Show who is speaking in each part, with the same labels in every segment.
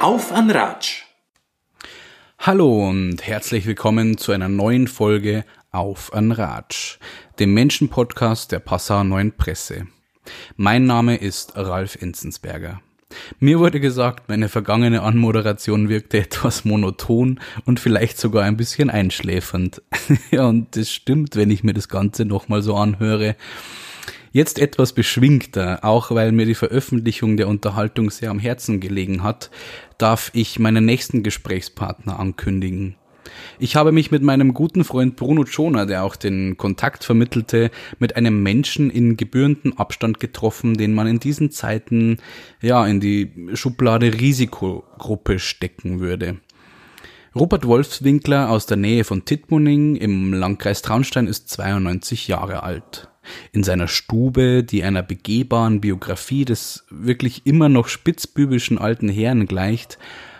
Speaker 1: Auf an Ratsch.
Speaker 2: Hallo und herzlich willkommen zu einer neuen Folge Auf an Ratsch, dem Menschenpodcast der Passauer Neuen Presse. Mein Name ist Ralf Enzensberger. Mir wurde gesagt, meine vergangene Anmoderation wirkte etwas monoton und vielleicht sogar ein bisschen einschläfernd. ja, und das stimmt, wenn ich mir das Ganze nochmal so anhöre. Jetzt etwas beschwingter, auch weil mir die Veröffentlichung der Unterhaltung sehr am Herzen gelegen hat, darf ich meinen nächsten Gesprächspartner ankündigen. Ich habe mich mit meinem guten Freund Bruno Schoner, der auch den Kontakt vermittelte, mit einem Menschen in gebührendem Abstand getroffen, den man in diesen Zeiten ja in die Schublade Risikogruppe stecken würde. Rupert Wolfswinkler aus der Nähe von Tittmoning im Landkreis Traunstein ist 92 Jahre alt. In seiner Stube, die einer begehbaren Biografie des wirklich immer noch spitzbübischen alten Herrn gleicht,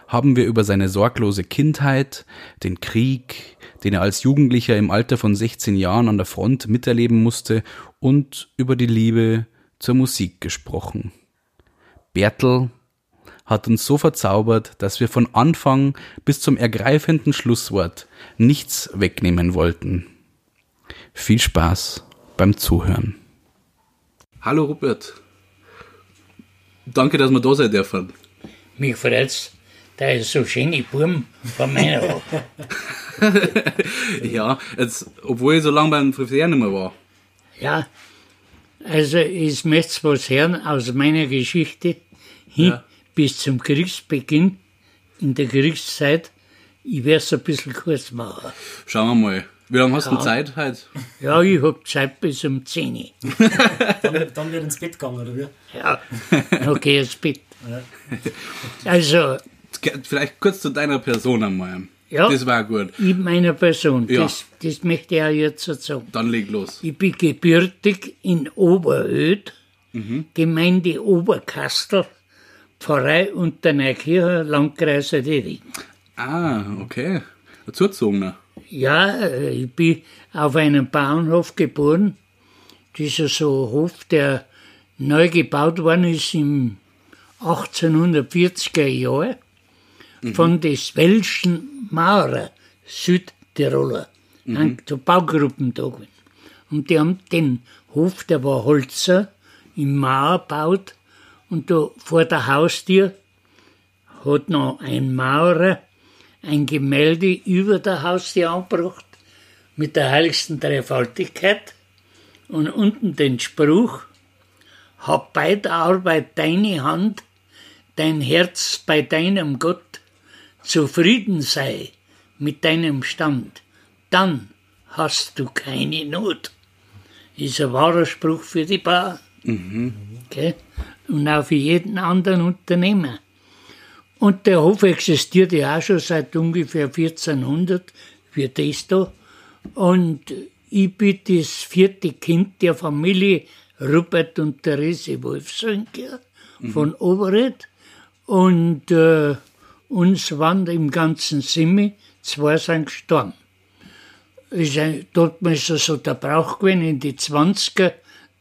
Speaker 2: haben wir über seine sorglose Kindheit, den Krieg, den er als Jugendlicher im Alter von 16 Jahren an der Front miterleben musste, und über die Liebe zur Musik gesprochen. Bertel hat uns so verzaubert, dass wir von Anfang bis zum ergreifenden Schlusswort nichts wegnehmen wollten. Viel Spaß beim Zuhören. Hallo Rupert. Danke, dass wir da sein dürfen.
Speaker 3: Mich freut's, da ist so schöne Burm von meiner
Speaker 2: ja, jetzt, obwohl ich so lange beim Friseur nicht mehr war.
Speaker 3: Ja, also ich möchte was hören aus meiner Geschichte hin
Speaker 2: Ja.
Speaker 3: bis zum Kriegsbeginn, in der Kriegszeit. Ich werde es ein bisschen kurz machen.
Speaker 2: Schauen wir mal. Wie lange hast du. Zeit heute?
Speaker 3: Ja, ich hab Zeit bis um 10 Uhr.
Speaker 4: Dann, dann wird ins Bett gegangen, oder wie?
Speaker 3: Ja, okay, ins Bett. Also,
Speaker 2: Vielleicht kurz zu deiner Person einmal.
Speaker 3: Ja.
Speaker 2: Das war gut.
Speaker 3: ich meiner Person,
Speaker 2: Ja.
Speaker 3: das, das möchte ich auch jetzt so sagen.
Speaker 2: Dann leg los.
Speaker 3: Ich bin gebürtig in Oberöd,
Speaker 2: Mhm.
Speaker 3: Gemeinde Oberkastel, Pfarrei Unterneukirche, Landkreis Rieding.
Speaker 2: Ah, okay. Ein Zugezogener.
Speaker 3: Ja, äh, ich bin auf einem Bauernhof geboren. Dieser so Hof, der neu gebaut worden ist im 1840er Jahr von des welschen Maurer, Südtiroler. Mhm. So Baugruppen da gewesen. Und die haben den Hof, der war Holzer, im Mauer gebaut. Und da vor der Haustür hat noch ein Maurer ein Gemälde über der Haustür angebracht mit der heiligsten Dreifaltigkeit und unten den Spruch, hab bei der Arbeit deine Hand, dein Herz bei deinem Gott, zufrieden sei mit deinem Stand, dann hast du keine Not. Ist ein wahrer Spruch für die Bauern. Okay? Und auch für jeden anderen Unternehmer. Und der Hof existiert ja auch schon seit ungefähr 1400, wie das da. Und ich bin das vierte Kind der Familie Rupert und Therese Wolfswinkel von Oberrät. Und äh, uns waren im ganzen Simme, zwei sind gestorben. Ist ein, dort ist so der Brauch gewesen, in die 20er,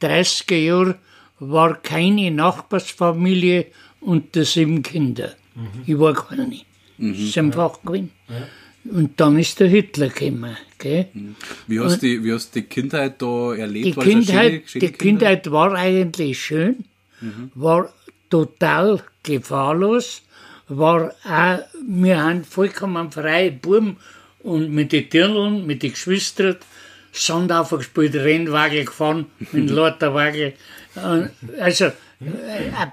Speaker 3: 30er Jahre war keine Nachbarsfamilie unter sieben Kinder. Ich war keine. Das ist einfach gewesen. Und dann ist der Hitler gekommen. Gell?
Speaker 2: Wie hast du die, wie hast die Kindheit da erlebt?
Speaker 3: Die
Speaker 2: War
Speaker 3: Kindheit,
Speaker 2: schöne- schöne
Speaker 3: die Kindheit war eigentlich schön, war total gefahrlos, war auch, wir haben vollkommen freie Buben und mit den Dirneln, mit den Geschwistern, Sandaufer gespielt, Rennwagen gefahren, mit dem Lauterwagen. Äh, Also, äh,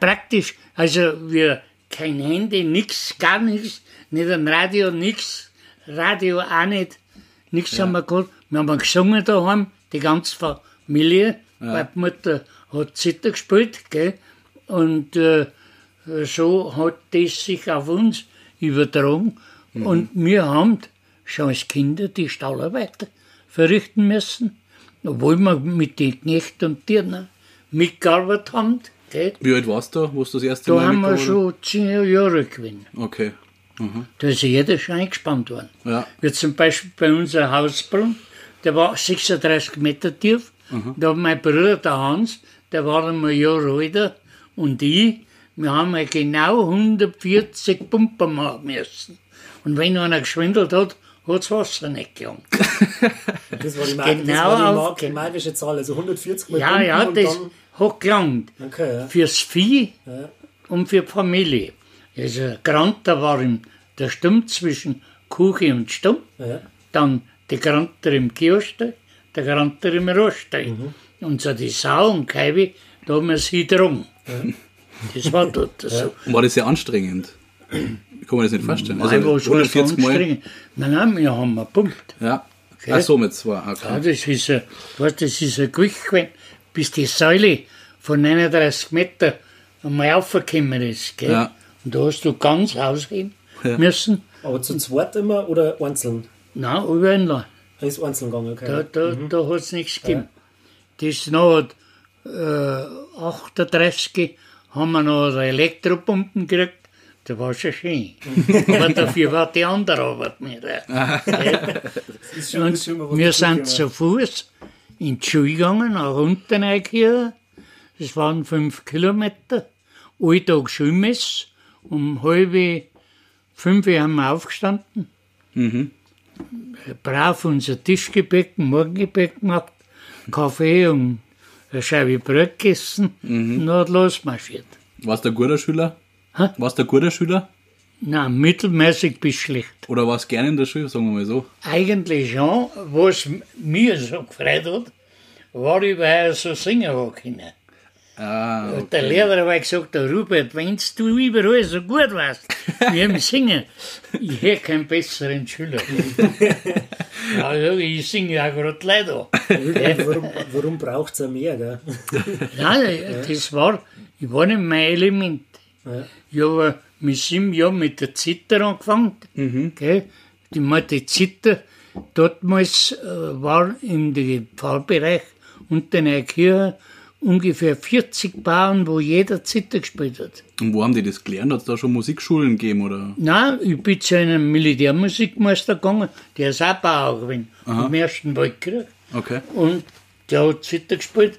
Speaker 3: praktisch, also wir kein Handy, nix, gar nichts, nicht ein Radio, nix, Radio auch nicht, nichts haben wir gehabt. Wir haben gesungen daheim, die ganze Familie, weil die Mutter hat Zither gespielt, gell? und äh, so hat das sich auf uns übertragen. Und wir haben schon als Kinder die Stallarbeit verrichten müssen, obwohl wir mit den Knechten und Dirnen mitgearbeitet haben. Gell?
Speaker 2: Wie alt warst du, wo du das erste
Speaker 3: Da
Speaker 2: Mal
Speaker 3: haben wir schon zehn Jahre gewesen.
Speaker 2: Okay. Mhm.
Speaker 3: Da ist jeder schon eingespannt worden.
Speaker 2: Ja.
Speaker 3: Wie zum Beispiel bei unserem Hausbrunnen, der war 36 Meter tief. Da hat mein Bruder, der Hans, der war einmal ein Jahr älter, und ich, wir haben ja genau 140 Pumpen machen müssen. Und wenn einer geschwindelt hat, hat das Wasser nicht gelangt.
Speaker 4: Das war die, Mag
Speaker 3: Genau
Speaker 4: das war die,
Speaker 3: auf-
Speaker 4: Mag die magische Zahl, also 140 mal
Speaker 3: Ja,
Speaker 4: Pumpen
Speaker 3: ja,
Speaker 4: und
Speaker 3: das
Speaker 4: dann,
Speaker 3: hat gelangt.
Speaker 4: Okay, ja.
Speaker 3: Fürs Vieh
Speaker 4: Ja.
Speaker 3: und für die Familie. Also Granter war im, der Stumm zwischen Kuche und Stumm.
Speaker 4: Ja.
Speaker 3: Dann die Granter im Kioste, der Granter im Rohrstein.
Speaker 4: Mhm.
Speaker 3: Und so die Sau und Kaiwe, da haben wir sie drum. Das war dort so.
Speaker 2: War das sehr anstrengend? Ich kann mir das nicht vorstellen.
Speaker 3: Also, war schon
Speaker 2: 140 Mal.
Speaker 3: anstrengend. Nein, nein, wir haben gepumpt.
Speaker 2: Ja. Ach so, mit zwei.
Speaker 3: Ja,
Speaker 2: Okay.
Speaker 3: das ist ein, weißt, das ist ein Gewicht gewesen, bis die Säule von 39 Meter einmal raufgekommen ist. Gell?
Speaker 2: Ja.
Speaker 3: Und da hast du ganz ausheben müssen.
Speaker 4: Aber zu zweit immer oder einzeln?
Speaker 3: Nein, überall.
Speaker 4: Er ist einzeln gegangen, okay.
Speaker 3: Da, da, da hat es nichts gegeben. Das noch äh, 38 haben wir noch Elektropumpen gekriegt. Das war schon schön. Aber dafür war die andere Arbeit nicht.
Speaker 4: Das ist schon, ist schon
Speaker 3: Wir sind zu Fuß in die Schule gegangen, nach unten hier. Das waren fünf Kilometer. Alltag Schulmess. Um halb fünf Uhr haben wir aufgestanden. Brav unser Tischgebäck, Morgengebäck gemacht, Kaffee und eine Scheibe Brot gegessen und dann hat losmarschiert.
Speaker 2: Warst du ein guter Schüler?
Speaker 3: Hä?
Speaker 2: Warst du ein guter Schüler?
Speaker 3: Nein, mittelmäßig bis schlecht.
Speaker 2: Oder warst du gerne in der Schule, sagen wir mal so?
Speaker 3: Eigentlich schon, was mir so gefreut hat, war ich, weil ich so singen habe können.
Speaker 2: Ah,
Speaker 3: Und Der Lehrer hat gesagt, der Rupert, wenn du überall so gut warst wie im Singen, ich hätte keinen besseren Schüler. ja, ja, ich singe auch gerade leider.
Speaker 4: Warum, warum braucht es mehr, gell?
Speaker 3: Nein, das war, ich war nicht mein Element.
Speaker 4: Ja.
Speaker 3: Ich habe mit sieben Jahren mit der Zither angefangen. Gell? Die, mal die Zither, dortmals äh, war dem Pfarrbereich unter einer Kirche ungefähr 40 Bauern, wo jeder Zither gespielt hat.
Speaker 2: Und wo haben die das gelernt? Hat es da schon Musikschulen gegeben? Oder?
Speaker 3: Nein, ich bin zu einem Militärmusikmeister gegangen, der ist auch Bauer gewesen, im Ersten Weltkrieg.
Speaker 2: Okay.
Speaker 3: Und der hat Zither gespielt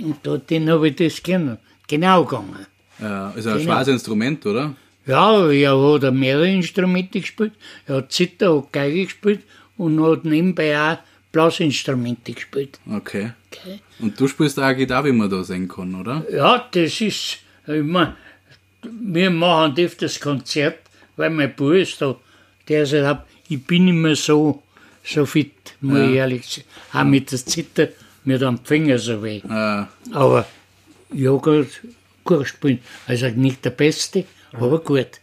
Speaker 3: und da, den habe ich das gelernt. Genau gegangen.
Speaker 2: Ja, ist ein
Speaker 3: Genau.
Speaker 2: schweres Instrument, oder?
Speaker 3: Ja, er hat mehrere Instrumente gespielt. Er hat Zither, hat Geige gespielt und hat nebenbei auch Blasinstrumente gespielt.
Speaker 2: Okay.
Speaker 3: Okay.
Speaker 2: Und du spielst auch Gitarre, wie man da sehen kann, oder?
Speaker 3: Ja, das ist, ich mein, wir machen öfters Konzert, weil mein Bruder ist da, der sagt, ich bin mehr so, so fit, muss ich ehrlich sagen. Auch mit der Zither, mir dann die Finger so weh.
Speaker 2: Äh,
Speaker 3: Aber ja, gut, gut gespielt. Also nicht der Beste, aber gut.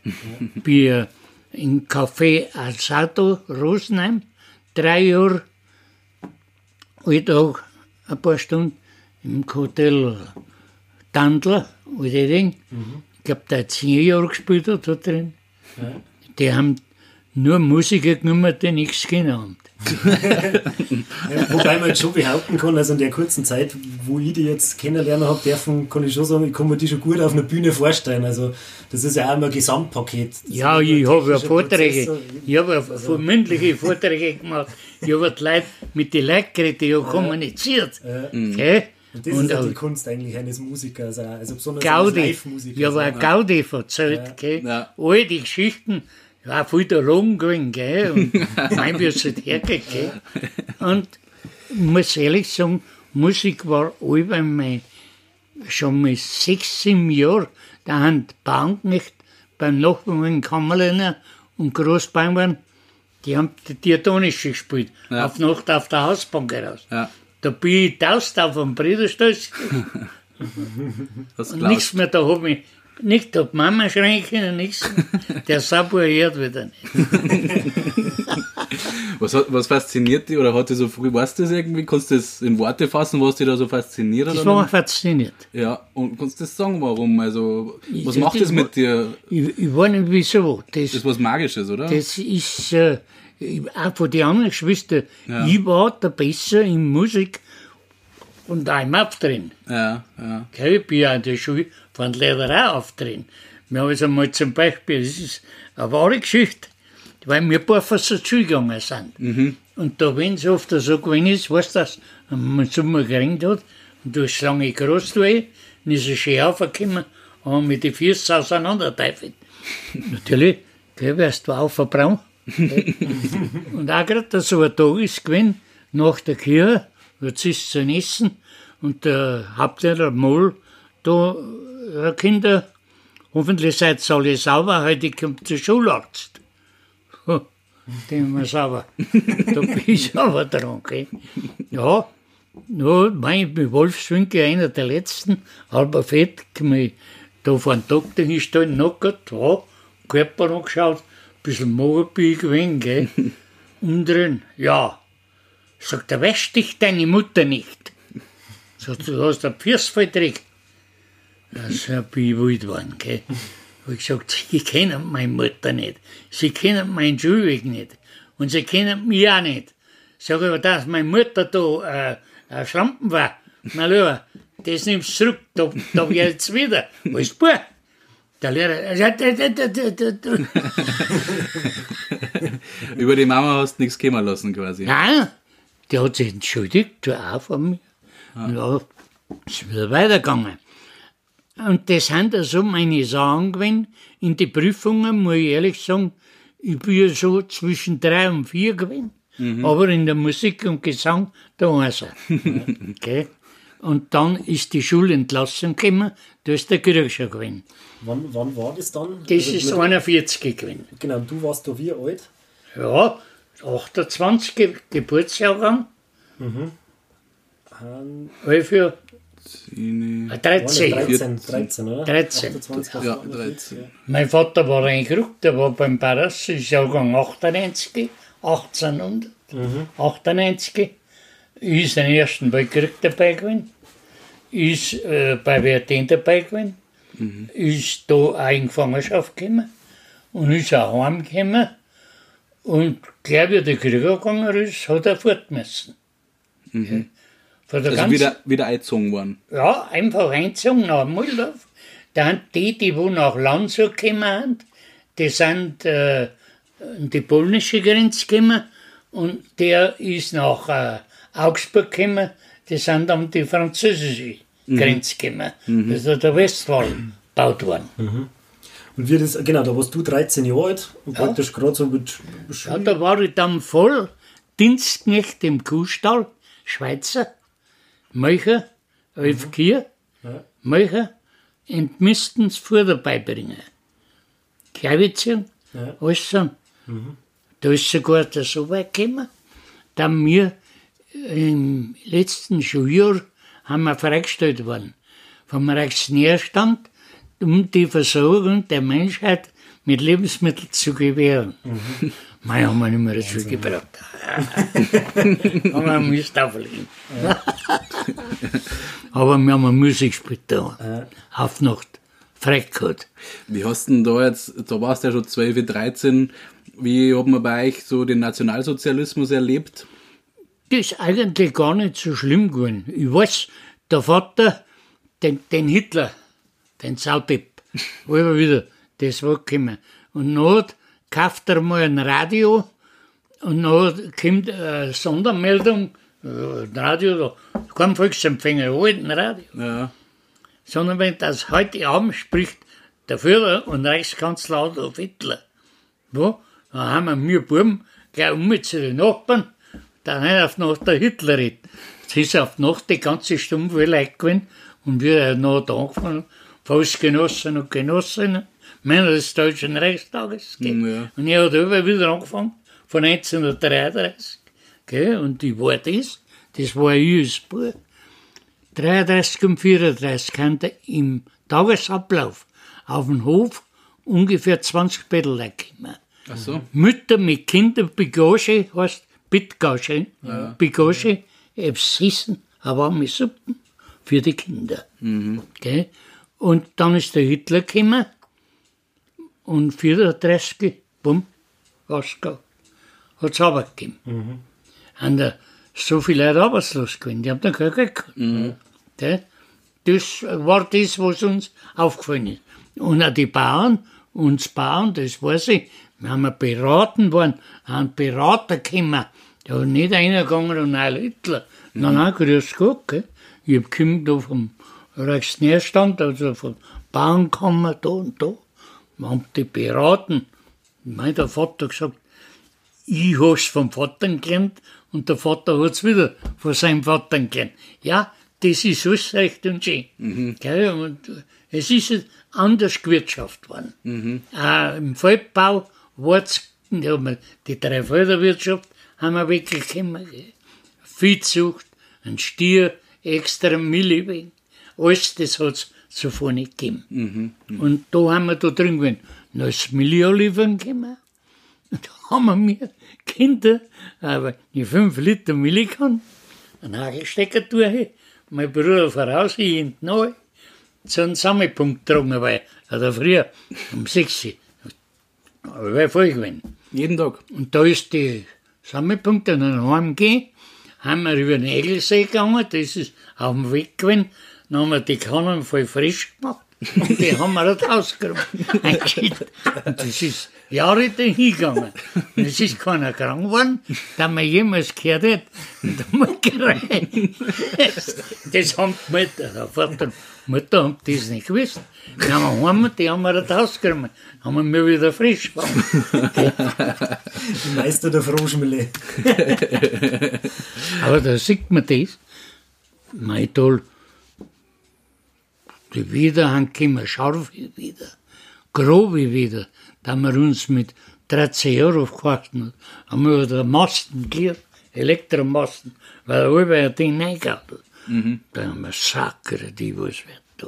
Speaker 3: Bin äh, im Café Alsato Rosenheim, drei Jahre, Alltag, ein paar Stunden im Hotel Tandler, alte Ding. Ich glaube, der hat zehn Jahre gespielt hat da drin. Die haben nur Musiker genommen, die nichts genannt.
Speaker 4: Wobei man jetzt schon behaupten kann, also in der kurzen Zeit, wo ich die jetzt kennenlernen habe dürfen, kann ich schon sagen, ich kann mir die schon gut auf einer Bühne vorstellen. Also das ist ja auch immer ein Gesamtpaket. Das
Speaker 3: Ja, ich habe ja Vorträge,
Speaker 4: Prozess,
Speaker 3: ich habe ja vor- mündliche Vorträge gemacht. Ich habe die Leute mit den Leuten geredet, ich habe kommuniziert. Okay?
Speaker 4: Und das
Speaker 3: Und
Speaker 4: ist ja
Speaker 3: auch
Speaker 4: die Kunst eigentlich eines Musikers, auch. also besonders
Speaker 3: Gaudi,
Speaker 4: eines Live-Musikers.
Speaker 3: ich habe auch Gaudi erzählt, gell?
Speaker 2: Ja.
Speaker 3: All die Geschichten, ja, viel Logen gewesen, gell? Und mein, wie es halt hergeht, gell? Und ich muss ehrlich sagen, Musik war allweil mein, schon mit sechs, sieben Jahren, da haben die Bauernknecht beim Nachbarn in Kammerländer und Großbauern, die haben die Diatonische gespielt,
Speaker 2: Ja.
Speaker 3: auf Nacht auf der Hausbank heraus.
Speaker 2: ja.
Speaker 3: Da bin ich taust auf dem
Speaker 2: Klaus.
Speaker 3: nichts mehr, da hab ich nicht ob Mama schreien können, nichts. Der Sabur hört wieder nicht.
Speaker 2: Was, hat- was fasziniert dich oder hat dich so früh, weißt du das irgendwie? Kannst du das in Worte fassen, was dich da so fasziniert?
Speaker 3: Das war fasziniert.
Speaker 2: Ja, und kannst du das sagen, warum? Also, was
Speaker 3: das-
Speaker 2: macht
Speaker 3: das
Speaker 2: das mit dir?
Speaker 3: Ich, ich weiß nicht wieso.
Speaker 2: Das
Speaker 3: Das,
Speaker 2: ist was Magisches, oder?
Speaker 3: das ist äh, ich- auch von den anderen Geschwistern.
Speaker 2: Ja.
Speaker 3: Ich war der Besser in Musik und auch im Auftreten.
Speaker 2: ja, ja.
Speaker 3: Gell, Ich bin ja in der Schule von Lehrer auch auftreten. Wir haben also mal zum Beispiel, das ist eine wahre Geschichte, weil wir ein paar von zur Schule gegangen sind. Und da, wenn es oft so gewesen ist, weißt du, dass man Sommer geregnet hat und du hast lange groß durch, dann ist er schön aufgekommen haben mit den Füßen auseinanderteifelt. Natürlich, gell, wärst du auch verbraun. und auch gerade so ein Tag ist gewesen, nach der Kirche, jetzt ist zu essen, und der Hauptlehrer Moll, da, Kinder, hoffentlich seid ihr alle sauber, heute kommt der Schularzt. Den wir sauber. da bin ich aber dran, gell. Ja, ja, mein, mit Wolfswinkel, einer der letzten, halber fett, kann ich da vor den Doktor hinstellen, nackert, ja, Körper angeschaut, ein bisschen Magerbier gewesen, gell. Umdrehen, ja. Sagt er, wäscht dich deine Mutter nicht? Sagt du hast ein Pfirsfall gekriegt. Also bin ich wild geworden, gell. Hab ich gesagt, sie kennen meine Mutter nicht. Sie kennen meinen Schulweg nicht. Und sie kennen mich auch nicht. Sag aber, dass meine Mutter da äh, ein Schlampen war. Na lieber, das nimmst du zurück, da, da jetzt wieder. Alles gut. Der Lehrer.
Speaker 2: Über die Mama hast du nichts kommen lassen quasi.
Speaker 3: Nein, der hat sich entschuldigt, du auch von mir. Und ja, ist wieder weitergegangen. Und das sind also meine Sachen gewesen. In die Prüfungen, muss ich ehrlich sagen, ich bin ja so zwischen drei und vier gewesen. Aber in der Musik und Gesang, da eins. okay. Und dann ist die Schulentlassung gekommen, da ist der schon gewesen.
Speaker 4: Wann, wann war das dann?
Speaker 3: Das
Speaker 4: Also
Speaker 3: ist
Speaker 4: mit-
Speaker 3: 41 gewesen.
Speaker 4: Genau, du warst da wie alt?
Speaker 3: Ja, 28 Ge Geburtsjahrgang.
Speaker 4: Ähm,
Speaker 3: Für
Speaker 2: Zini-
Speaker 4: waren
Speaker 3: 13.
Speaker 4: 13, 13, oder?
Speaker 3: 13.
Speaker 4: 28,
Speaker 2: Ja,
Speaker 4: 28,
Speaker 2: 13.
Speaker 3: Mein Vater war eingerückt, der war beim Paras, ist Jahrgang 98, 1898. Ist im Ersten Weltkrieg dabei gewesen, ist äh, bei Verden dabei gewesen, ist da auch in Gefangenschaft gekommen und ist auch heimgekommen. Und gleich wie der Krieg gegangen ist, hat er fort müssen. Ja. Von der
Speaker 2: Also
Speaker 3: ganzen-
Speaker 2: wieder, wieder eingezogen worden.
Speaker 3: ja, einfach eingezogen nach Muldorf. Dann die, die wo nach Landshut gekommen sind, die sind äh, an die polnische Grenze gekommen und der ist nach äh, Augsburg gekommen, die sind an die französische Grenze gekommen. Das ist der Westwall gebaut worden.
Speaker 4: Und wie das, genau, da warst du 13 Jahre alt und praktisch gerade so mit
Speaker 3: Ja,
Speaker 4: Schule.
Speaker 3: da war ich dann voll Dienstknecht im Kuhstall, Schweizer, Milcher, elf Kühe,
Speaker 4: Ja.
Speaker 3: Milcher, und müssten es Futter beibringen. Kleibeziehung,
Speaker 4: Ja.
Speaker 3: alles so. Da ist sogar der so weit gekommen, dass wir im letzten Schuljahr haben wir freigestellt worden vom Reichsnährstand, um die Versorgung der Menschheit mit Lebensmitteln zu gewähren. Mei, haben wir nicht mehr dazu gebraucht. haben wir Mist auflegen. Aber wir haben Musik gespielt da. Auf Nacht. Frech gehabt.
Speaker 2: Wie hast du denn da jetzt, da warst du ja schon 12, 13, wie hat man bei euch so den Nationalsozialismus erlebt?
Speaker 3: Das ist eigentlich gar nicht so schlimm gewesen. Ich weiß, der Vater, den, den Hitler, den Saudepp, immer wieder, das war gekommen. Und dann kauft er mal ein Radio und dann kommt eine Sondermeldung, äh, ein Radio, da, kein Volksempfänger, alten Radio,
Speaker 2: Ja.
Speaker 3: sondern wenn das heute Abend spricht, der Führer und Reichskanzler Adolf Hitler. Ja, dann haben wir, Buben gleich um zu den Nachbarn, dann wir auf Nacht der Hitler redet. Jetzt ist auf Nacht die ganze Stunde Leute gewesen und wir haben noch da angefangen, Volksgenossen und Genossinnen, Männer des Deutschen Reichstages.
Speaker 2: Ja.
Speaker 3: Und er hat immer wieder angefangen, von 1933. Gell? Und ich war das, das war ich als Bub. 33 und 34 haben da im Tagesablauf auf dem Hof ungefähr 20 Bettler kommen.
Speaker 2: Ach so.
Speaker 3: Mütter mit Kindern, Bigage, heißt Bitgage, Bigage, Ebsissen, aber mit Suppen für die Kinder. Gell? Und dann ist der Hitler gekommen und 34, bumm, ausgegangen. Hat es runtergegeben. Haben da so viele Leute arbeitslos gewesen, die haben dann kein Geld gehabt. Gell? Das war das, was uns aufgefallen ist. Und auch die Bauern, uns Bauern, das weiß ich, wir haben beraten worden, haben Berater gekommen. Da hat nicht einer gegangen und ein Hitler. Nein, nein, grüß Gott, gell. Ich hab kommen da vom Reichsnährstand, also von Bauernkammer da und da. Wir haben die beraten. Mein der Vater gesagt, ich hab's vom Vater gelernt und der Vater hat's wieder von seinem Vater gelernt. Ja, das ist alles recht und schön. Gell, und es ist anders gewirtschaftet worden. Auch Im Feldbau war's, ja, die Dreifelderwirtschaft haben wir weggekommen. gell. Viehzucht, ein Stier, extra Milli. Alles das hat's zuvor nicht gegeben. Und da haben wir da drin gewesen. Ist Milli liefern gekommen. Und da haben wir Kinder, aber die fünf Liter Milli kann, einen Hagelstecker durch, mein Bruder voraus, ich hinten neu, zu einem Sammelpunkt getragen, weil, oder früher, um sechs Uhr. Aber wer voll gewesen.
Speaker 2: Jeden Tag.
Speaker 3: Und da ist die Sammelpunkte dann heimgehen, haben wir über den Egelsee gegangen, das ist auf dem Weg gewesen, dann haben wir die Kannen voll frisch gemacht und die haben wir ausgeräumt. Und das ist Jahre dahin gegangen. Und es ist keiner krank geworden, da man jemals gehört hat, in der Molkerei. Das, das haben die Mutter, Vater und Mutter haben das nicht gewusst. Die haben wir heim, die haben wir ausgeräumt, haben wir mir wieder frisch gemacht.
Speaker 4: Meister der Froschmühle.
Speaker 3: Aber da sieht man das. Mein toll. Die Wiederhand kommen scharf wieder, grobe wieder. Da haben wir uns mit 13 Euro gekauft haben, haben wir da Masten gelegt, Elektromasten, weil alle ein Ding reingehauen hat. Da haben wir Sackere, die was wird da.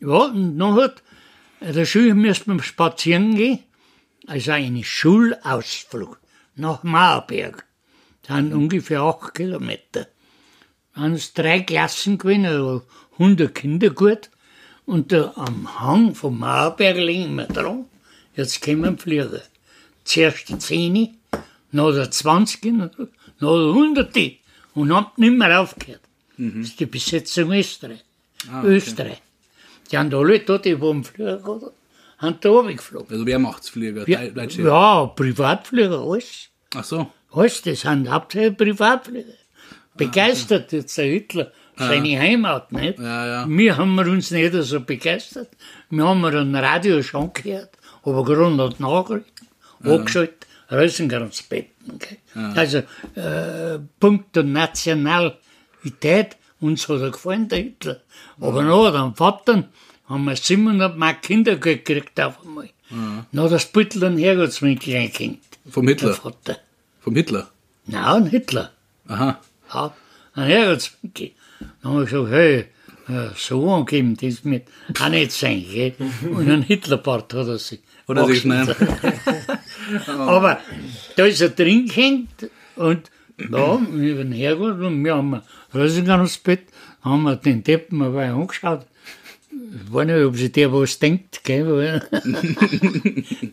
Speaker 3: Ja, und dann hat, der Schule müssen wir spazieren gehen, also eine Schulausflug nach Mauerberg. Das sind ungefähr acht Kilometer. Da haben es drei Klassen gewesen, also 100 Kinder gut. Und da am Hang vom Mauerberg liegen wir dran. Jetzt kommen Flieger. Zuerst die 10, noch der 20, noch der 100 und haben nicht mehr aufgehört. Das ist die Besetzung Österreich. Österreich. Die haben alle da, die im Flieger gehabt haben da runtergeflogen.
Speaker 2: Also wer macht's Flieger?
Speaker 3: Ja,
Speaker 2: Deutsche?
Speaker 3: ja, Privatflieger, alles.
Speaker 2: Ach so.
Speaker 3: Alles, das sind hauptsächlich Privatflieger. Begeistert jetzt der Hitler seine Heimat, nicht?
Speaker 2: Ja, ja.
Speaker 3: Wir haben wir uns nicht so begeistert. Wir haben wir ein Radio schon gehört, aber Grund und Nachrichten, angeschaltet, Rösengrans Betten. Gell? Also, äh, Punkt der Nationalität, uns hat er gefallen, der Hitler. Aber noch am Vater haben wir 700 Mark Kindergeld gekriegt auf einmal. Noch das Büttel ein Herrgottswinkel eingehängt.
Speaker 2: Vom Hitler.
Speaker 3: Vater.
Speaker 2: Vom Hitler.
Speaker 3: Na, ein Hitler.
Speaker 2: Aha.
Speaker 3: Ja, ein Herrgottswinkel. Dann habe ich gesagt, hey, äh, so angeben, das wird auch nicht sein, gell? Und ein Hitlerbart hat er sich.
Speaker 2: Hat er sich.
Speaker 3: Aber da ist er drin gehängt und ja, über den Herrgott und wir haben Rösingen aufs Bett, haben wir den Deppen mal angeschaut. Ich weiß nicht, ob sich der was denkt, gell? weil-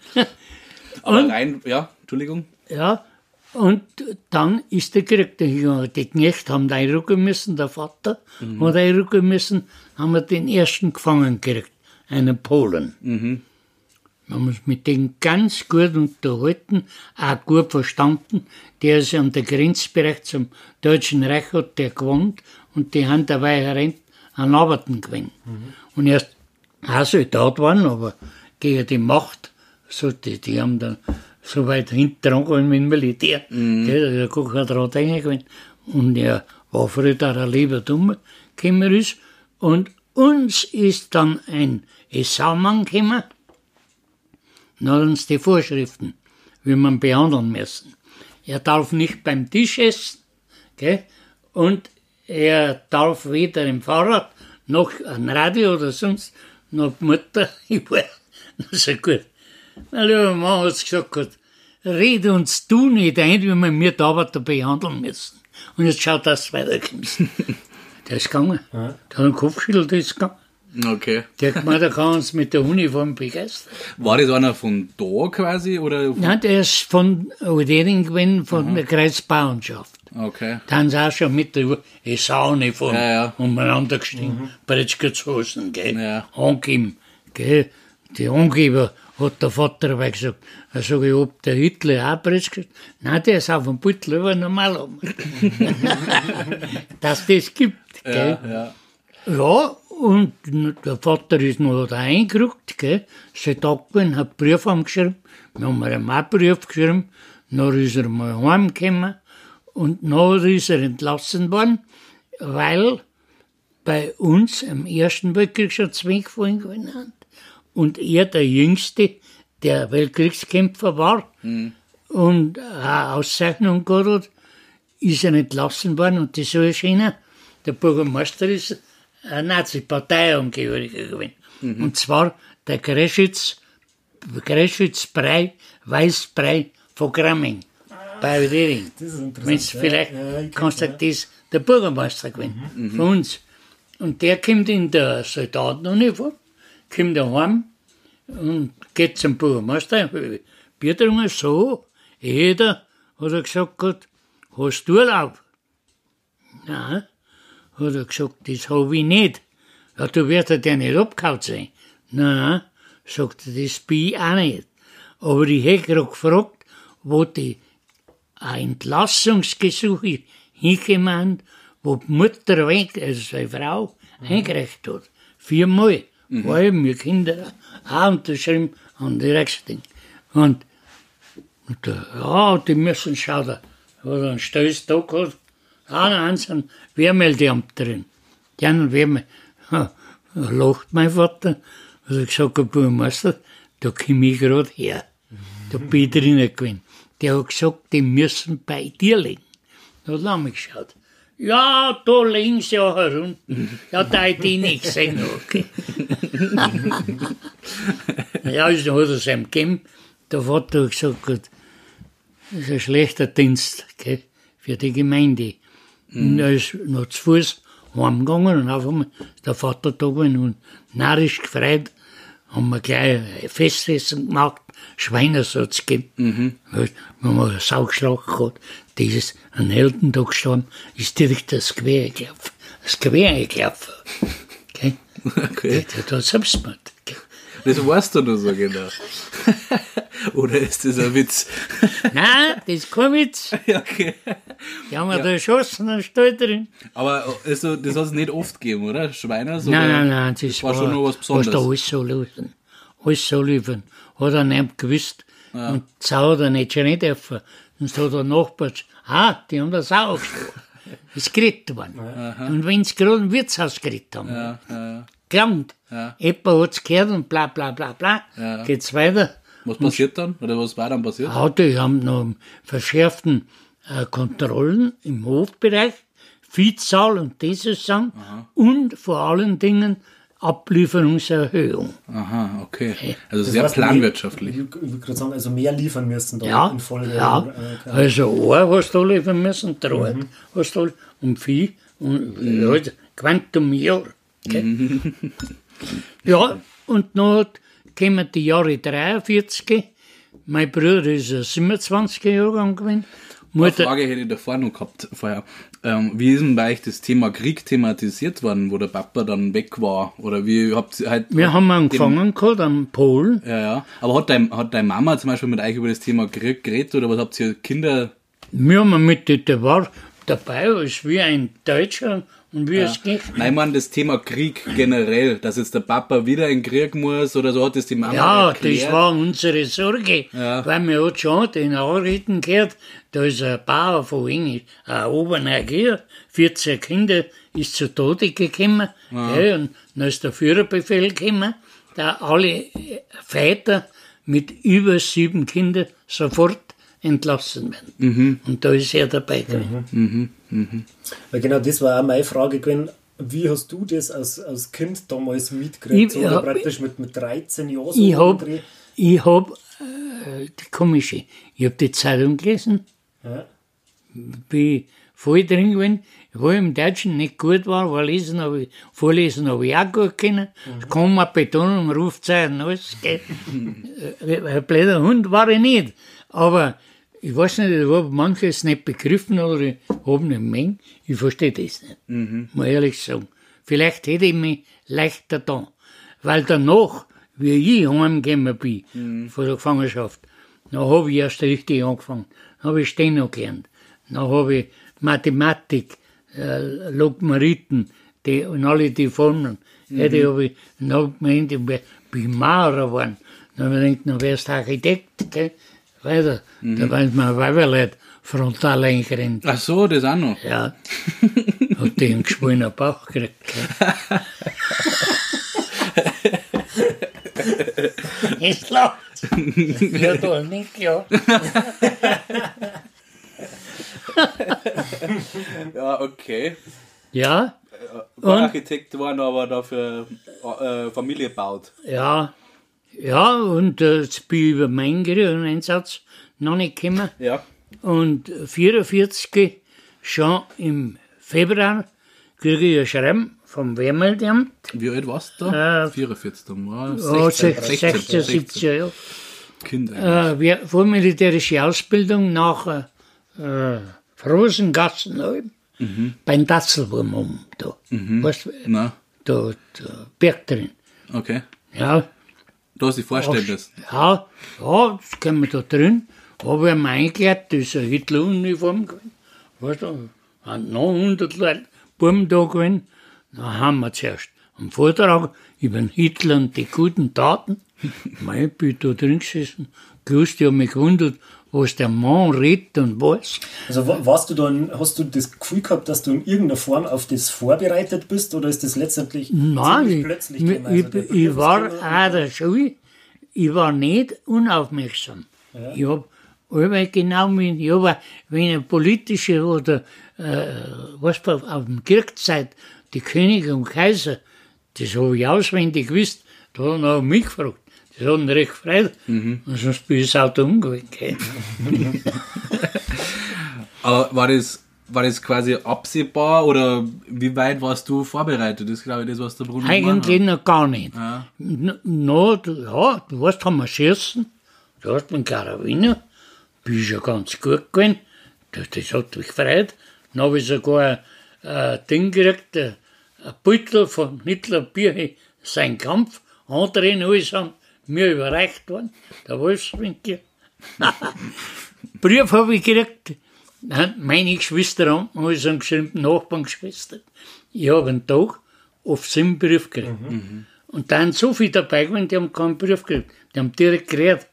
Speaker 2: Aber rein, ja, Entschuldigung.
Speaker 3: Ja, und dann ist der Krieg dahingegangen. Die Knechte haben einrücken müssen, der Vater hat einrücken müssen, haben wir den ersten gefangen gekriegt, einen Polen. Wir haben uns mit dem ganz gut unterhalten, auch gut verstanden. Der ist an der Grenzbereich zum Deutschen Reich hat der gewohnt und die haben dabei herein an Arbeiten gewinnt. Und er ist auch Soldat waren, aber gegen die Macht, so die, die haben dann so weit hinten angegangen mit dem Militär. Gell, der Koch hat dran reingewinnt. Und er war früher da ein lieber Dummer gekommen ist. Und uns ist dann ein Esaumann gekommen, dann hat uns die Vorschriften, wie man behandeln müssen. Er darf nicht beim Tisch essen, gell? und er darf weder im Fahrrad noch ein Radio oder sonst, noch die Mutter. Ich war, so gut. Mein lieber Mann hat gesagt, gut, rede uns du nicht ein, wie wir mir da behandeln müssen. Und jetzt schaut, dass du weiterkommst. Der ist gegangen. Der hat einen Kopf geschüttelt, der ist gegangen.
Speaker 2: Okay.
Speaker 3: Der hat gemeint, er kann uns mit der Uniform begeistern.
Speaker 2: War das einer von da quasi? Oder?
Speaker 3: Nein, der ist von Odering gewesen, von der Kreisbauernschaft.
Speaker 2: Okay.
Speaker 3: Da haben sie auch schon mit der Sauniform
Speaker 2: Ja, ja.
Speaker 3: umeinander gestiegen. Mhm. Brettschützhosen, gell?
Speaker 2: Ja.
Speaker 3: Angeben, gell? Die Angeber hat der Vater dabei gesagt. Da sag ich, ob der Hitler auch Brettschütz? Nein, der ist auf dem Beutel über normal Dass das gibt, gell?
Speaker 2: Ja, ja.
Speaker 3: Ja, Und der Vater ist noch da eingerückt, gell. Tag gewesen, hat einen Brief geschrieben. Wir haben ihm auch einen Brief geschrieben. Dann ist er mal heimgekommen. Und dann ist er entlassen worden, weil bei uns im Ersten Weltkrieg schon zwei gefallen gewesen hat. Und er der Jüngste, der Weltkriegskämpfer war und eine Auszeichnung gehabt ist er entlassen worden. Und das soll erschienen. Der Bürgermeister ist eine Nazi-Parteiangehöriger gewesen. Und zwar der Greschitz, Greschitz-Brei, Weißbrei von Gramming. Bei Wedering.
Speaker 4: Das ist interessant.
Speaker 3: Vielleicht
Speaker 4: Ja, ja,
Speaker 3: das ist der Bürgermeister gewesen, von uns. Und der kommt in der Soldatenuniform, kommt daheim und geht zum Bürgermeister, Bier trinken, so, jeder, hat er gesagt, gehabt, hast du Urlaub? Nein, hat er gesagt, das habe ich nicht. Ja, du wirst ja nicht abgehauen sein. Nein, sagt er, das bin ich auch nicht. Aber ich hätte gerade gefragt, wo die ein Entlassungsgesuch hingekommen, wo die Mutter weg, also seine Frau, eingereicht hat. Viermal. War eben wir Kinder auch unterschrieben an die Rechtsding. Und, und der, ja, die müssen schauen. Hat er einen Stöß da gehabt. Ah, nein, sind Wehrmeldeamterin. Die anderen Wehrmel. Da lacht mein Vater. Er gesagt, Herr Bürgermeister, da komme ich gerade her. Da bin ich drinnen gewesen. Der hat gesagt, die müssen bei dir liegen. Da hat er mich geschaut. Ja, da sie ja herum. Ja, da hätte ich nicht gesehen. Okay. ja, also hat es ihm gegeben. Der Vater hat gesagt, gut, das ist ein schlechter Dienst gell, für die Gemeinde. Und er ist noch zu Fuß heimgegangen und auf einmal ist der Vater da gewesen und narrisch gefreut. Haben wir gleich ein Festessen gemacht, Schweinersatz gegeben. Weil, Wenn man einen Saugschlag gehabt, dieses an Heldentag gestorben, ist direkt das Gewehr gelaufen. Das Gewehr gelaufen. Okay?
Speaker 2: Okay.
Speaker 3: Der hat Selbstmord.
Speaker 2: Das weißt du nur so genau. Oder ist das ein Witz?
Speaker 3: Nein, das ist kein Witz.
Speaker 2: ja, okay.
Speaker 3: Die haben wir da erschossen, dann steht drin.
Speaker 2: Aber also, das hat es nicht oft gegeben, oder? Schweiner?
Speaker 3: Nein, nein, nein, das
Speaker 2: war schon noch was Besonderes.
Speaker 3: Was da alles so liefern. Alles so liefern. Hat er nicht gewusst. Und Sau hat er nicht schon nicht dürfen. Sonst hat der Nachbar ah, die haben das auch geschlagen. ist geredet worden. Und wenn sie gerade im Wirtshaus geredet haben,
Speaker 2: Ja, ja.
Speaker 3: gelangt.
Speaker 2: Ja.
Speaker 3: Jemand hat es gehört und bla bla bla bla.
Speaker 2: Ja.
Speaker 3: Geht's weiter.
Speaker 2: Was passiert dann? Oder was war dann passiert?
Speaker 3: Ja, die haben noch verschärften äh, Kontrollen im Hofbereich, Viehzahl und dieses Sachen und vor allen Dingen Ablieferungserhöhung.
Speaker 2: Aha, okay. Also
Speaker 4: Das
Speaker 2: sehr
Speaker 4: heißt,
Speaker 2: planwirtschaftlich.
Speaker 4: Ich, ich würde gerade sagen, also mehr liefern müssen da
Speaker 3: Ja,
Speaker 4: in Folge.
Speaker 3: ja.
Speaker 4: Äh.
Speaker 3: Also Ohr hast du liefern müssen, Draht hast du und Vieh und ja, Quantum Jahr. Okay? ja, und dann kommen die Jahre 43. Mein Bruder ist ein 27 Jahrgang gewesen.
Speaker 2: Eine Frage hätte ich davor noch gehabt, vorher. Ähm, wie ist denn bei euch das Thema Krieg thematisiert worden, wo der Papa dann weg war? Oder wie habt ihr halt.
Speaker 3: wir haben angefangen gehabt am Polen.
Speaker 2: Ja, ja. Aber hat dein, hat deine Mama zum Beispiel mit euch über das Thema Krieg geredet oder was habt ihr Kinder?
Speaker 3: Wir haben mit, der war dabei, ist wie ein Deutscher und wie es geht.
Speaker 2: Nein, man, das Thema Krieg generell, dass jetzt der Papa wieder in den Krieg muss oder so, hat das die Mama
Speaker 3: Ja,
Speaker 2: erklärt?
Speaker 3: das war unsere Sorge,
Speaker 2: Ja.
Speaker 3: weil wir hat schon den Nachrichten gehört, da ist ein Bauer von Englisch, ein Obernergier, 14 Kinder, ist zu Tode gekommen, gell, und dann ist der Führerbefehl gekommen, da alle Väter mit über sieben Kindern sofort entlassen werden.
Speaker 2: Mhm.
Speaker 3: Und da ist er dabei gewesen.
Speaker 4: Weil genau das war auch meine Frage gewesen. Wie hast du das als, als Kind damals mitgekriegt?
Speaker 3: Ich-
Speaker 4: So, oder praktisch mit, mit 13 Jahren so
Speaker 3: Ich hab,
Speaker 4: umdreh-
Speaker 3: ich hab, äh, die komische, ich hab die Zeitung gelesen,
Speaker 4: Ja.
Speaker 3: bin voll drin gewesen, wo ich im Deutschen nicht gut war, weil lesen hab ich, vorlesen habe ich auch gut können, Komma, Betonung, Rufzeichen, alles. Äh, ein blöder Hund war ich nicht, aber ich weiß nicht, ich habe manches nicht begriffen oder ich habe nicht mehr, ich verstehe das nicht, muss ich ehrlich sagen. Vielleicht hätte ich mich leichter da, weil danach, wie ich heimgekommen bin, von der Gefangenschaft, dann habe ich erst richtig angefangen. Dann habe ich Steno gelernt. Dann habe ich Mathematik, äh, Logarithmen die, und alle die Formeln. Hätte habe ich noch gemeint, ich bin bin Maurer geworden. Dann habe ich gedacht, dann wärst du Architekt, gell? Weiter. Da waren mir Weiberleute frontal eingerennt.
Speaker 2: Ach so, das auch noch.
Speaker 3: Ja. Hat den geschwollenen Bauch gekriegt. Ist lacht. Ja, da nicht, ja.
Speaker 2: Ja, okay.
Speaker 3: Ja,
Speaker 2: War
Speaker 3: Und?
Speaker 2: Architekt geworden, aber dafür äh, Familie baut.
Speaker 3: ja. Ja, und äh, jetzt bin ich über meinen Einsatz noch nicht gekommen.
Speaker 2: Ja.
Speaker 3: Und 44 schon im Februar kriege ich ein Schreiben vom Wehrmeldeamt.
Speaker 2: Wie alt warst du da?
Speaker 3: Äh,
Speaker 2: 44. War
Speaker 3: Ja,
Speaker 2: 16,
Speaker 3: 16, 17 Jahre.
Speaker 2: Kind.
Speaker 3: Äh, wir- vormilitärische Ausbildung nach äh, äh, Rosengassenalm beim Datzelwurm um da. Weißt du,
Speaker 2: Na,
Speaker 3: da, da Berg drin.
Speaker 2: okay.
Speaker 3: Ja,
Speaker 2: Hast dich vorstellen müssen.
Speaker 3: ja, ja, das können wir da drin. Ich einmal eingekleidet, das ist eine Hitler-Uniform gewesen. Weißt du, haben noch 100 Leute, Buben da gewesen. Dann haben wir zuerst einen Vortrag über den Hitler und die guten Taten. Mei, ich bin da drin gesessen, gewusst, ich habe mich gewundert, was der Mann redet und was.
Speaker 4: Also wa- warst du dann, hast du das Gefühl gehabt, dass du in irgendeiner Form auf das vorbereitet bist oder ist das letztendlich
Speaker 3: Nein, ich,
Speaker 4: plötzlich
Speaker 3: ich?
Speaker 4: Also
Speaker 3: ich, ich war an der Schule, ich war nicht unaufmerksam. Ich habe allweil genau mit, ich hab, auch, wenn eine politische oder äh, was auf auf dem Kirchzeit, die Könige und Kaiser, das habe ich auswendig gewusst, da haben sie mich gefragt. Ihn recht gefreut. Und sonst bin ich das Auto gell.
Speaker 2: Aber war das, war das quasi absehbar oder wie weit warst du vorbereitet? Das ist, glaube ich, das, was der Bruder
Speaker 3: Eigentlich noch gar nicht.
Speaker 2: Ja.
Speaker 3: No, du- ja, du weißt, haben wir schießen, du hast mit Karabiner, bin ich ja ganz gut gewesen, das, das hat mich gefreut. Dann habe ich sogar ein äh, Ding gekriegt, äh, ein Beutel von Hitler Bier, sein Kampf, andere in alles haben mir überreicht worden, der Wolfswinkel. Brief habe ich gekriegt, meine Geschwister haben alles haben geschrieben, Nachbarngeschwister. Ich habe einen Tag oft sieben Brief gekriegt. Und da sind so viele dabei gewesen, die haben keinen Brief gekriegt. Die haben direkt geredet.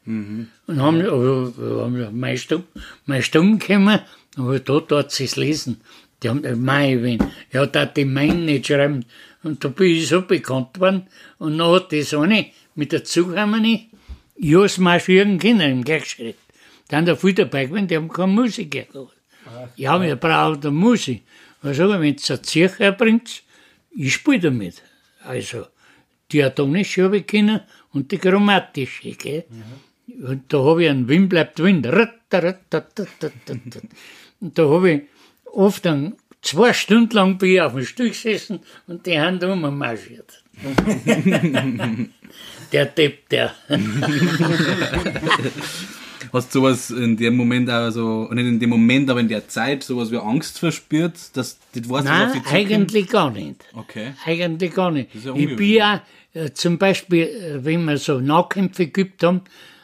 Speaker 3: Und haben, aber, haben mein Stumm, mein Stumm gekommen, aber da dort sie es lesen. Die haben, äh, mei, wenn, ja, da die meinen nicht schreiben. Und da bin ich so bekannt worden. Und dann hat das eine mit der Zuhammerni, ich hab's marschieren können im Gleichschritt. Dann da viel dabei gewesen, die haben keine Musik gehabt. Ja, wir brauchen eine Musik. Was sag ich, wenn du eine Zirche bringt, ich spiele damit. Also, die atonische habe ich können und die chromatische, gell? Und da habe ich einen Wind bleibt Wind. Und da habe ich oft dann zwei Stunden lang bin ich auf dem Stuhl gesessen und die Hand ummarschiert. der Depp, der.
Speaker 2: Hast du sowas in dem Moment auch so, nicht in dem Moment, aber in der Zeit, sowas wie Angst verspürt, dass das weißt, was auf
Speaker 3: Nein,
Speaker 2: dich zukommt?
Speaker 3: eigentlich gar nicht.
Speaker 2: Okay.
Speaker 3: Eigentlich gar nicht.
Speaker 2: ja
Speaker 3: ich bin ja äh, zum Beispiel, äh, wenn wir so Nahkämpfe geübt haben,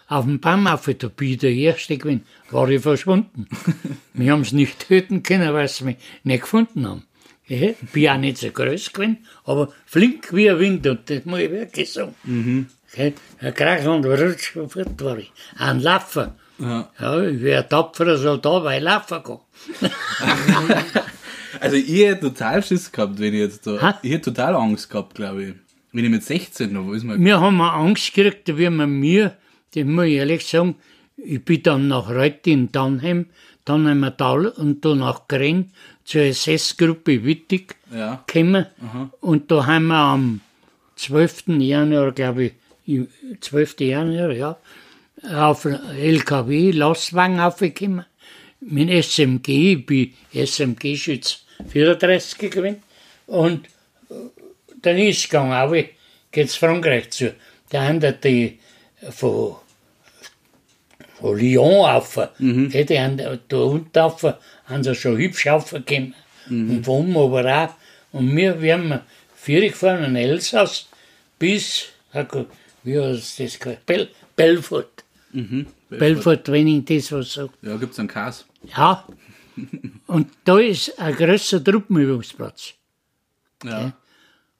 Speaker 3: auf dem Baum auf da bin der Erste gewesen, war ich verschwunden. wir haben es nicht töten können, weil sie mich nicht gefunden haben. Ja, bin auch nicht so groß gewesen, aber flink wie ein Wind, und das muss ich wirklich sagen. Okay, ein Krach und Rutsch und fort war ich. Ein Laufer.
Speaker 2: Ja.
Speaker 3: Ja, ich wäre ein tapferer Soldat, weil ich laufen kann.
Speaker 2: Also ich hätte total Schiss gehabt, wenn ich jetzt da,
Speaker 3: Ha?
Speaker 2: ich hätte total Angst gehabt, glaube ich. Wenn ich mit 16 noch, wo ist man,
Speaker 3: Wir haben auch Angst gekriegt, wie man mir, das muss ich ehrlich sagen, ich bin dann nach Reut in Tannheim, Tannheimer Tal und da nach Gren zur SS-Gruppe Wittig
Speaker 2: ja,
Speaker 3: gekommen. Und da haben wir am 12. Januar, glaube ich, im 12. Januar, ja, auf LKW Lastwagen aufgekommen. Mit SMG, ich bin SMG-Schütz 34 gewesen. Und äh, dann ist es gegangen, auch geht's Frankreich zu. Da haben die, die von, von Lyon auf, gell, die haben da da unten auf, haben sie schon hübsch aufgekommen. Und von oben aber auch. Und wir, wir haben vier gefahren in Elsass bis, wie heißt das, geheißen? Bel, Belfort. Belfort, wenn ich das was sage.
Speaker 2: ja, gibt's einen Kas.
Speaker 3: Ja. Und da ist ein größer Truppenübungsplatz.
Speaker 2: Ja.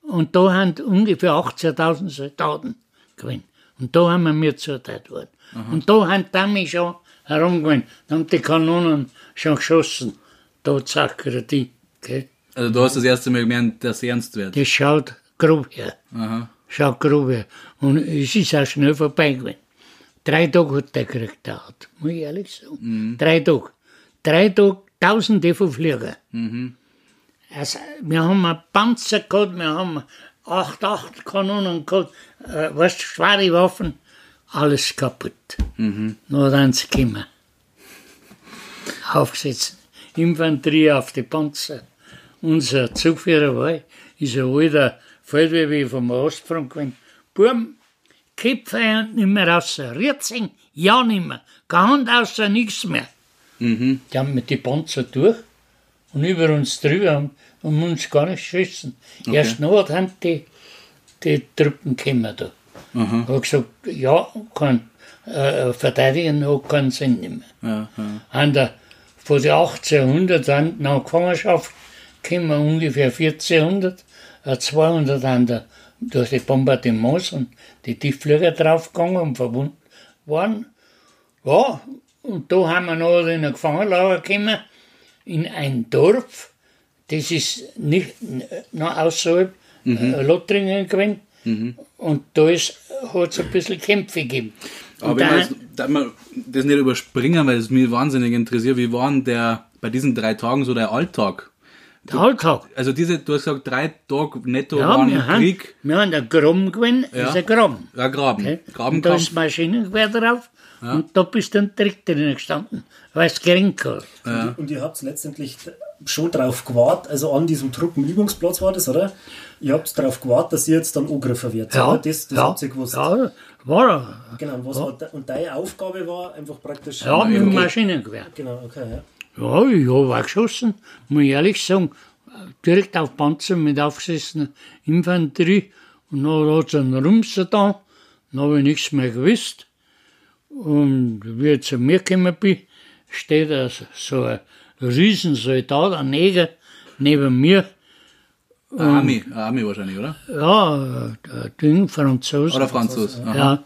Speaker 3: Und da haben ungefähr 18.000 Soldaten gewesen. Und da haben wir mir zugeteilt worden. Und da haben Amis schon herumgewesen. Da haben die Kanonen schon geschossen. Da zackere die. Okay?
Speaker 2: Also du hast das erste Mal gemerkt, dass es ernst wird.
Speaker 3: Das schaut grob her.
Speaker 2: Aha.
Speaker 3: Schaut grob her. Und es ist auch schnell vorbei gewesen. Drei Tage hat der Krieg gedauert, muss ich ehrlich sagen. Drei Tage. Drei Tage, tausende von Fliegern. Also, wir haben einen Panzer gehabt, wir haben acht, acht Kanonen gehabt, äh, weißt, schwere Waffen, alles kaputt. Mhm. Nur sie gekommen. Aufgesetzt. Infanterie auf die Panzer. Unser Zugführer war, ist ein alter Feldwebel vom Ostfront gewesen. Buben, Köpfe nicht mehr raus, Rietzing, ja nicht mehr, keine Hand außer nichts mehr. Die haben mit die Panzer durch und über uns drüber haben, haben uns gar nicht geschossen. Erst noch haben die, die Truppen gekommen da. Mhm. Habe gesagt, ja, kann, äh, verteidigen hat keinen Sinn mehr.
Speaker 2: Ja, ja.
Speaker 3: An der, von den 1800 an nach Gefangenschaft kommen ungefähr 1400, äh, 200 an der, durch die Bombardements und die Tiefflieger draufgegangen und verbunden waren. Ja, und da haben wir noch in ein Gefangenlager gekommen, in ein Dorf, das ist nicht noch außerhalb äh, Lothringen gewesen. Und da hat es ein bisschen Kämpfe gegeben. Und
Speaker 2: Aber
Speaker 3: da-
Speaker 2: ich man das nicht überspringen, weil es mich wahnsinnig interessiert. Wie war denn der, bei diesen drei Tagen so der Alltag?
Speaker 3: der Alltag.
Speaker 2: Also diese, du hast gesagt, drei Tage netto
Speaker 3: Ja,
Speaker 2: waren
Speaker 3: wir haben,
Speaker 2: Krieg.
Speaker 3: wir haben einen Graben gewesen,
Speaker 2: Ja.
Speaker 3: ist ein Graben.
Speaker 2: Ja, Graben.
Speaker 3: Okay? Und da ist Maschinengewehr drauf und da bist du dann direkt drinnen gestanden, weil es gering war.
Speaker 4: Und ihr habt letztendlich schon drauf gewartet, also an diesem Truppenübungsplatz war das, oder? Ihr habt darauf gewartet, dass ihr jetzt dann angegriffen wird.
Speaker 3: Ja,
Speaker 4: oder? Das, das
Speaker 3: ja,
Speaker 4: habt ihr gewusst.
Speaker 3: ja, war er.
Speaker 4: Genau, und, was war de, und deine Aufgabe war einfach praktisch.
Speaker 3: Ja, mit dem Maschinengewehr.
Speaker 4: Genau, okay, ja.
Speaker 3: Ja, ich habe auch geschossen, muss ich ehrlich sagen. Direkt auf Panzer mit aufgesessener Infanterie. Und dann hat es einen Rumser da. Dann habe ich nichts mehr gewusst. Und wie ich zu mir gekommen bin, steht da so ein Riesensoldat, ein Neger, neben mir.
Speaker 2: Army, Army wahrscheinlich, oder?
Speaker 3: Ja, der Ding, Franzose.
Speaker 2: Oder Franzos. Aha.
Speaker 3: Ja.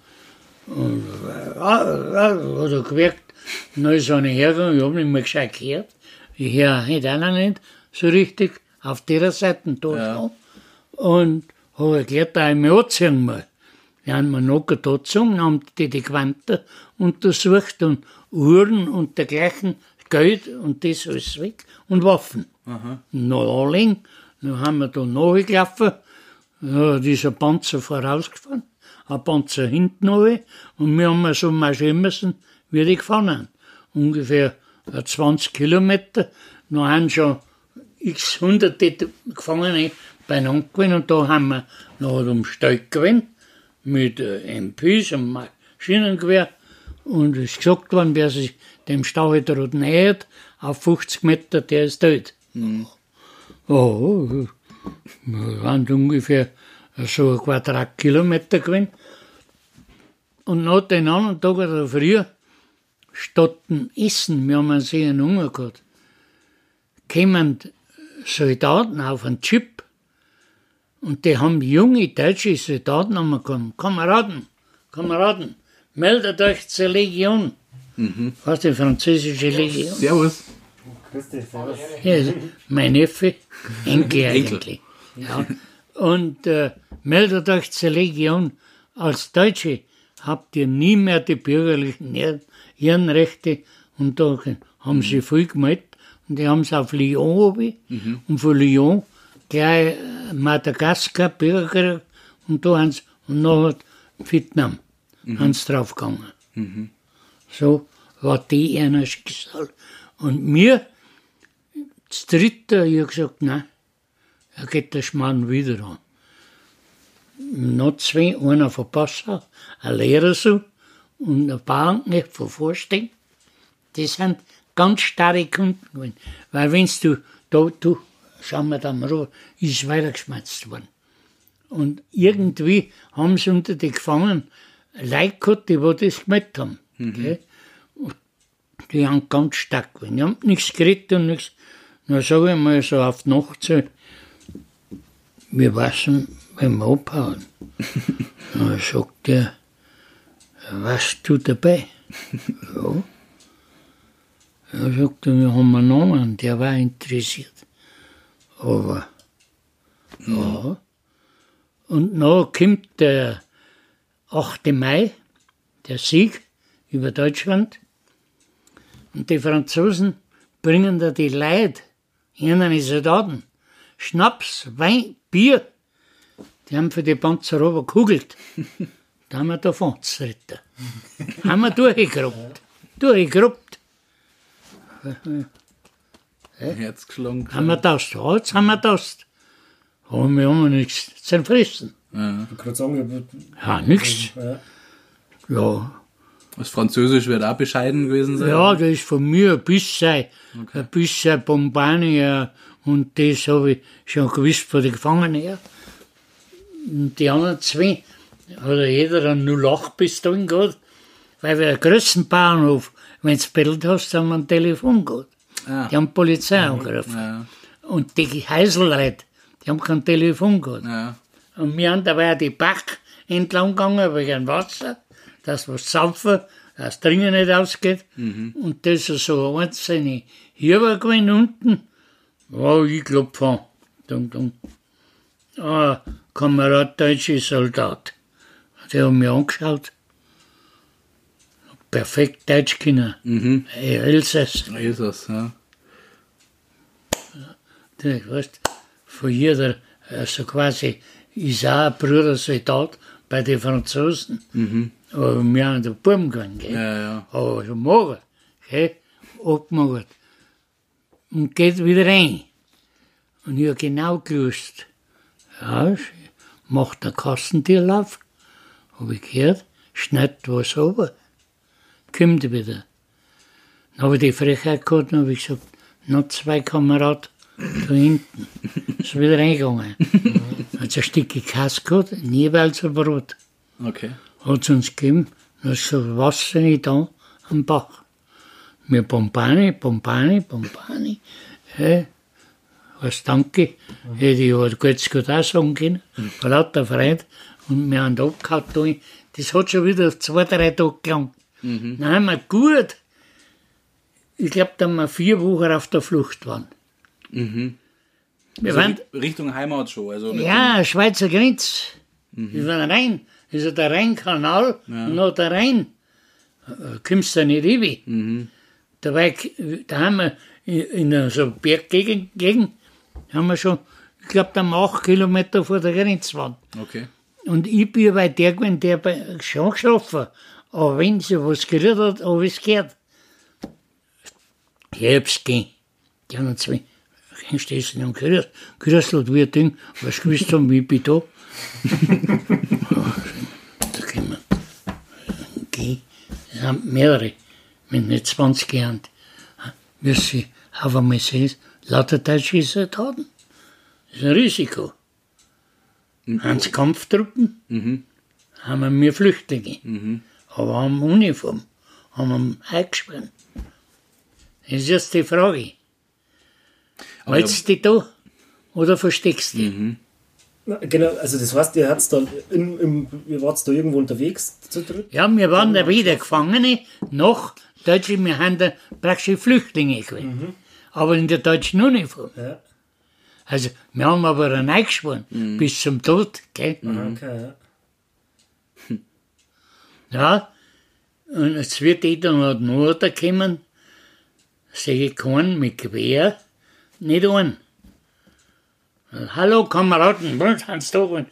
Speaker 3: Und, äh, hat er gewirkt. Dann ist einer hergegangen, ich habe nicht mehr gescheit gehört. Ich höre auch noch nicht so richtig auf der Seite da.
Speaker 2: Ja.
Speaker 3: Und habe erklärt, da ich mich anziehen muss. Die haben mir noch angezogen, haben die die Quanten untersucht und Uhren und dergleichen, Geld und das alles weg und Waffen. Und noch anlegen. Dann haben wir da nachgelaufen. Ja, dieser Panzer vorausgefahren, ein Panzer hinten runter und wir haben so marschieren müssen, wie die gefahren haben. Ungefähr äh, 20 Kilometer. Dann haben schon x hunderte Gefangene beieinander gewesen und da haben wir noch um Steig gewesen mit äh, MPs und Maschinengewehr und es ist gesagt worden, wer sich dem Stauheter nähert, auf 50 Meter, der ist tot. Oh, wir waren ungefähr so ein Quadratkilometer gewesen. Und nach den anderen Tag oder früher, statt dem Essen, wir haben einen sehr Hunger gehabt, kämen Soldaten auf einen Chip und die haben junge deutsche Soldaten angekommen. Kameraden, Kameraden, meldet euch zur Legion. Was die französische Legion?
Speaker 2: Servus.
Speaker 4: Grüß dich, servus.
Speaker 3: Ja, mein Neffe, Enkel eigentlich. Ja. Und äh, meldet euch zur Legion. Als Deutsche habt ihr nie mehr die bürgerlichen Ehren- Ehrenrechte. Und da haben sie viel gemeldet. Und die haben es auf Lyon oben. Und von Lyon gleich äh, Madagaskar, Bürger. Und da haben sie, und nachher Vietnam, haben sie draufgegangen. So war die einer Schicksal. Und mir, das dritte, ich hab gesagt, nein, er geht der Schmarrn wieder an. Noch zwei, einer von Passau, ein Lehrer so und ein Bauernknecht von Vorstein. Die sind ganz starre Kunden gewesen. Weil wenn's du, da, du, schauen wir da mal ist weitergeschmerzt worden. Und irgendwie haben sie unter die Gefangenen Leute gehabt, die das gemeldet haben. Okay? Und Die haben ganz stark gewesen. Die haben nichts geredet und nichts. Dann sage ich mal so auf die Nacht so, wir waschen beim Abhauen. Dann sagt er, was du dabei? ja. Er sagt er, wir haben einen Namen, der war interessiert. Aber, ja. Und dann kommt der 8. Mai, der Sieg über Deutschland. Und die Franzosen bringen da die Leute, ihren Soldaten, Schnaps, Wein, Bier. Die haben für die Panzer kugelt. Da haben wir davon zerritten. haben wir durchgeruppt. Durchgeruppt.
Speaker 2: Herz geschlagen.
Speaker 3: Haben wir das? Ja, jetzt haben wir das. Aber wir haben nichts zerfressen.
Speaker 2: Ja.
Speaker 4: Ich kann sagen,
Speaker 3: Ja, nichts.
Speaker 4: ja.
Speaker 3: Ja.
Speaker 2: Das Französisch wird auch bescheiden gewesen sein.
Speaker 3: Ja, das ist von mir ein bisschen, ein bisschen Bombani und das habe ich schon gewusst von den Gefangenen her. Und die anderen zwei hat jeder einen 08 bis dahin gehabt, weil wir einen größten Bauernhof, wenn du Bild hast, haben wir ein Telefon gehabt.
Speaker 2: Ah.
Speaker 3: Die haben die Polizei angerufen.
Speaker 2: Ja,
Speaker 3: Und die Heiselleute, die haben kein Telefon gehabt.
Speaker 2: ja.
Speaker 3: Und wir haben dabei die Bach entlang gegangen wegen Wasser, dass wir saufen, dass Dringen nicht ausgeht. Und das ist so einzelne Hieber gewesen unten. Ja, ich glaub von. Dum, dum. Ah, Kamerad, deutsche Soldat. Die haben mich angeschaut. Perfekt Deutsch können.
Speaker 2: Mhm.
Speaker 3: Hey, Elsass.
Speaker 2: Das, ja.
Speaker 3: Du weißt, von jeder, also quasi, ist auch ein Bruder Soldat bei den Franzosen. Aber wir haben den Buben gegangen, gell?
Speaker 2: Ja, ja.
Speaker 3: Aber schon mager, gell? Abgemagert. Und geht wieder rein. Und ich habe genau gewusst, ja, macht einen Kassentierlauf, habe ich gehört, schneidet was runter, kommt wieder. Dann habe ich die Frechheit gehabt und habe ich gesagt, noch zwei Kameraden da hinten. Ist wieder reingegangen. Hat ein Stück Käse gehabt, ein Jeweils ein Brot.
Speaker 2: Okay.
Speaker 3: Hat es uns gegeben, ist so Wasser nicht da am Bach. Wir Pompani, Pompani, Pompani. Hey, was danke. Hätte ich kurz gut auch sagen können. Vor lauter Freude. Und wir haben da abgehauen. da. Das hat schon wieder zwei, drei Tage gelangt. Dann haben wir gut. Ich glaube, da haben wir vier Wochen auf der Flucht waren. Wir
Speaker 2: Also
Speaker 3: waren,
Speaker 2: Ri- Richtung Heimat schon. Also
Speaker 3: ja, Schweizer Grenz. Wir waren rein. Ist ja der Rheinkanal und noch der Rhein. Äh, Kommst du nicht rein. Da, war ich, da haben wir in, in so einer Berggegend, Gegend, haben wir schon, ich glaube, da haben wir acht Kilometer vor der Grenze waren.
Speaker 2: Okay.
Speaker 3: Und ich bin bei der gewesen, der bei, schon geschlafen. Aber wenn sie was gerührt hat, habe ich es gehört. Ich hab's gehen. Die anderen zwei, kennst du das? Die haben gerührt. Grüß Gott, wie ein Ding. Was gewusst haben, wie ich bin da. da können wir gehen. Das haben mehrere, wenn nicht 20 Jahren. Wie sie auf einmal sehen, lauter deutsche Soldaten. Das ist ein Risiko. Haben sie Kampftruppen, haben wir Flüchtlinge, aber haben Uniform, haben wir eingespannt. Das ist jetzt die Frage. Hältst du dich da oder versteckst du dich?
Speaker 4: Na, Genau, also das heißt, ihr hat's da in, im, ihr wart da irgendwo unterwegs zu dritt?
Speaker 3: Ja, wir waren da wieder Gefangene, noch Deutsche, wir haben da praktisch Flüchtlinge gewesen. Aber in der deutschen Uniform.
Speaker 4: Ja.
Speaker 3: Also, wir haben aber einen eingespannt, bis zum Tod, gell?
Speaker 4: Okay, ja.
Speaker 3: Ja, und jetzt wird ich dann nach Norden kommen, sehe ich keinen mit Gewehr, nicht einen. Hallo Kameraden, sind da? Und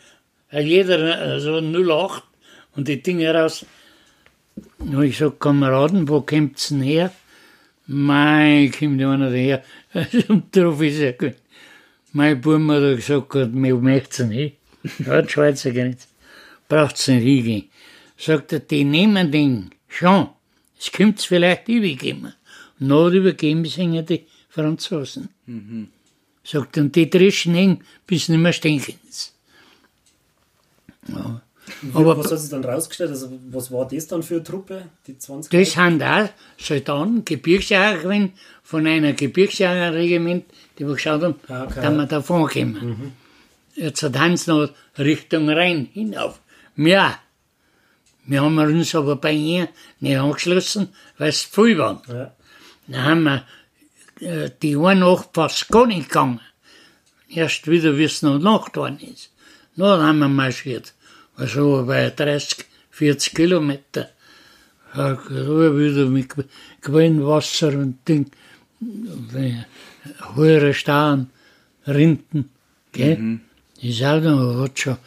Speaker 3: jeder äh, so 08 und die Dinge raus. Und ich sag, Kameraden, wo kommt's denn her? Mei, kommt einer daher. Und darauf ist er gut. Mein Buben hat er gesagt, mir möcht's nicht. Ja, die Schweizer Grenze. Braucht's nicht hingehen. Sagt er, die nehmen den schon. Es kommt vielleicht übergeben. Und noch übergeben sie ihnen die Franzosen. Sagt und die dreschen ihn, bis nicht mehr stinken. Ja.
Speaker 4: Aber was hat sich dann rausgestellt? Also, was war das dann für eine Truppe? Die 20
Speaker 3: Das sind auch Soldaten, Gebirgsjäger gewesen, von einer Gebirgsjägerregiment, die wir geschaut haben,
Speaker 4: Ah, okay.
Speaker 3: dass wir davon kommen. Jetzt haben sie noch Richtung Rhein hinauf. Wir, wir haben uns aber bei ihr nicht angeschlossen, weil es zu viel waren.
Speaker 4: Ja.
Speaker 3: Dann haben wir die eine Nacht fast gar nicht gegangen. Erst wieder, wie es noch Nacht geworden ist. Nur dann haben wir marschiert. Also bei 30, 40 Kilometer. Ja, wieder mit Quellwasser und Ding. Hohe Stauen, Rinden. Gell? Ist auch noch, hat schon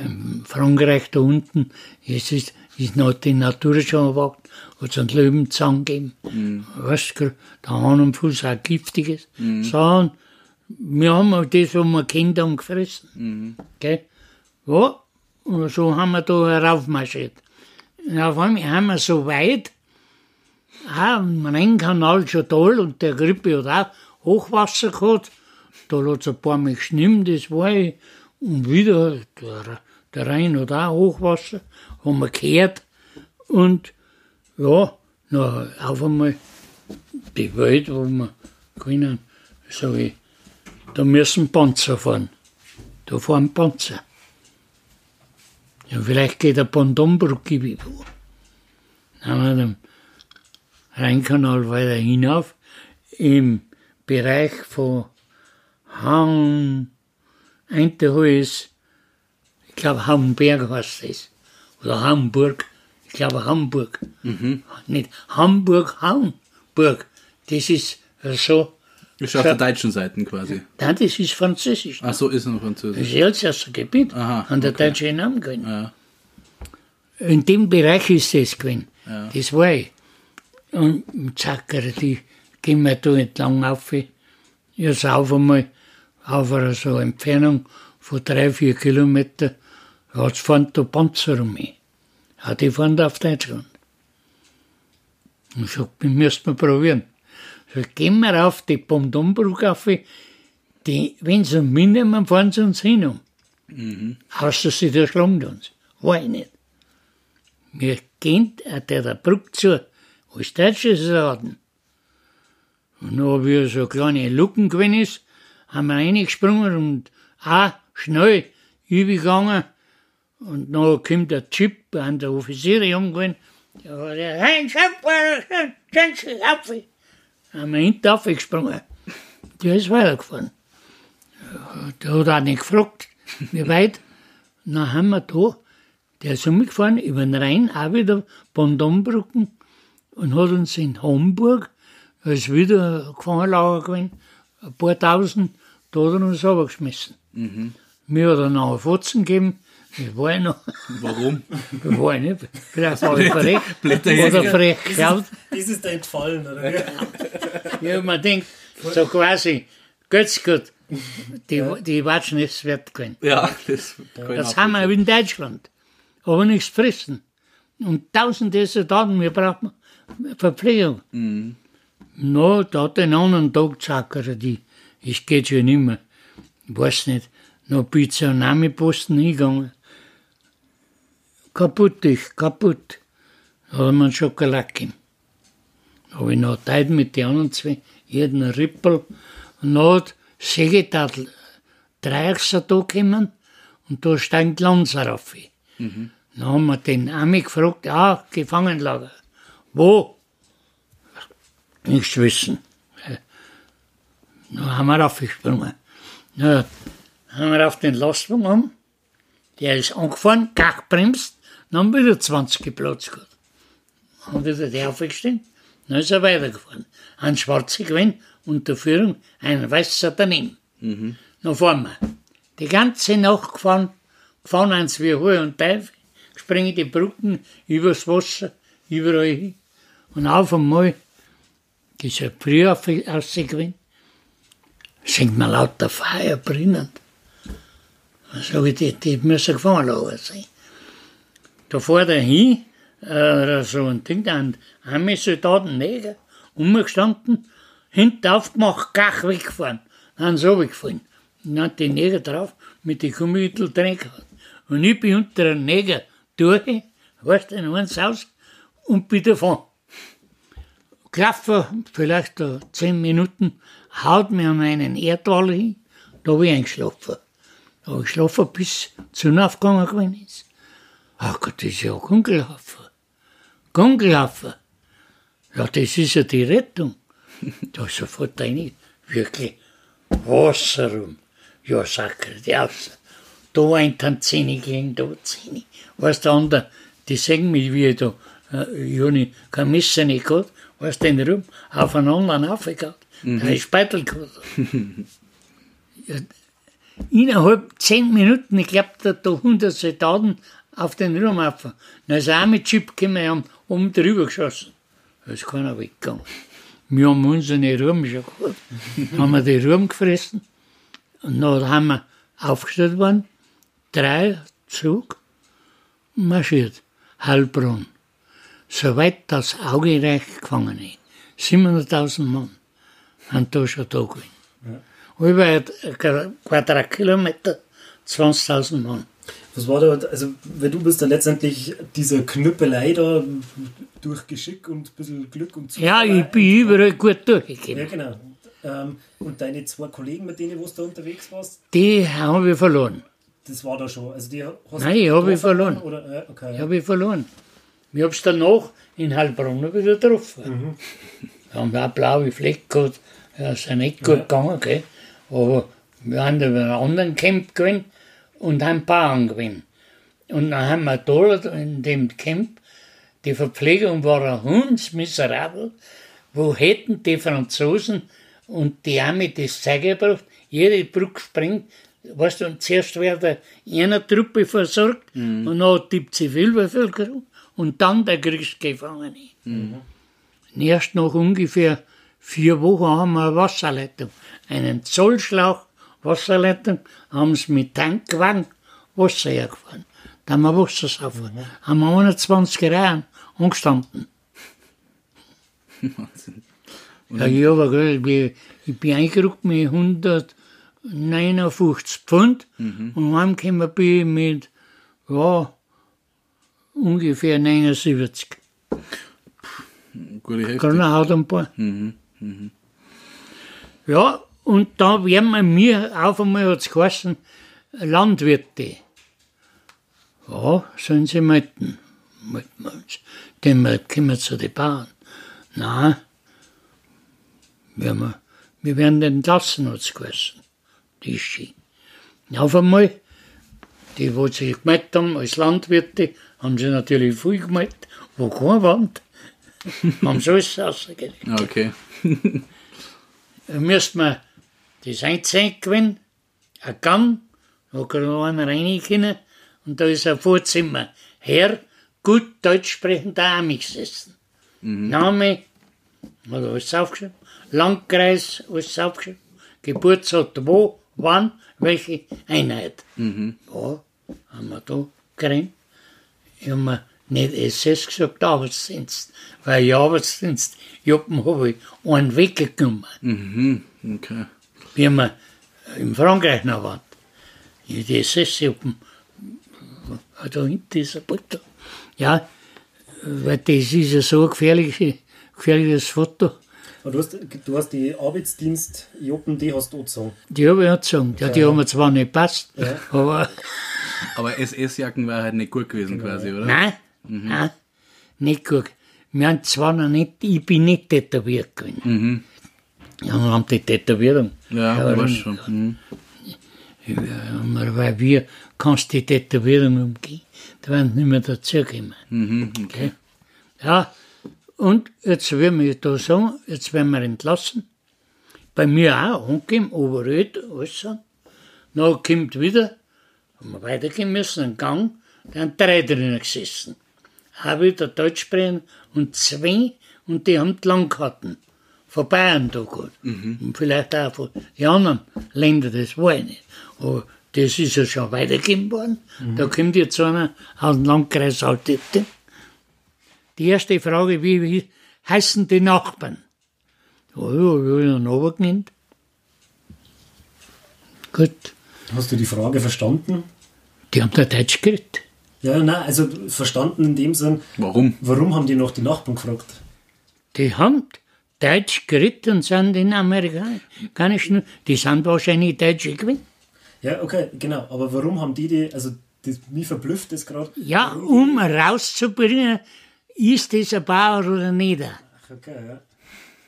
Speaker 3: ähm, Frankreich da unten, es ist, ist noch die Natur schon erwacht, hat es einen Löwenzahn gegeben. Weißt du, der Hahn am Fuß auch giftiges. Sachen. Wir haben auch das, was wir kennt haben, gefressen. Gell? Ja, und so haben wir da heraufmarschiert. Und auf einmal haben wir so weit, auch im Rheinkanal schon toll und der Grippe hat auch Hochwasser gehabt. Da hat es ein paar Mal geschnimmt, das war ich. Und wieder, der, der Rhein hat auch Hochwasser, haben wir gehört. Und ja, na, auf einmal die Welt, wo wir können, sag ich, da müssen Panzer fahren. Da fahren Panzer. Ja, vielleicht geht eine Pontonbrücke wieder. Dann haben wir den Rheinkanal weiter hinauf im Bereich von Hang, Einterholz, ich glaube Hamburg heißt es. Oder Hamburg, ich glaube Hamburg. Nicht Hamburg, Hamburg. Das ist so,
Speaker 2: Ist auf der deutschen Seite quasi.
Speaker 3: nein, das ist Französisch.
Speaker 2: Ach so, ist noch
Speaker 3: Das
Speaker 2: Französisch.
Speaker 3: ist Elsässer Gebiet,
Speaker 2: Aha,
Speaker 3: an der
Speaker 2: okay.
Speaker 3: deutschen Namen gewesen.
Speaker 2: Ja.
Speaker 3: In dem Bereich ist das gewesen. Das war ich. Und zacker, die gehen wir da entlang auf. Jetzt auf einmal, auf einer so Entfernung von drei, vier Kilometer, jetzt fahren da Panzer um mich. Ja, die fahren da auf Deutschland. Und ich sag, wir müssen wir probieren. So, gehen wir auf die Pomdombrücke auf, die, wenn sie uns mitnehmen, fahren sie uns hin um. Außer sie erschlagen uns. War ich nicht. Wir gehen äh, der, der Brücke zu, als deutsches Laden. Und hab ich so kleine Lucken gewesen ist, haben wir reingesprungen und auch schnell übergegangen. Und dann kommt der Chip an der Offiziere umgewesen. Der hat gesagt, hey, Schöpfer, schön, schön, auf. Haben wir hinten aufgesprungen. Der ist weitergefahren. Der hat auch nicht gefragt, wie weit. Dann haben wir da, der ist umgefahren über den Rhein, auch wieder Bondombrücken und hat uns in Homburg, da ist wieder ein Gefangenlager gewesen, ein paar Tausend, da hat er uns runtergeschmissen. Mir hat er noch einen Fotzen gegeben, war ich noch,
Speaker 2: Warum?
Speaker 3: war ich nicht, vielleicht war ich frech, oder frech.
Speaker 4: Das ist dir entfallen, oder? wie?
Speaker 3: Ja, man denkt, so quasi, Götz gut, die, die Watschen ist wert gewesen.
Speaker 2: Ja, das ich
Speaker 3: Das haben wir in Deutschland. Aber nichts fressen. Und tausende Soldaten, wir brauchen Verpflegung. No, da hat den anderen Tag gesagt, die, es geht schon nicht mehr. Ich weiß nicht. Noch ich einem Armeeposten hingegangen. Kaputt, ich, kaputt. Da hat mir einen Schokolade gegeben. Da habe ich noch Zeit mit den anderen zwei, jeden Rippel. Und dann hat Segetadl Dreiachser da gekommen und da steigt Lanzer rauf. Dann haben wir den Ami gefragt, ah, Gefangenlager. Wo? Nichts wissen. Dann haben wir raufgesprungen. Ja, haben wir auf den Lastwagen um. Der ist angefahren, gach bremst, dann haben wir wieder 20 geplatzt gehabt. Haben wieder die aufgestanden, dann ist er weitergefahren. Ein schwarzer gewesen, unter Führung, ein weißer daneben. Dann fahren wir. Die ganze Nacht gefahren, gefahren eins wie Hohe und Teufel, springen die Brücken übers Wasser, überall hin. Und auf einmal, ja früher rausgegangen, sind mir lauter Feuer brennend. Dann sag ich, die, die müssen Gefahrenlager sein. Da fährt er hin, äh, so ein Ding, ein Armeesoldaten, Neger, umgestanden, hinten aufgemacht, gach weggefahren. Dann so weggefallen. Dann hat die Neger drauf mit den Gummimittel drin gehabt. Und ich bin unter einem Neger durch, weißt du, in eins aus und bin davon. Klaffer, vielleicht da zehn Minuten, haut mir an einen Erdwall hin, da bin ich eingeschlafen. Da habe ich schlafen, bis die Sonne aufgegangen ist. Ach Gott, das ist ja Gungelhaufen. Gungelhaufen. Ja, das ist ja die Rettung. Da ist sofort rein, wirklich Wasser rum. Ja, sacre, die aus. Da ein Tanzini gegen da Zini. Weißt du, andere, die sehen mich, wie ich da, äh, Juni, kein Messer nicht gehabt, weißt den rum, aufeinander aufgehauen. Mhm. Da ist Beitel gehabt. ja, innerhalb zehn Minuten, ich glaube, da, da hundert Soldaten auf den auf. Dann ist auch mit Chip gekommen, haben oben drüber geschossen. Da ist keiner weggegangen. Wir haben unsere Ruhm schon gehabt. haben wir die Ruhm gefressen. Und dann haben wir aufgestellt worden, drei Zug, marschiert, Heilbronn. Soweit das Auge reicht gefangen ist. 700.000 Mann haben da schon da gewesen. Ja. Über ein Quadratkilometer 20.000 Mann.
Speaker 4: Was war da, also, weil du bist da letztendlich dieser Knüppelei da durch Geschick und ein bisschen Glück und
Speaker 3: Zufall. Ja, ich bin überall gut durchgekommen.
Speaker 4: Ja, genau. Ähm, und deine zwei Kollegen, mit denen du da unterwegs warst?
Speaker 3: Die haben wir verloren.
Speaker 4: Das war da schon. Also die
Speaker 3: Nein, ich habe ich verloren. Oder? Ja, okay. Ich habe ich verloren. Ich habe es danach in Heilbronn wieder getroffen. Mhm. Wir haben auch blaue Fleck gehabt. Ja, ist ja nicht gut ja. gegangen, gell? aber wir haben über einen anderen Camp gewinnt und haben Bauern gewinnt. Und dann haben wir dort in dem Camp, die Verpflegung war ein hundsmiserabel, wo hätten die Franzosen und die Armee das Zeug gebracht, jede Brücke springt, weißt du, und zuerst wird eine Truppe versorgt mhm. und dann die Zivilbevölkerung und dann der Kriegsgefangene. Mhm. Und erst nach ungefähr vier Wochen haben wir eine Wasserleitung, einen Zollschlauch Wasserleitung, haben sie mit Tankwagen Wasser hergefahren. Da haben wir Wasser saufen. Mhm. Haben wir 21 Reihen angestanden. Wahnsinn. Ja, ich, aber, ich bin eingerückt mit 159 Pfund mhm. und heimgekommen bin ich mit ja, ungefähr 79. Gute Hälfte. Keine Haut ein paar. Mhm. Mhm. Ja, und da werden wir mir auf einmal hat es geheißen, Landwirte. Ja, sollen sie melden. Melden wir uns. Dann kommen wir zu den Bauern. Nein, wir, wir werden entlassen, hat es geheißen. Die Ski. Auf einmal, die, die sich gemeldet haben als Landwirte, haben sie natürlich viel gemeldet, wo keine Wand. haben sie alles rausgelegt.
Speaker 2: Okay.
Speaker 3: müsste man das gewinnen, ein Gang, da kann noch einer rein und da ist ein Vorzimmer. Herr, gut Deutsch sprechender Arme gesessen. Mhm. Name, hat alles aufgeschrieben. Landkreis, alles aufgeschrieben. Geburtsort wo, wann, welche Einheit. Mhm. Ja, haben wir da gekriegt. Ich habe mir nicht SS gesagt, Arbeitsdienst. Weil ich Arbeitsdienst, Joppen habe ich einen weggenommen.
Speaker 2: Mhm, okay.
Speaker 3: Wie wir in Frankreich noch waren. Die SS-Joppen, da hinten ist ein Butter. Ja, weil das ist ja so ein gefährliches, gefährliches Foto.
Speaker 4: du hast, du hast die Arbeitsdienst-Joppen, die hast du angezogen?
Speaker 3: Die habe ich angezogen. Ja, die haben mir zwar nicht gepasst, ja. aber...
Speaker 2: aber SS-Jacken war halt nicht gut gewesen genau. quasi, oder?
Speaker 3: Nein, mhm. nein, nicht gut. Wir haben zwar noch nicht, ich bin nicht tätowiert gewesen. Mhm. Ja, wir haben die Tätowierung.
Speaker 2: Ja, ja weiß schon. Mhm.
Speaker 3: Ja, weil wir kannst die Tätowierung umgehen, da werden nicht mehr dazukommen. Mhm, okay. Ja, und jetzt werden wir da sagen, jetzt werden wir entlassen. Bei mir auch, angegeben, Oberröd, alles so. Dann kommt wieder, haben wir weitergehen müssen, einen Gang, da haben drei drinnen gesessen. Auch wieder Deutsch sprechen und zwei, und die haben Langkarten von Bayern da gehabt. Mhm. Und vielleicht auch von den anderen Ländern, das war ich nicht. Aber das ist ja schon weitergegeben worden. Mhm. Da kommt jetzt einer aus dem Landkreis Altette. Die erste Frage, wie, wie heißen die Nachbarn? Ja, ja, ich ihn genannt. Gut.
Speaker 4: Hast du die Frage verstanden?
Speaker 3: Die haben da Deutsch geredet.
Speaker 4: Ja, nein, also verstanden in dem Sinn.
Speaker 2: Warum?
Speaker 4: Warum haben die noch die Nachbarn gefragt?
Speaker 3: Die haben Deutsch geritten sind in Amerika. Kann ich nur, die sind wahrscheinlich Deutsche gewesen.
Speaker 4: Ja, okay, genau. Aber warum haben die die, also das, mich verblüfft das gerade.
Speaker 3: Ja, um rauszubringen, ist das ein Bauer oder nicht.
Speaker 4: Okay, ja.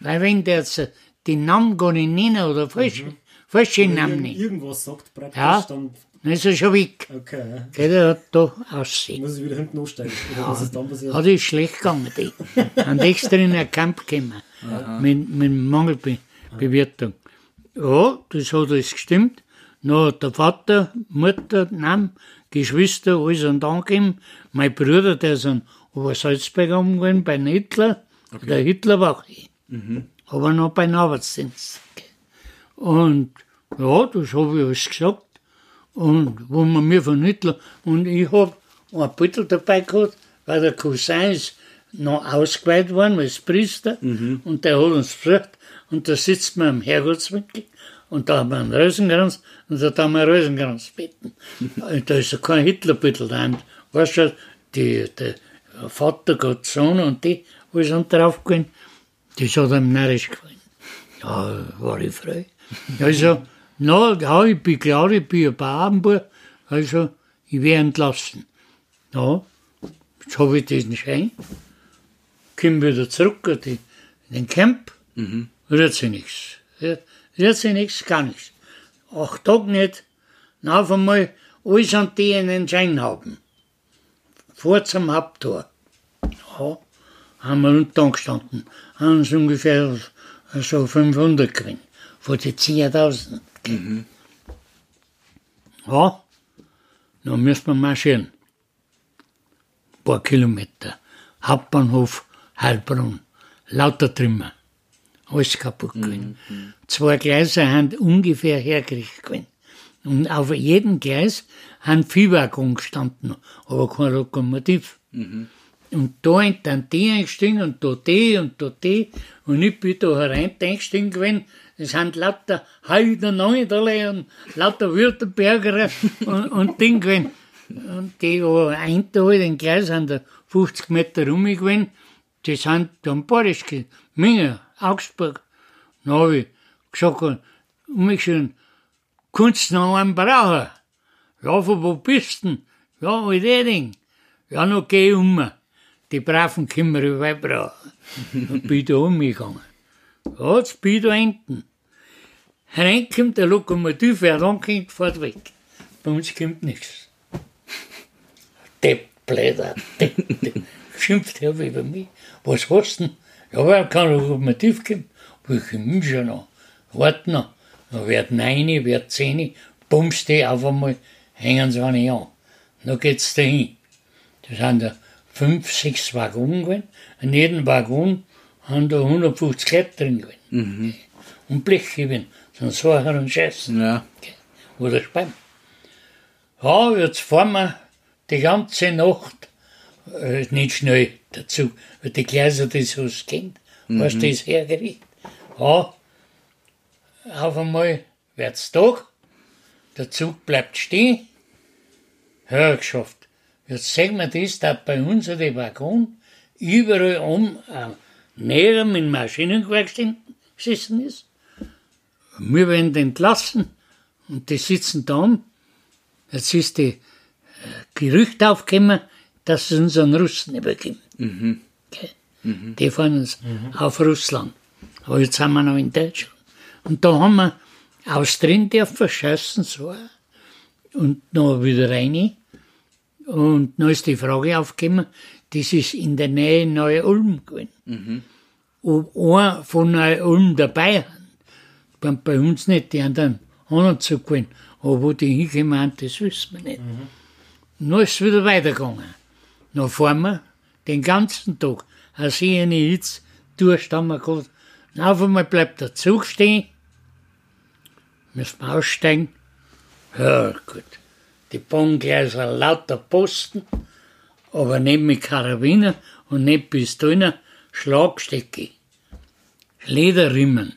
Speaker 3: Weil wenn der jetzt den Namen gar nicht nennen oder falsch, falsche Namen
Speaker 4: Wenn
Speaker 3: nennt,
Speaker 4: irgendwas sagt praktisch,
Speaker 3: Ja.
Speaker 4: dann,
Speaker 3: dann ist er schon weg.
Speaker 4: okay, ja.
Speaker 3: Gell, Der hat da aussehen.
Speaker 4: muss ich wieder hinten aussteigen. Oder was ist dann passiert?
Speaker 3: Hat ist schlecht gegangen, die. An extra in ein Camp gekommen. Mit, mit Mangelbewirtung. Ja, das hat alles gestimmt. Hat der Vater, Mutter, Nein, Geschwister, alles und angegeben. Mein Bruder, der ist an Obersalzberg umgegangen, bei Hitler. Der Hitler war auch hier. Aber noch bei den Arbeitsdienst. Und ja, das habe ich alles gesagt. Und wo man mir von Hitler, und ich hab ein Büttel dabei gehabt, weil der Cousin ist noch ausgeweiht worden als Priester, und der hat uns besucht, und da sitzt man am Herrgottswinkel, und da haben wir einen Rosenkranz, und da haben wir einen Rosenkranz beten. Und da ist ja kein Hitlerbüttel da. Weißt du, die, der Vater, Gott, Sohn und die, alles sind draufgegangen, das hat ihm narrisch gefallen. Ja, war ich frei. Also, na, ja, ich bin klar, ich bin ein Bauernbub, also, ich werde entlassen. Ja, jetzt habe ich diesen Schein, komme wieder zurück in die- den Camp, rührt sich nichts. Rührt sich nichts, gar nichts. Acht Tage nicht, na, auf einmal, alles an die einen Schein haben. Vor zum Haupttor. Ja, haben wir unten angestanden. Haben uns ungefähr so 500 gewinnt. Von den 10.000. Ja, dann müssen wir marschieren. Ein paar Kilometer. Hauptbahnhof Heilbrunn. Lauter Trümmer. Alles kaputt gewesen. Zwei Gleise haben ungefähr hergerichtet gewesen. Und auf jedem Gleis haben vier Waggon gestanden, aber kein Lokomotiv. Und da sind die eingestiegen und da die und da die. Und ich bin da herein eingestiegen gewesen. Das sind lauter Heider Neuderle und lauter Württemberger und, und Ding gewesen. Und die, wo ein halt in Gleis sind da 50 Meter rum gewesen. Die sind da am Badisch gewesen. Minge, Augsburg. Dann habe ich gesagt, umgeschaut, kannst du noch einen brauchen? Ja, von wo bist du? Ja, mit Eding. Ja, noch geh um. Die braven können wir überall brauchen. Dann bin ich da umgegangen. Ja, jetzt bin ich da hinten. Reinkommt der Lokomotiv, wer rankommt, fährt weg. Bei uns kommt nichts. Depp, Bläder, Depp, Depp. Schimpft er über mich. Was hast du denn? Ja, wer kann Lokomotiv kommen? Ich komme schon noch. Wart noch. Dann wird neun, wird zehn, bummst die auf einmal, hängen sie eine an. Dann geht's dahin. Das sind da fünf, sechs Waggons gewesen. In jedem Waggon haben da 150 Leute drin gewesen. Und Blechheben, sonst Sachen und Scheißen.
Speaker 2: Ja.
Speaker 3: Oder Speim. Ja, jetzt fahren wir die ganze Nacht, äh, nicht schnell dazu, weil die Gleise das so kennt, was das hergerichtet. Ja, auf einmal wird's Tag, der Zug bleibt stehen, ja, geschafft. Jetzt sehen wir das, da bei uns den Waggon überall um, äh, näher mit Maschinengewehr gesessen ist. Wir werden entlassen und die sitzen da um. Jetzt ist die äh, Gerücht aufgekommen, dass sie uns an Russen übergeben. Okay. Die fahren uns auf Russland. Aber jetzt sind wir noch in Deutschland. Und da haben wir aus drin dürfen schießen, so. Und noch wieder rein. Und dann ist die Frage aufgekommen, das ist in der Nähe Neu-Ulm gewesen. Ob einer von Neu-Ulm dabei hat. Bei, uns nicht, die haben dann anderen Zug gewesen. Aber wo die hingekommen haben, das wissen wir nicht. Und dann ist es wieder weitergegangen. Dann fahren wir den ganzen Tag. Ich eine Hitze Durst haben wir gehabt. Und auf einmal bleibt der Zug stehen. Müssen wir aussteigen. Ja, gut. Die Bahngleise lauter Posten, aber nicht mit Karabiner und nicht Pistolen, Schlagstecke, Lederriemen,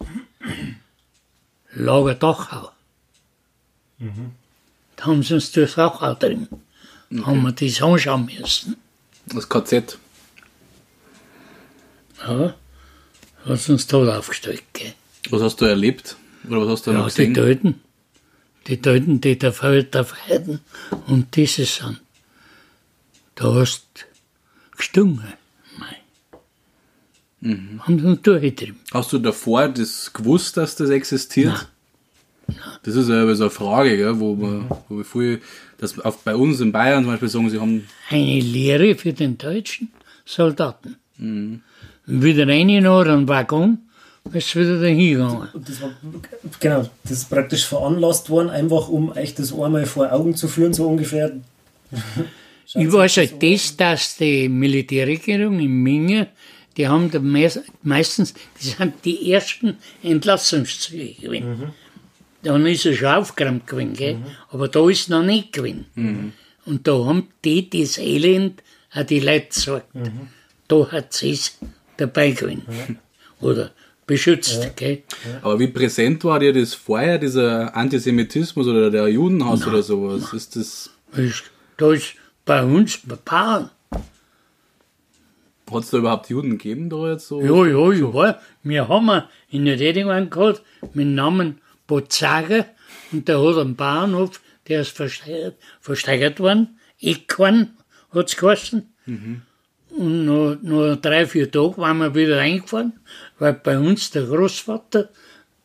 Speaker 3: Lager Dachau. Da haben sie uns durchs Dachau drin. Haben wir das anschauen müssen.
Speaker 2: Das KZ.
Speaker 3: Ja, hat sie uns tot aufgestellt. Gell.
Speaker 2: Was hast du erlebt? Oder was hast du
Speaker 3: Ja,
Speaker 2: noch
Speaker 3: die
Speaker 2: gesehen?
Speaker 3: Töten. die Deuten, die der Feld verheiden und diese sind. Da hast gestungen. Mhm. Haben sie noch durchgetrieben.
Speaker 2: Hast du davor das gewusst, dass das existiert? Nein. Das ist ja so eine Frage, gell, wo, man, wo wir viel, dass auf, bei uns in Bayern zum Beispiel sagen, sie haben.
Speaker 3: Eine Lehre für den deutschen Soldaten. Mhm. Wieder rein in einen Waggon, ist wieder dahin gegangen.
Speaker 4: Das war, genau, das ist praktisch veranlasst worden, einfach um euch das einmal vor Augen zu führen, so ungefähr.
Speaker 3: ich weiß halt das, dass die Militärregierung in Minge die haben da meistens, die sind die ersten Entlassungszüge gewesen. Mhm. Dann ist er schon aufgeräumt gewesen, gell? Mhm. aber da ist noch nicht gewesen. Mhm. Und da haben die das Elend auch die Leute gesagt. Mhm. Da hat sie es dabei gewesen. Oder beschützt. Ja. Gell?
Speaker 2: Aber wie präsent war dir das vorher, dieser Antisemitismus oder der Judenhass Nein. oder sowas? Nein. Ist das.
Speaker 3: Da ist bei uns ein paar
Speaker 2: hat es da überhaupt Juden gegeben da jetzt so?
Speaker 3: Ja, ja, ja. Wir haben in der einen gehabt mit dem Namen Bozager und der hat einen Bauernhof, der ist versteigert, versteigert worden. Eckkorn hat es geheißen. Mhm. Und noch, noch drei, vier Tage waren wir wieder reingefahren, weil bei uns der Großvater,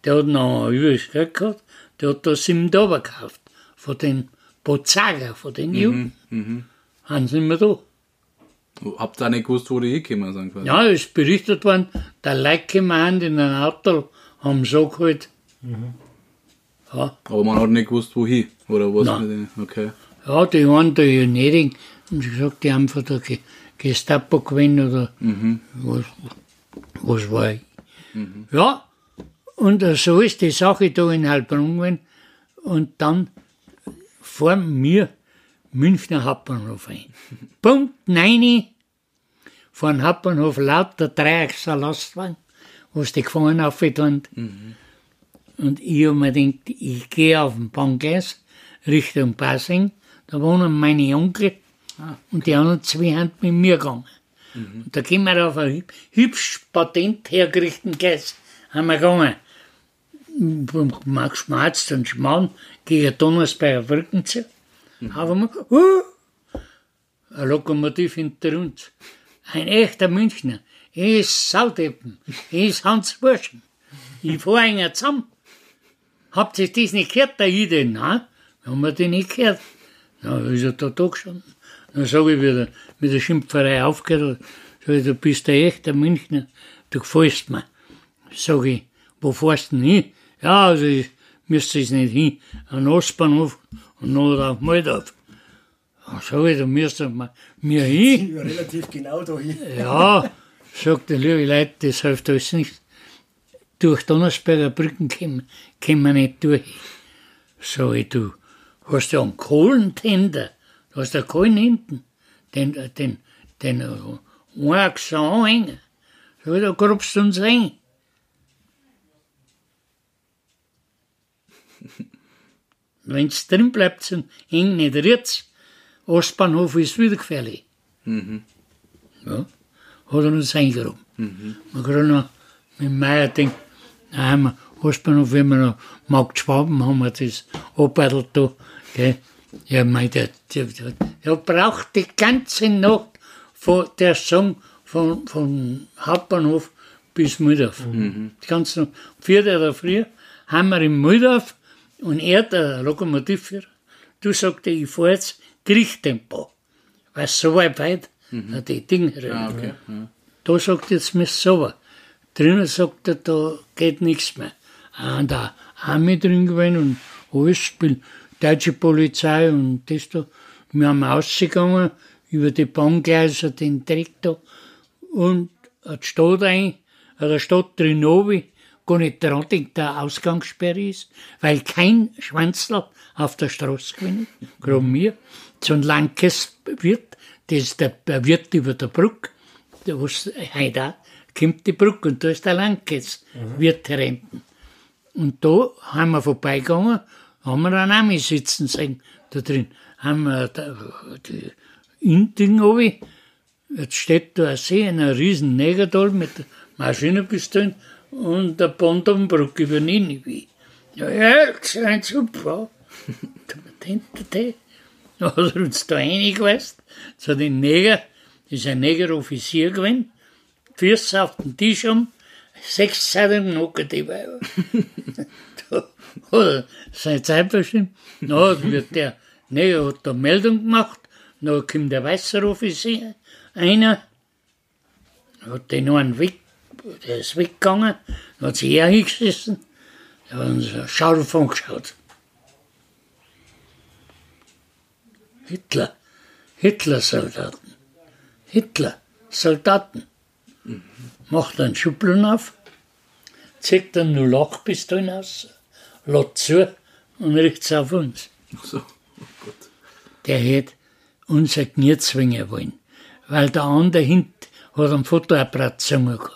Speaker 3: der hat noch ein übriges Geld gehabt, der hat da sieben Dollar gekauft. Von den Bozager, von den mhm, Juden. Mhm. Haben sie immer da.
Speaker 2: Habt ihr nicht gewusst, wo die hinkommen sind? Quasi?
Speaker 3: Ja, es ist berichtet worden, der Leute in ein Auto, haben so geholt. Mhm.
Speaker 2: Ja. Aber man hat nicht gewusst, wohin, oder was Nein. Okay.
Speaker 3: Ja, die waren da in Neding, haben sie gesagt, die haben von der Gestapo gewinnen oder mhm. was, was war ich. Mhm. Ja, und so ist die Sache da in Heilbronn gewesen. Und dann vor mir Münchner Hauptbahnhof ein. Punkt 9 von Hauptbahnhof lauter Dreiachser Lastwagen, wo die Gefangenen aufgetan mhm. Und ich habe mir gedacht, ich gehe auf den Bahngleis Richtung Passing, da wohnen meine Onkel ah. und die anderen zwei haben mit mir gegangen. Mhm. Und da gehen wir auf ein hübsch patent hergerichteten Gleis, haben wir gegangen. Max Schmerz und Schmarrn gegen Donnersberger Brücken zu. Mhm. Aber man, uh, ein Lokomotiv hinter uns. Ein echter Münchner. Er ist Saudeppen. Er ist Hans Burschen. Ich fahr einen zusammen. Habt ihr das nicht gehört, der Ide? Nein, haben wir den nicht gehört. Na, ist er da da gestanden. Dann sage ich wieder, mit der Schimpferei aufgehört, sag ich, du bist der echte Münchner, du gefällst mir. Sag ich, wo fährst du denn hin? Ja, also ich müsste es nicht hin. An Ostbahnhof und noch auf Moldau. Sag ich, da müssen wir mir hin.
Speaker 4: Relativ genau da hin.
Speaker 3: Ja, sagt der liebe Leute, das hilft alles nicht. Durch Donnersberger Brücken kommen wir nicht durch. Sag ich, du hast ja einen Kohlentender, du hast ja Kohlen hinten, den, den, den, den Achsen anhängen. Ich, da grubst du uns rein. Wenn es drin bleibt, dann hängt nicht rührt Ostbahnhof ist wieder gefährlich. Mhm. Ja, hat er uns eingeräumt. Mhm. Man kann noch mit Meier denken, da haben wir Ostbahnhof, wenn wir noch Markt Schwaben haben wir das abgebattelt da. Gell. Ja, mein, der, der, der, der braucht die ganze Nacht von der Song von, von Hauptbahnhof bis Mühldorf. Mhm. Die ganze Nacht. Vier Tage früher haben wir in Mühldorf und er, der Lokomotivführer, du sagte, ich fahre jetzt Kriechtempo. Weil so weit weit, mhm. die Dinge ah, okay. Da sagt jetzt mir so. Drinnen sagt er, da geht nichts mehr. An der Armee drin gewesen und alles spielt deutsche Polizei und das da. Wir haben ausgegangen über die Bahngleise, den Direktor und die Stadt ein, der Stadt drin oben, gar nicht dran denkt, der Ausgangssperre ist, weil kein Schwanzler auf der Straße gewinnt, gerade mir so ein Lankes Wirt, das ist der, der Wirt über der Brücke, da was heute kommt die Brücke und da ist der Lankes mhm. Wirt Renten. Und da haben wir vorbeigegangen, haben wir einen Ami sitzen sehen, da drin. Haben wir da, die Inding oben, jetzt steht da ein See, ein riesen Negertal mit Maschinenpistolen und der Pontonbrücke über Ninive. Ja, ja, das ist ein super. Da hat er uns da reingeweißt, zu den Neger, das ist ein Negeroffizier gewesen, Füße auf den Tisch um, sechs Seiten Nocken dabei. da hat er seine Zeit bestimmt. Dann wird der Neger hat da Meldung gemacht, dann kommt der Weißer-Offizier, einer, hat den einen weg, der ist weggegangen, hat sich er hingesessen, da hat uns einen scharf angeschaut. Hitler, Hitler-Soldaten, Hitler-Soldaten. Macht einen Schubeln auf, zieht dann nur Lochpistolen aus, lädt zu und richtet auf uns.
Speaker 2: Ach so, oh Gott.
Speaker 3: Der hätte unser Knie zwingen wollen, weil der andere hint hat einen Fotoapparat gehabt.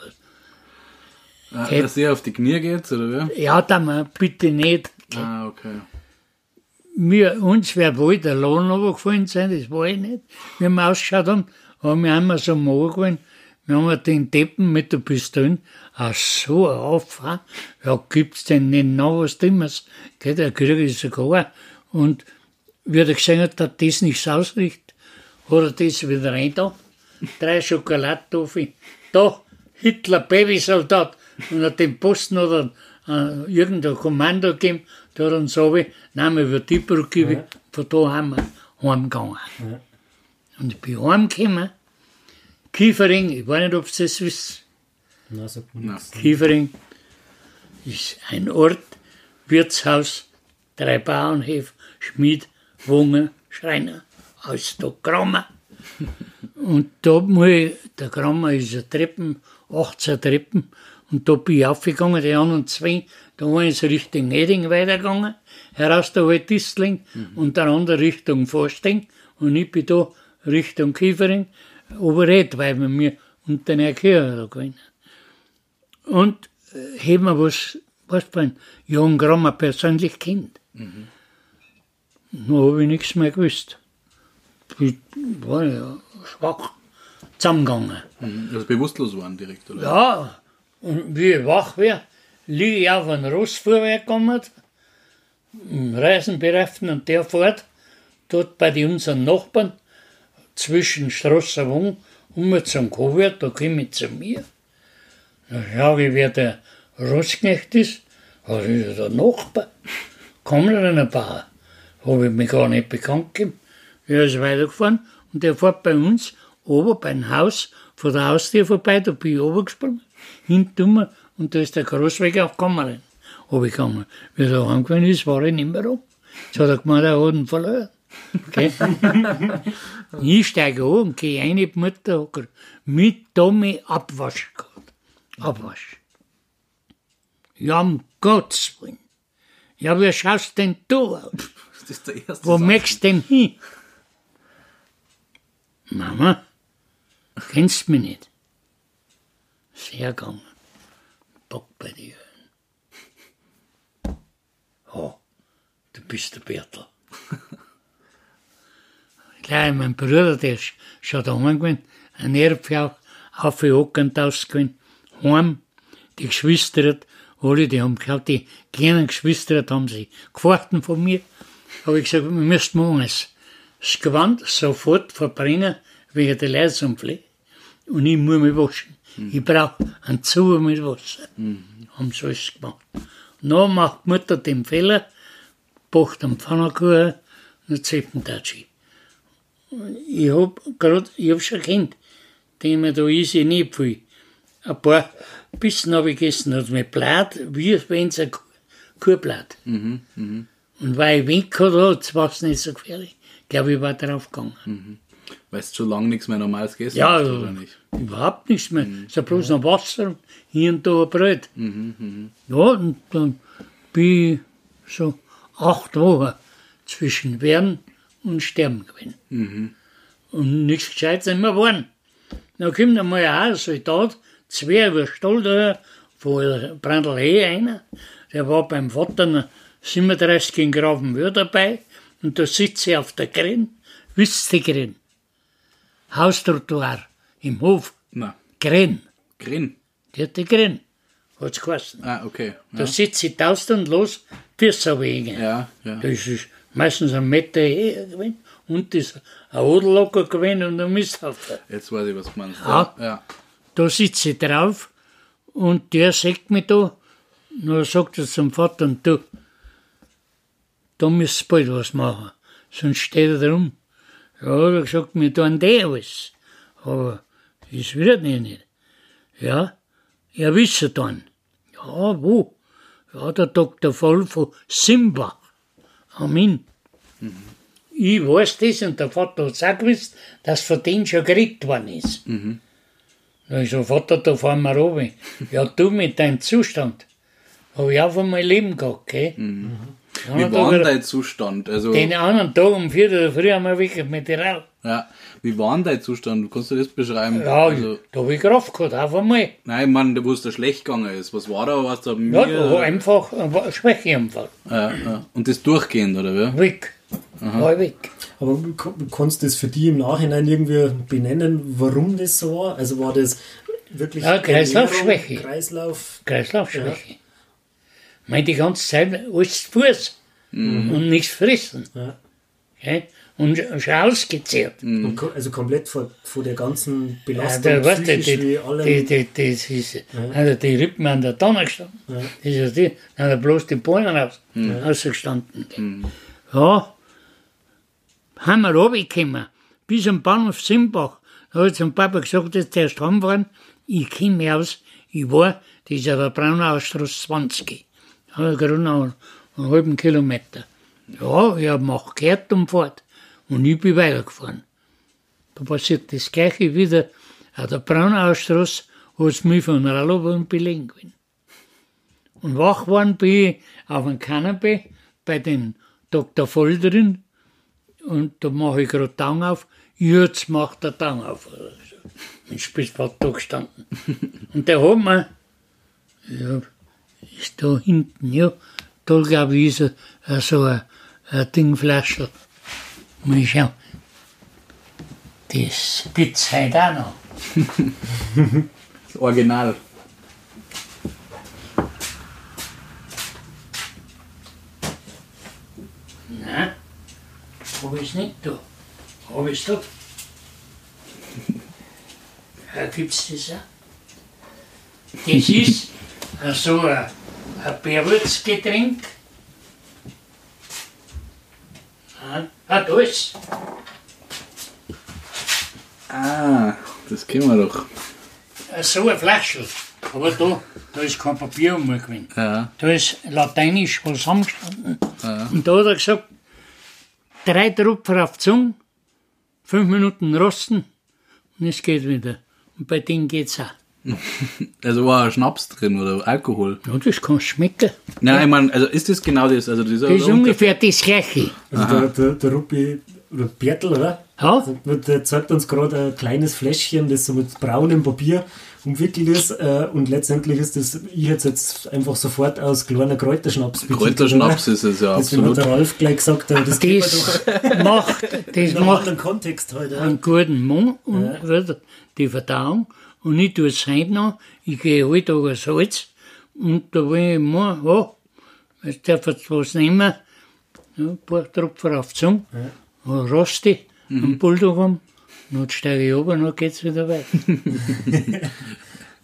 Speaker 2: Ah,
Speaker 3: Hey.
Speaker 2: dass er auf die Knie geht, oder wie?
Speaker 3: Ja, da mal bitte nicht.
Speaker 2: Ah, okay.
Speaker 3: Wir, uns wäre wohl der Lohn runtergefallen sein, das war ich nicht. Wie wir ausgeschaut haben, haben wir einmal so am gefallen. Wir haben den Deppen mit der Pistole, ach so, auf, ja, gibt's denn nicht noch was Dummes? Geht, der Krieg ist sogar. Und wie er gesehen hat, dass das nichts ausrichtet, hat er das wieder rein da. Drei Schokoladetoffee. Da, Hitler, Babysoldat. Und hat den Posten oder äh, irgendein Kommando gegeben, da hat er uns habe, nein, wir wird die Brücke, ja. von da haben wir heimgegangen. Und ich bin heimgekommen, Kiefering, ich weiß nicht, ob Sie das wissen,
Speaker 4: Na, sagt man nichts.
Speaker 3: Kiefering ist ein Ort, Wirtshaus, drei Bauernhöfe, Schmied, Wunger, Schreiner, alles da Grammer. Und da muss ich, der Grammer ist eine Treppen, 18 Treppen, und da bin ich aufgegangen, die anderen zwei, da war ich so Richtung Eding weitergegangen, heraus der Waldistling und der andere Richtung Forsteng, und ich bin da Richtung Kiefering, Oberred, weil wir mir unter Kirche da gewesen. Und äh, haben wir was, was beim Jan Grammer persönlich kennt. Mhm. Dann habe ich nichts mehr gewusst. Ich war ja schwach zusammengegangen.
Speaker 2: Mhm. Also bewusstlos waren direkt, oder?
Speaker 3: Ja, und wie ich wach wäre, liege ich auf ein Ross vorwärtsgekommen, im Reisenbereiften und der fährt, dort bei den unseren Nachbarn, zwischen Straße Wung, um zum Kowert, da komme ich zu mir. Da schaue ich, wer der Rossknecht ist. Das ist der Nachbar. Kommt er ein paar? Habe ich mich gar nicht bekannt gegeben. Er ist weitergefahren und der fährt bei uns oben beim Haus, vor der Haustür vorbei, da bin ich runtergesprungen, hinten und da ist der Großweg auf Kammern runtergegangen. Wie er heimgekommen ist, war ich nicht mehr da. Jetzt hat er gemeint, er hat ihn verloren. Okay? ich steige an und gehe rein in die Mutterhocker mit Tommy Abwasch gehabt. Abwasch. Ja, um Gottes Willen. Ja, wie schaust denn du aus?
Speaker 2: Das ist der erste
Speaker 3: Wo
Speaker 2: Satz.
Speaker 3: möchtest du denn hin? Mama, kennst mich nicht. Sehr gegangen. Bock bei dir. Oh, du bist der Bertel. Gleich mein Bruder, der ist schon da gewesen, ein Erbfjau, auf die Hockend ausgewesen, heim, die Geschwister, alle, die haben geschaut, die kleinen Geschwister haben sie gefochten von mir. Habe ich gesagt, wir müssen morgen das Gewand sofort verbrennen, wegen der Leisunpflege. Und ich muss mich waschen. Ich brauche einen Zuber mit Wasser. Haben sie alles gemacht. Dann macht die Mutter den Fehler, backt einen Pfannkuchen und einen Zeppendatschi. Ich hab grad, ich hab schon Kind, den mir da ist ich nicht viel. Ein paar Bissen habe ich gegessen, hat mir Blatt, wie wenn es ein Kuh- Kuhblatt. Und weil ich gehabt hat, war es nicht so gefährlich. Ich glaube, ich war drauf gegangen.
Speaker 2: Weil du schon lange nichts mehr Normales gegessen
Speaker 3: Ja,
Speaker 2: hast,
Speaker 3: ja.
Speaker 2: oder nicht?
Speaker 3: Überhaupt nichts mehr. So bloß noch Wasser und hier und da ein Brot. Ja, und dann bin ich so acht Wochen zwischen Werden und Sterben gewesen. Und nichts Gescheites immer geworden. Dann kommt einmal ein Soldat, zwei über da, von Brandl He einer, der war beim Vater 37 in Gravenwür dabei und da sitze ich auf der Grin, wisst ihr Grin? Haustrottoir im Hof,
Speaker 2: Na,
Speaker 3: Grin,
Speaker 2: Grin.
Speaker 3: die hat die Grin. hat's geheißen.
Speaker 2: Ah, okay.
Speaker 3: Da sitze ich taust und los, wegen.
Speaker 2: Ja, ja.
Speaker 3: Das ist meistens ein Meter her gewesen und das ist ein Oderlocker gewesen und ein Misthaufen.
Speaker 2: Jetzt weiß ich, was du meinst.
Speaker 3: Ja.
Speaker 2: ja.
Speaker 3: Da sitze ich drauf und der sagt mich da, dann sagt er zum Vater, und du, da müsst ihr bald was machen, sonst steht er da rum. Ja, er gesagt, wir tun die alles, aber das wird nicht. nicht. Ja, ja, wisst dann. Ja, wo? Ja, der Dr. Voll von Simbach. Amen. Ich weiß das und der Vater hat es auch gewusst, dass von denen schon geredet worden ist. Da ist so, Vater, da fahren wir runter. Ja, du mit deinem Zustand. Habe ich auch einmal Leben gehabt, gell? Ja,
Speaker 2: Wie war denn dein Zustand? Also,
Speaker 3: Den anderen Tag um 4 Uhr früh haben wir weg mit der Rauch.
Speaker 2: ja. Wie war denn dein Zustand? Kannst du das beschreiben?
Speaker 3: Ja,
Speaker 2: also,
Speaker 3: da habe ich Kraft gehabt, auf einmal.
Speaker 2: nein, ich meine, wo es da schlecht gegangen ist. Was war da? Was da
Speaker 3: Ja,
Speaker 2: mir?
Speaker 3: da war einfach ein Schwächeanfall.
Speaker 2: ja, ja. Und das durchgehend, oder wie?
Speaker 3: Weg. War ich weg.
Speaker 4: Aber kannst du das für die im Nachhinein irgendwie benennen, warum das so war? Also war das wirklich
Speaker 3: Ja, Kreislaufschwäche.
Speaker 4: Kreislauf.
Speaker 3: Kreislaufschwäche. Ich meine, die ganze Zeit alles zu Fuß und nichts fressen.
Speaker 4: Ja.
Speaker 3: Gell? Und schon ausgezehrt.
Speaker 4: Und ko- Also komplett von, von der ganzen
Speaker 3: Ja,
Speaker 4: Belastung,
Speaker 3: der, weißt du,
Speaker 4: psychisch wie
Speaker 3: die,
Speaker 4: allem.
Speaker 3: die, die, das ist, also die Rippen an der Tonne gestanden. Das ist ja die, dann hat er bloß die Beine raus, rausgestanden. Ja, haben wir runtergekommen, bis am Bahnhof Simbach. Da hat zum Papa gesagt, dass der erst heimfahren. Ich komme aus, ich war, das ist aber Braunaustrasse 20. Ja, gerade noch einen, halben Kilometer. Ja, ich habe auch gehört und fort. Und ich bin weitergefahren. Da passiert das Gleiche wieder. An der Braunaustrasse hat es mich von Rallow und belegen gewesen. Und wach geworden bin ich auf dem Kanapee bei den Dr. Voll drin. Und da mache ich gerade Tang auf. Jetzt macht der Tang auf. Ein Spitzbart da gestanden. Und der hat mir, ja, ist da hinten, ja, da glaube ich, ist ein, so ein, ein Dingflaschel. Mal schauen. Das spitzt heute auch noch.
Speaker 2: Das Original.
Speaker 3: Nein, habe ich nicht da. Habe ich da. Ja, gibt's das auch? Das ist äh, so ein, ein Bärwurzgetränk. Ah, ah, da ist
Speaker 2: Ah, das kennen wir doch.
Speaker 3: äh, so ein Flaschel. Aber da, da ist kein Papier umgegangen.
Speaker 2: Ja.
Speaker 3: Da ist lateinisch was zusammengestanden. Und da hat er gesagt, drei Tropfen auf die Zunge, fünf Minuten rosten und es geht wieder. Und bei denen geht's auch.
Speaker 2: Also war Schnaps drin oder Alkohol?
Speaker 3: Ja, das kann schmecken.
Speaker 2: Nein, ich meine, also ist das genau das? Also dieser
Speaker 3: Das ist ungefähr das Gleiche.
Speaker 4: Also der, der, der Ruppi, oder Bertel, oder?
Speaker 3: Ja,
Speaker 4: Der zeigt uns gerade ein kleines Fläschchen, das so mit braunem Papier umwickelt ist. Äh, und letztendlich ist das, ich hätte jetzt einfach sofort aus kleiner Kräuterschnaps betitelt,
Speaker 2: Kräuterschnaps ist es ja
Speaker 4: Deswegen
Speaker 2: absolut.
Speaker 4: hat der Ralf gleich gesagt, das
Speaker 3: das macht, das macht
Speaker 4: anderen Kontext heute.
Speaker 3: einen guten Mund und wird die Verdauung. Und ich tue es heute noch. Ich gehe alle Tage Salz. Und da will ich mal, ja, jetzt darf jetzt was nehmen. Ja, ein paar Tropfen auf die Zunge. Ja. Rosti, einen Bulldog haben. Dann steige ich runter und dann geht's wieder weiter.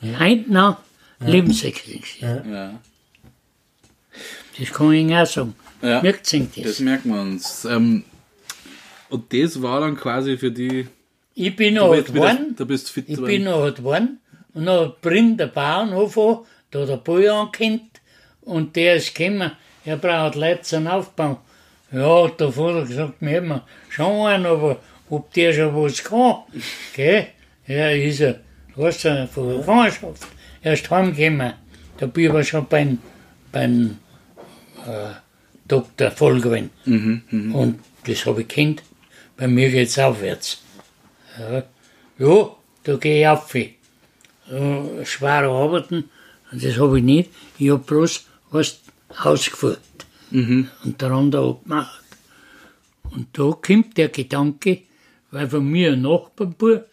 Speaker 3: heute noch Lebensexperience.
Speaker 2: Ja.
Speaker 3: Das kann ich Ihnen auch sagen.
Speaker 2: Ja.
Speaker 3: Merkt sich
Speaker 2: Das
Speaker 3: das?
Speaker 2: merken wir uns. Ähm, und das war dann quasi für die.
Speaker 3: Ich bin noch
Speaker 2: wieder,
Speaker 3: geworden.
Speaker 2: du bist fit
Speaker 3: Ich
Speaker 2: geworden.
Speaker 3: bin noch halt geworden und dann bringt der Bauernhof an, da hat der Bauer angekennt und der ist gekommen, er braucht Leute zum Aufbau. Ja, hat der Vater gesagt, wir hätten schon einen, aber ob der schon was kann, gell? Ja, ist er, weißt du, von der Gefangenschaft. Er ist heimgekommen, da bin ich aber schon beim, beim äh, Doktor voll gewesen. Und das habe ich kennt, bei mir geht's aufwärts. Ja, ja da gehe ich auf. Äh, schwere Arbeiten, das habe ich nicht. Ich habe bloß was ausgeführt und der andere abgemacht. Und da kommt der Gedanke, weil von mir ein Nachbarbub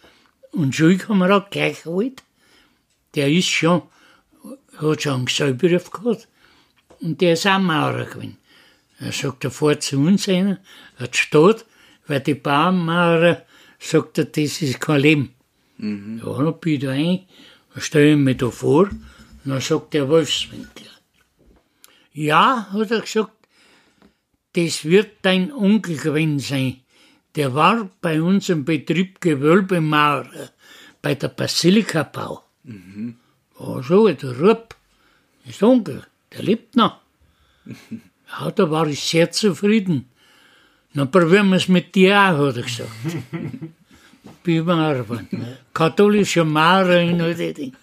Speaker 3: und Schulkamerad gleich alt, der ist schon hat schon einen Geselberuf gehabt. Und der ist auch Maurer gewesen. Er sagt, er fährt zu uns rein, hat steht, weil die Baumaurer, sagt er, das ist kein Leben. Ja, dann bin ich da ein, dann stelle ich mich da vor, und dann sagt der Wolfswinkler. Ja, hat er gesagt, das wird dein Onkel gewesen sein. Der war bei uns im Betrieb Gewölbemaurer, bei der Basilikabau. Mhm. Oh, so, der Rupp, ist Onkel, der lebt noch. Ja, da war ich sehr zufrieden. Dann probieren wir es mit dir auch, hat er gesagt. Bin Maurer geworden. Katholischer Maurer in all die Dinge.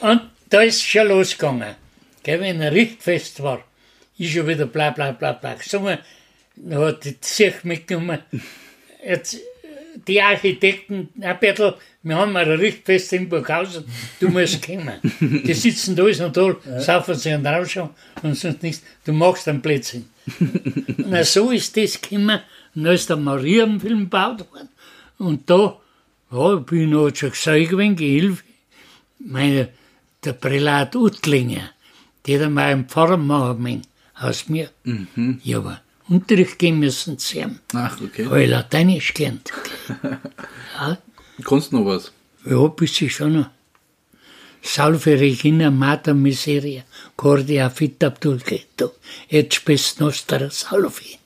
Speaker 3: Und da ist es schon losgegangen. Gell, wenn er Richtfest war, ist schon wieder bla bla bla bla gesungen. Dann hat die sich mitgenommen. Jetzt, die Architekten, ein bisschen, wir haben ein Richtfest in Burghausen, du musst kommen. Die sitzen da ist und da, saufen sich einen Rausch und sonst nichts. Du machst einen Blödsinn. Na, so ist das gekommen. Und dann ist der Marienfilm gebaut worden. Und da, ja, bin ich noch schon gesagt gewesen, Gehilfe. Meine, der Prälat Utlinger, der hat mal einen Pfarrer machen aus mir. Ja, aber Unterricht gehen müssen zu ihm.
Speaker 2: Ach, okay.
Speaker 3: Habe ich Lateinisch gelernt. Ja,
Speaker 2: Kannst du noch was?
Speaker 3: ja, bis ich schon noch. Salve Regina Mater Miseria, Cordia fit Abdulgeto, et spes nostra salve.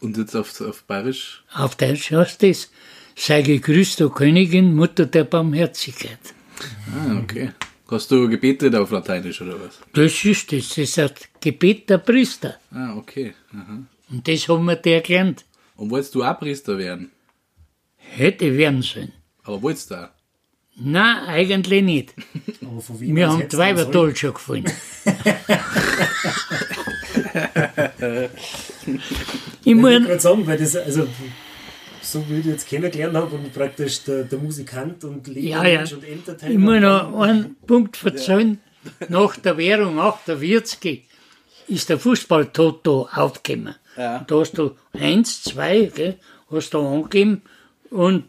Speaker 2: Und jetzt auf, auf Bayerisch?
Speaker 3: Auf Deutsch heißt das, sei gegrüßt, o Königin, Mutter der Barmherzigkeit.
Speaker 2: Ah, okay. Hast du gebetet auf Lateinisch oder was?
Speaker 3: Das ist das, das ist ein Gebet der Priester.
Speaker 2: Ah, okay. Aha.
Speaker 3: Und das haben wir der gelernt.
Speaker 2: Und wolltest du auch Priester werden?
Speaker 3: Hätte werden sollen.
Speaker 2: Aber wolltest du auch?
Speaker 3: Nein, eigentlich nicht.
Speaker 4: Aber von wem
Speaker 3: Wir haben
Speaker 4: hättest
Speaker 3: die
Speaker 4: du denn
Speaker 3: Weiber
Speaker 4: sollen?
Speaker 3: toll schon gefallen. ich meine,
Speaker 4: gerade sagen, weil das, also, so wie ich jetzt kennengelernt habe und praktisch der, der Musikant und
Speaker 3: Ja, ja.
Speaker 4: Lebermensch und Entertainer.
Speaker 3: ich muss noch einen Punkt erzählen. Nach der Währung 48 ist der Fußball-Toto aufgekommen.
Speaker 2: Ja.
Speaker 3: Da hast du eins, zwei, gell, hast du angegeben und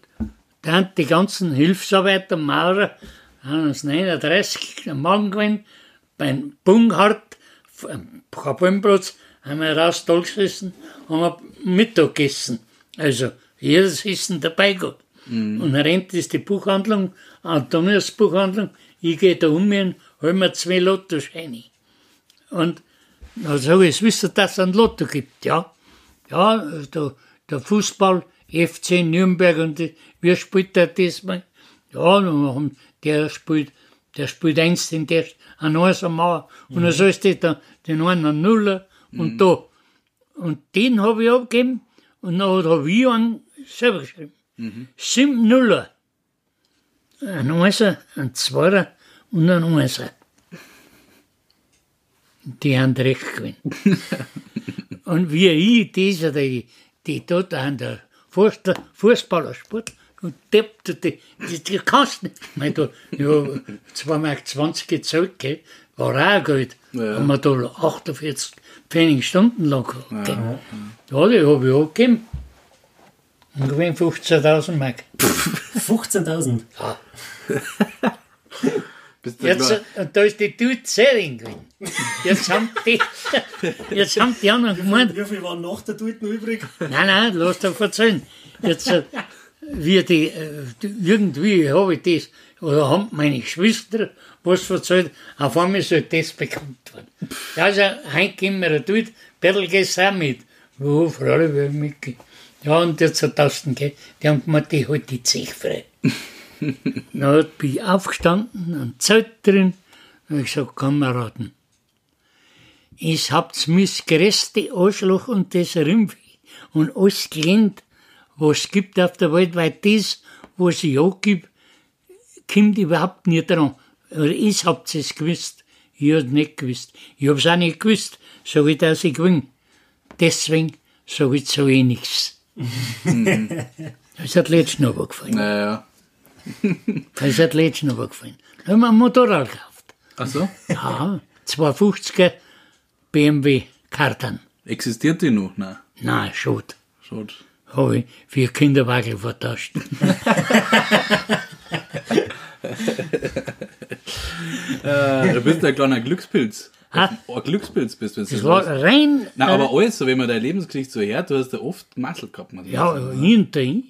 Speaker 3: dann die ganzen Hilfsarbeiter, Maurer, haben uns 39 am Morgen gewesen, beim Bunghardt, am Kapellenplatz, haben wir raus da gesessen, haben wir Mittag gegessen. Also, jedes Essen dabei gehabt. Und dann rennt ist die Buchhandlung, Antonius Buchhandlung, ich gehe da um und hol mir zwei Lottoscheine. Und dann sage ich, wisst ihr, dass es ein Lotto gibt? Ja. Ja, der, der Fußball, FC Nürnberg und die, wer spielt da diesmal? Ja, der spielt, der spielt eins, den der ein Eins am Mauer. Und dann sollst du da den einen Nuller und da. Und den habe ich abgegeben und dann habe ich einen selber geschrieben. Sieben Nuller. Ein Einser, ein Zweier und ein Einser. Die haben recht gewinnt. und wie ich diese, die, die dort an der Fußball- Fußballersport, und deppte die, die, die kannst nicht. Ich meine, da, ja, 2,20 Mark gezahlt, gell, war auch Geld.
Speaker 2: Ja.
Speaker 3: Haben wir da 48 Pfennig Stunden lang gehabt. gell. Ja, die habe ich auch gegeben. Und gewinnt 15.000 Mark.
Speaker 4: 15.000.
Speaker 2: Bist du
Speaker 3: Jetzt, und da ist die Tüte Sering gewesen. Jetzt haben die, jetzt haben die anderen gemeint,
Speaker 4: Wie viel waren nach der noch übrig?
Speaker 3: nein, nein, lass doch erzählen. Jetzt, wie die, äh, die- irgendwie habe ich das, oder haben meine Geschwister was erzählt, auf einmal soll das bekannt werden. Ja, also, heute gehen wir Tüte, Bertel gehst auch mit. Freilich, will ich mitgehen. Ja, und jetzt hat Tasten, gell, die haben gemeint, die halt die Zech frei. Dann bin ich aufgestanden, ein Zelt drin, und ich gesagt, Kameraden, es habt mis größte Arschloch und das Rümpf und alles gelernt, was es gibt auf der Welt, weil das, was ich auch gibt, kommt überhaupt nicht dran. Aber ich habt es gewusst, ich hab's nicht gewusst. Ich hab's auch nicht gewusst, sag ich, dass ich gewinn. Deswegen sag ich zu eh nichts. Das hat letztens noch gefallen.
Speaker 2: Naja.
Speaker 3: Das hat letztens noch gefallen. Da haben wir ein Motorrad gekauft.
Speaker 2: Ach so?
Speaker 3: Ja, 250er BMW Kartan.
Speaker 2: Existiert die noch? Nein.
Speaker 3: Nein, schade.
Speaker 2: Schaut.
Speaker 3: Habe ich vier Kinderwagen vertauscht.
Speaker 2: Äh, du bist ein kleiner Glückspilz. Ein Glückspilz bist du. du
Speaker 3: Das war
Speaker 2: weißt.
Speaker 3: rein. Äh,
Speaker 2: aber alles, so wenn man deine Lebensgeschichte so hört, du hast ja oft Mattel gehabt. man
Speaker 3: Ja,
Speaker 2: sagen.
Speaker 3: hinterhin.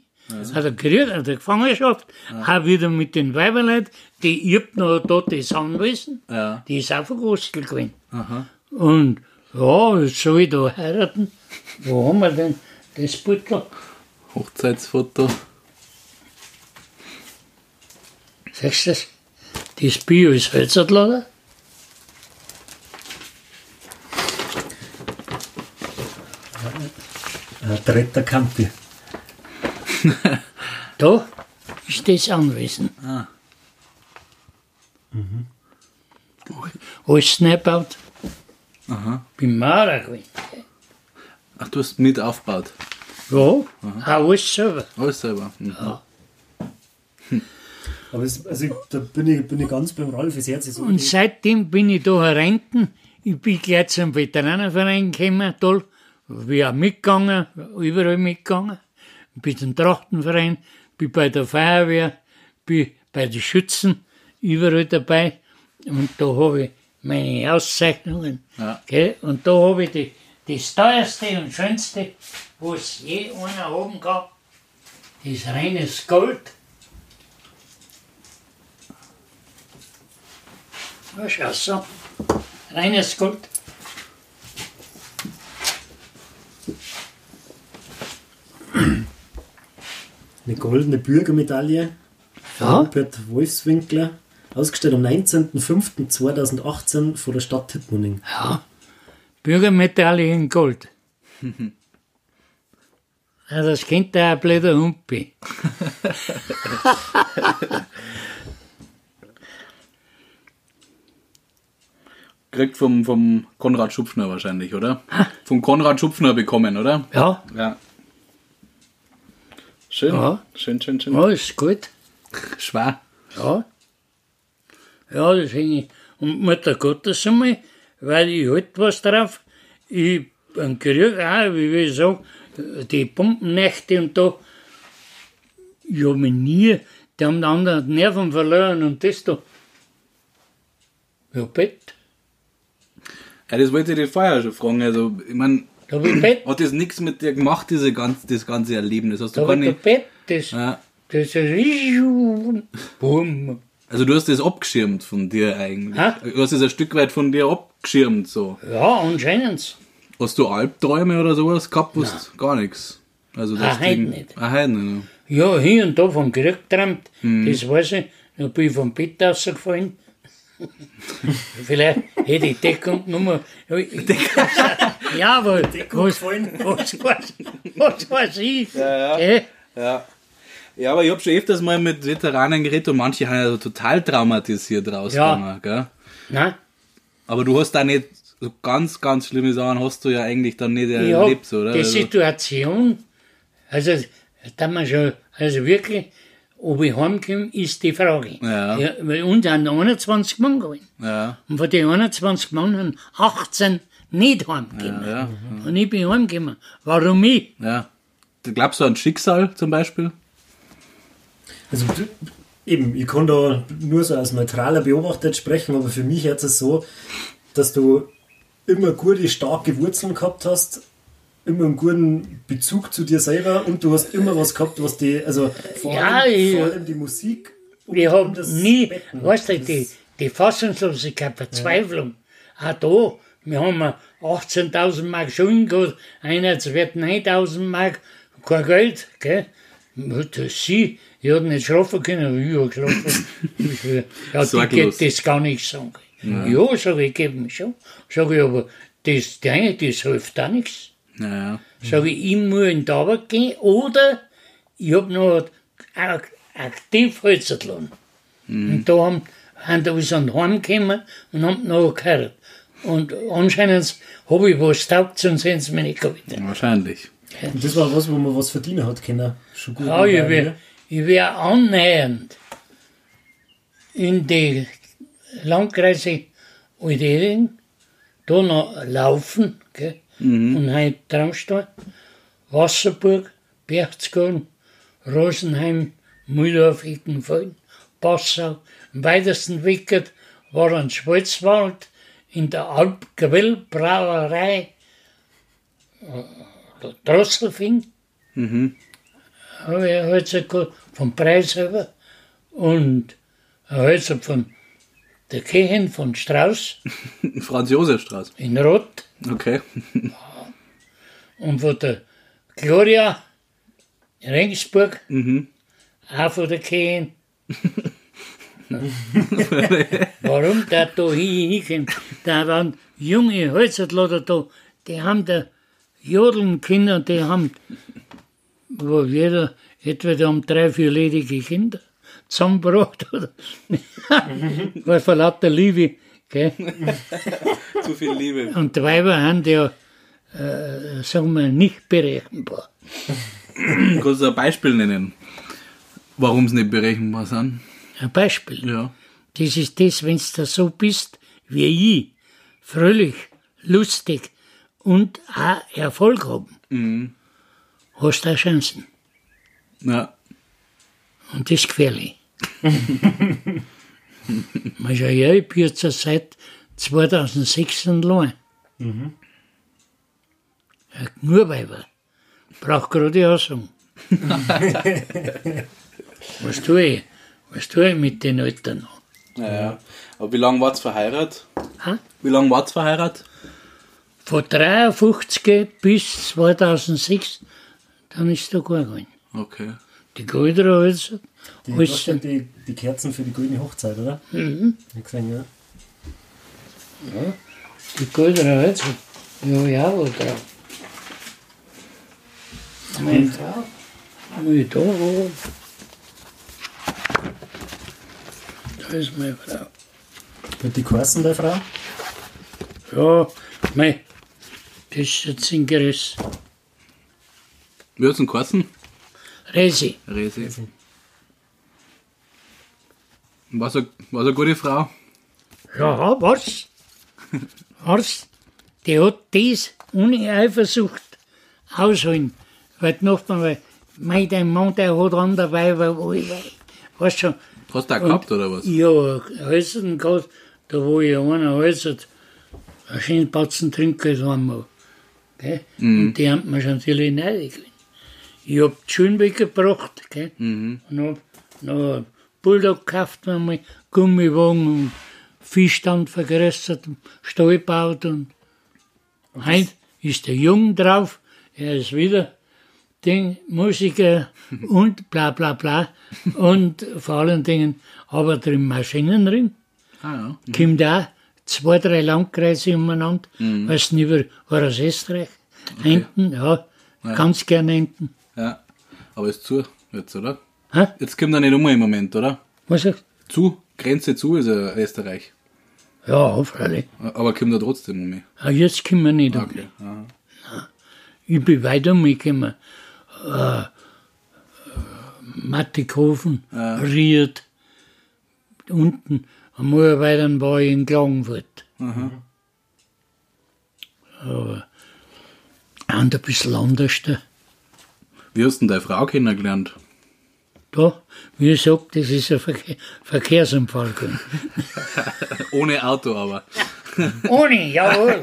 Speaker 3: Hat er gekriegt, hat er Gefangenschaft, auch wieder mit den Weiberleuten, die hab noch da das Anwesen,
Speaker 2: Ja.
Speaker 3: die ist auch verkostelt gewesen. Und ja, jetzt soll ich da heiraten. Wo haben wir denn das Beutel?
Speaker 2: Hochzeitsfoto.
Speaker 3: Siehst du das? Das Bio ist Hölzertlager.
Speaker 4: Ein dritter Campi.
Speaker 3: Da ist das Anwesen.
Speaker 2: Ah.
Speaker 3: Mhm. Alles neu gebaut.
Speaker 2: Aha.
Speaker 3: Bin Maurer gewesen.
Speaker 2: Ach, du hast mit aufgebaut.
Speaker 3: Ja, auch alles selber.
Speaker 2: Alles selber. Mhm.
Speaker 4: Aber es, also ich, da bin ich, bin ich ganz beim Ralf, das Herz ist.
Speaker 3: Und seitdem bin ich da hereinten. Ich bin gleich zum Veteranenverein gekommen, toll. Bin auch mitgegangen, überall mitgegangen. Bin zum Trachtenverein, bin bei der Feuerwehr, bin bei den Schützen, überall dabei. Und da habe ich meine Auszeichnungen.
Speaker 2: Ja.
Speaker 3: Gell? Und da habe ich die, das teuerste und schönste, was je einer haben kann. Das ist reines Gold. Ja, schau so. Reines Gold.
Speaker 4: Eine goldene Bürgermedaille
Speaker 3: Ja.
Speaker 4: Robert Wolfswinkler, ausgestellt am 19.05.2018 vor der Stadt Tittmoning.
Speaker 3: Ja. Bürgermedaille in Gold. Ja, das kennt der ein blöder Humpi.
Speaker 2: Kriegt vom, vom Konrad Schupfner wahrscheinlich, oder? Vom Konrad Schupfner bekommen, oder?
Speaker 3: Ja,
Speaker 2: Ja. Schön.
Speaker 3: Ja.
Speaker 2: Schön, schön, schön.
Speaker 3: ja, ist gut.
Speaker 2: Schwer.
Speaker 3: Ja. Ja, das hänge ich. Und Mutter Gottes einmal, weil ich halt was drauf. Ich bin Krieg auch, wie will ich sagen, die Bombennächte und da. Ich habe mich nie, die haben die anderen die Nerven verloren und das da. Ja, Bett.
Speaker 2: Ja, das wollte ich dich vorher schon fragen. Also, ich meine,
Speaker 3: Da
Speaker 2: hat das nichts mit dir gemacht, diese ganz, das ganze Erlebnis? Hast
Speaker 3: Da
Speaker 2: du
Speaker 3: habe
Speaker 2: gar
Speaker 3: ich
Speaker 2: nicht,
Speaker 3: Bett. Das,
Speaker 2: ja,
Speaker 3: das ist. Bumm.
Speaker 2: Also, du hast das abgeschirmt von dir eigentlich.
Speaker 3: Hä?
Speaker 2: Du hast das ein Stück weit von dir abgeschirmt, so.
Speaker 3: Ja, anscheinend.
Speaker 2: Hast du Albträume oder sowas gehabt? Was? Gar nichts. Also, das
Speaker 3: Ah, heute nicht.
Speaker 2: Ah, heute nicht.
Speaker 3: Ja, hier und da vom Krieg geträumt,
Speaker 2: Mhm.
Speaker 3: das weiß ich. Dann bin ich vom Bett rausgefallen. Vielleicht hätte ich Deckung genommen. Ja, aber was, was, was, was weiß ich?
Speaker 2: Ja, ja.
Speaker 3: Gell?
Speaker 2: Ja. Ja, aber ich habe schon öfters mal mit Veteranen geredet und manche haben ja total traumatisiert rausgegangen, gell?
Speaker 3: Nein,
Speaker 2: Aber du hast da nicht so ganz, ganz schlimme Sachen hast du ja eigentlich dann nicht
Speaker 3: ich
Speaker 2: erlebt, oder?
Speaker 3: die
Speaker 2: Also,
Speaker 3: Situation, also da man schon, also wirklich, ob ich heimkomme, ist die Frage.
Speaker 2: Ja.
Speaker 3: weil uns sind 21 Mann gewesen.
Speaker 2: ja,
Speaker 3: Und von den 21 Mann haben 18 nicht heimgekommen.
Speaker 2: ja,
Speaker 3: Und ich bin heimgekommen. Warum ich?
Speaker 2: ja. Glaubst du an Schicksal zum Beispiel?
Speaker 4: Also eben, ich kann da nur so als neutraler Beobachter sprechen, aber für mich jetzt es so, dass du immer gute, starke Wurzeln gehabt hast, immer einen guten Bezug zu dir selber und du hast immer was gehabt, was die, also vor,
Speaker 3: Ja,
Speaker 4: allem,
Speaker 3: ich-
Speaker 4: vor allem die Musik. und-
Speaker 3: Ich habe
Speaker 4: das
Speaker 3: nie,
Speaker 4: Betten.
Speaker 3: weißt du,
Speaker 4: Das-
Speaker 3: die, die Fassungslosigkeit, Verzweiflung. Auch da, wir haben 18.000 Mark Schulden gehabt, einer wird 9.000 Mark, kein Geld, gell? Und Sie, ich hat nicht schlafen können, aber ich habe geschlafen. ja, die
Speaker 2: Sorglos.
Speaker 3: geht das gar nicht sagen. Ja, sage ich, gebe mir schon. Sage ich, aber das, das, das hilft auch nichts.
Speaker 2: Ja, ja.
Speaker 3: Sage ich, ich muss in die Arbeit gehen oder ich habe noch ak- aktiv Holzertlohn. Und da haben, haben da sind heimgekommen und haben noch geheiratet. Und anscheinend habe ich was taugt, sonst hätten sie mich nicht gehabt.
Speaker 2: Wahrscheinlich.
Speaker 4: Und das war was, wo man was verdienen hat können. Schon gut.
Speaker 3: Ja, ich? Ich wär annähernd in die Landkreise Altäring, da noch laufen, gell? und heute Traumstein, Wasserburg, Berchtesgaden, Rosenheim, Mühldorf, Eckenfeld, Passau. Am weitesten weg war ein Schwarzwald in der Alpquell-Brauerei äh, Drosselfing. Mhm. Habe ich halt so vom Preis her. Und halt so von der Kirchen von Strauß
Speaker 2: Franz Josef Strauß.
Speaker 3: in Rot
Speaker 2: Okay.
Speaker 3: und von der Gloria in Regensburg, auch von der Kirchen. Warum der da hin- hinkommt? Da waren junge Holzertlader da, die haben da jodeln können, die haben, wo jeder, etwa die haben drei, vier ledige Kinder zusammengebracht, oder? Weil vor lauter Liebe, gell?
Speaker 2: Zu viel Liebe.
Speaker 3: Und die Weiber haben ja, äh, sagen wir, nicht berechenbar.
Speaker 2: Kannst du ein Beispiel nennen, warum sie nicht berechenbar sind?
Speaker 3: Ein Beispiel.
Speaker 2: Ja.
Speaker 3: Das ist das, wenn du so bist wie ich, fröhlich, lustig und auch Erfolg haben, hast du auch Chancen.
Speaker 2: Ja.
Speaker 3: Und das ist gefährlich. Man ja, ja, ich bin jetzt seit 2006 allein. Mhm. Nur Weiber. Braucht gerade die Aussage. was tue ich? Was tue ich mit den Eltern noch?
Speaker 2: Ja, ja. Aber wie lange war's verheiratet?
Speaker 3: Ha?
Speaker 2: Wie lange war's verheiratet?
Speaker 3: Von 53 bis 2006, dann ist da gar gegangen.
Speaker 2: Okay.
Speaker 3: Die Goldere also,
Speaker 4: Die, das sind die, die Kerzen für die goldene Hochzeit, oder? Mhm. Ich gesehen, ja.
Speaker 3: die Goldere also, ja, ja, oder? Meine Frau, meine da, wo? Da ist meine Frau.
Speaker 4: Wird die geheißen, der Frau?
Speaker 3: Ja, mei, das ist jetzt ein Geriss.
Speaker 2: Wie hat's denn geheißen?
Speaker 3: Resi,
Speaker 2: Resi. War's eine, war's eine gute Frau?
Speaker 3: ja, was? Was? Die hat das ohne Eifersucht ausholen. Weil die Nachbarn, weil, mei, dein Mann, der hat andere Weiber, wo ich weiß. Weißt schon,
Speaker 2: Hast du auch gehabt, oder was?
Speaker 3: Ja, Hölzern gehabt, da wo ich einer hölzert, ein schönes Batzen Trinkgeld einmal. Gell? Und die haben mir natürlich neidig gewesen. Ich hab die Schuhe weggebracht, gell? und hab noch Bulldog gekauft, einmal Gummiwagen und Fischstand vergrößert, und Stall gebaut und heute ist der Jung drauf, er ist wieder den Musiker und bla bla bla und vor allen Dingen aber drin Maschinen drin.
Speaker 2: Ah, ja.
Speaker 3: Kommt auch zwei, drei Landkreise umeinander, weißt du, über war Österreich. Hinten, ja, ganz gerne hinten.
Speaker 2: Ja. Aber ist zu jetzt, oder?
Speaker 3: Hä?
Speaker 2: Jetzt kommt er nicht um im Moment, oder?
Speaker 3: Was sagst
Speaker 2: Zu, Grenze zu ist ja Österreich.
Speaker 3: Ja, freilich.
Speaker 2: Aber kommt er trotzdem um mich.
Speaker 3: Ah, jetzt kommen wir nicht um.
Speaker 2: Okay. Aha.
Speaker 3: Ich bin weit umgekommen. Äh, Mattighofen, Ried, unten. Einmal weiter war ich in Klagenfurt. Aber und ein bisschen anders da.
Speaker 2: Wie hast du denn deine Frau kennengelernt?
Speaker 3: Da, wie sag, das ist ein Verkehr, Verkehrsunfall.
Speaker 2: Ohne Auto aber.
Speaker 3: Ohne, jawohl.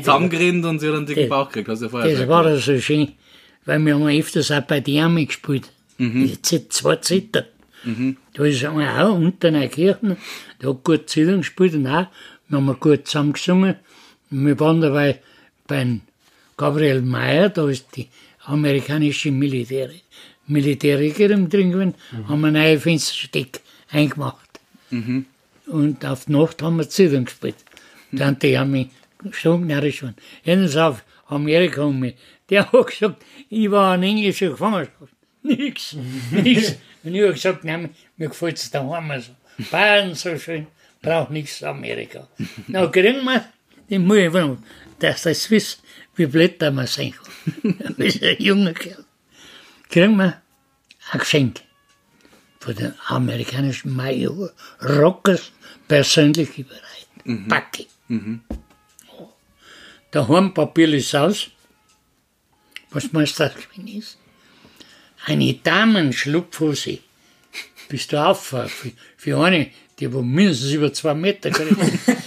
Speaker 2: Zusammengerannt und sie hat einen dicken Bauch gekriegt, hast du ja vorher
Speaker 3: das
Speaker 2: gesagt.
Speaker 3: war ja so schön, weil wir haben öfters auch bei der Arme gespielt. Z- zwei Zitter. Da ist einer auch unter einer Kirche, der hat gut Zitteln gespielt und auch, wir haben gut zusammen gesungen. Und wir waren dabei beim Gabriel Mayer, da ist die amerikanische Militär, Militärregierung drin gewesen, haben wir ein neues Fensterstück eingemacht. Und auf die Nacht haben wir Zitteln gespielt. Dann die haben mich gestunken, narrisch waren. Jedenfalls auf Amerika um mich. Der hat gesagt, ich war in englischer Gefangenschaft. Nix, nix. Und ich habe gesagt, nein, mir gefällt es daheim so. Bayern so schön, braucht nichts Amerika. Na, kriegen wir, den muss ich fragen, dass das wisst, wie blöd da man sein kann. Das ist ein junger Kerl. Kriegen wir ein Geschenk von den amerikanischen Major Rockers persönlich überreicht. Packe. Oh. Daheim Papier ist aus. Was meinst du, das ist? Eine Damenschlupfhose bist du auf. Für, für eine, die wo mindestens über zwei Meter kriegt.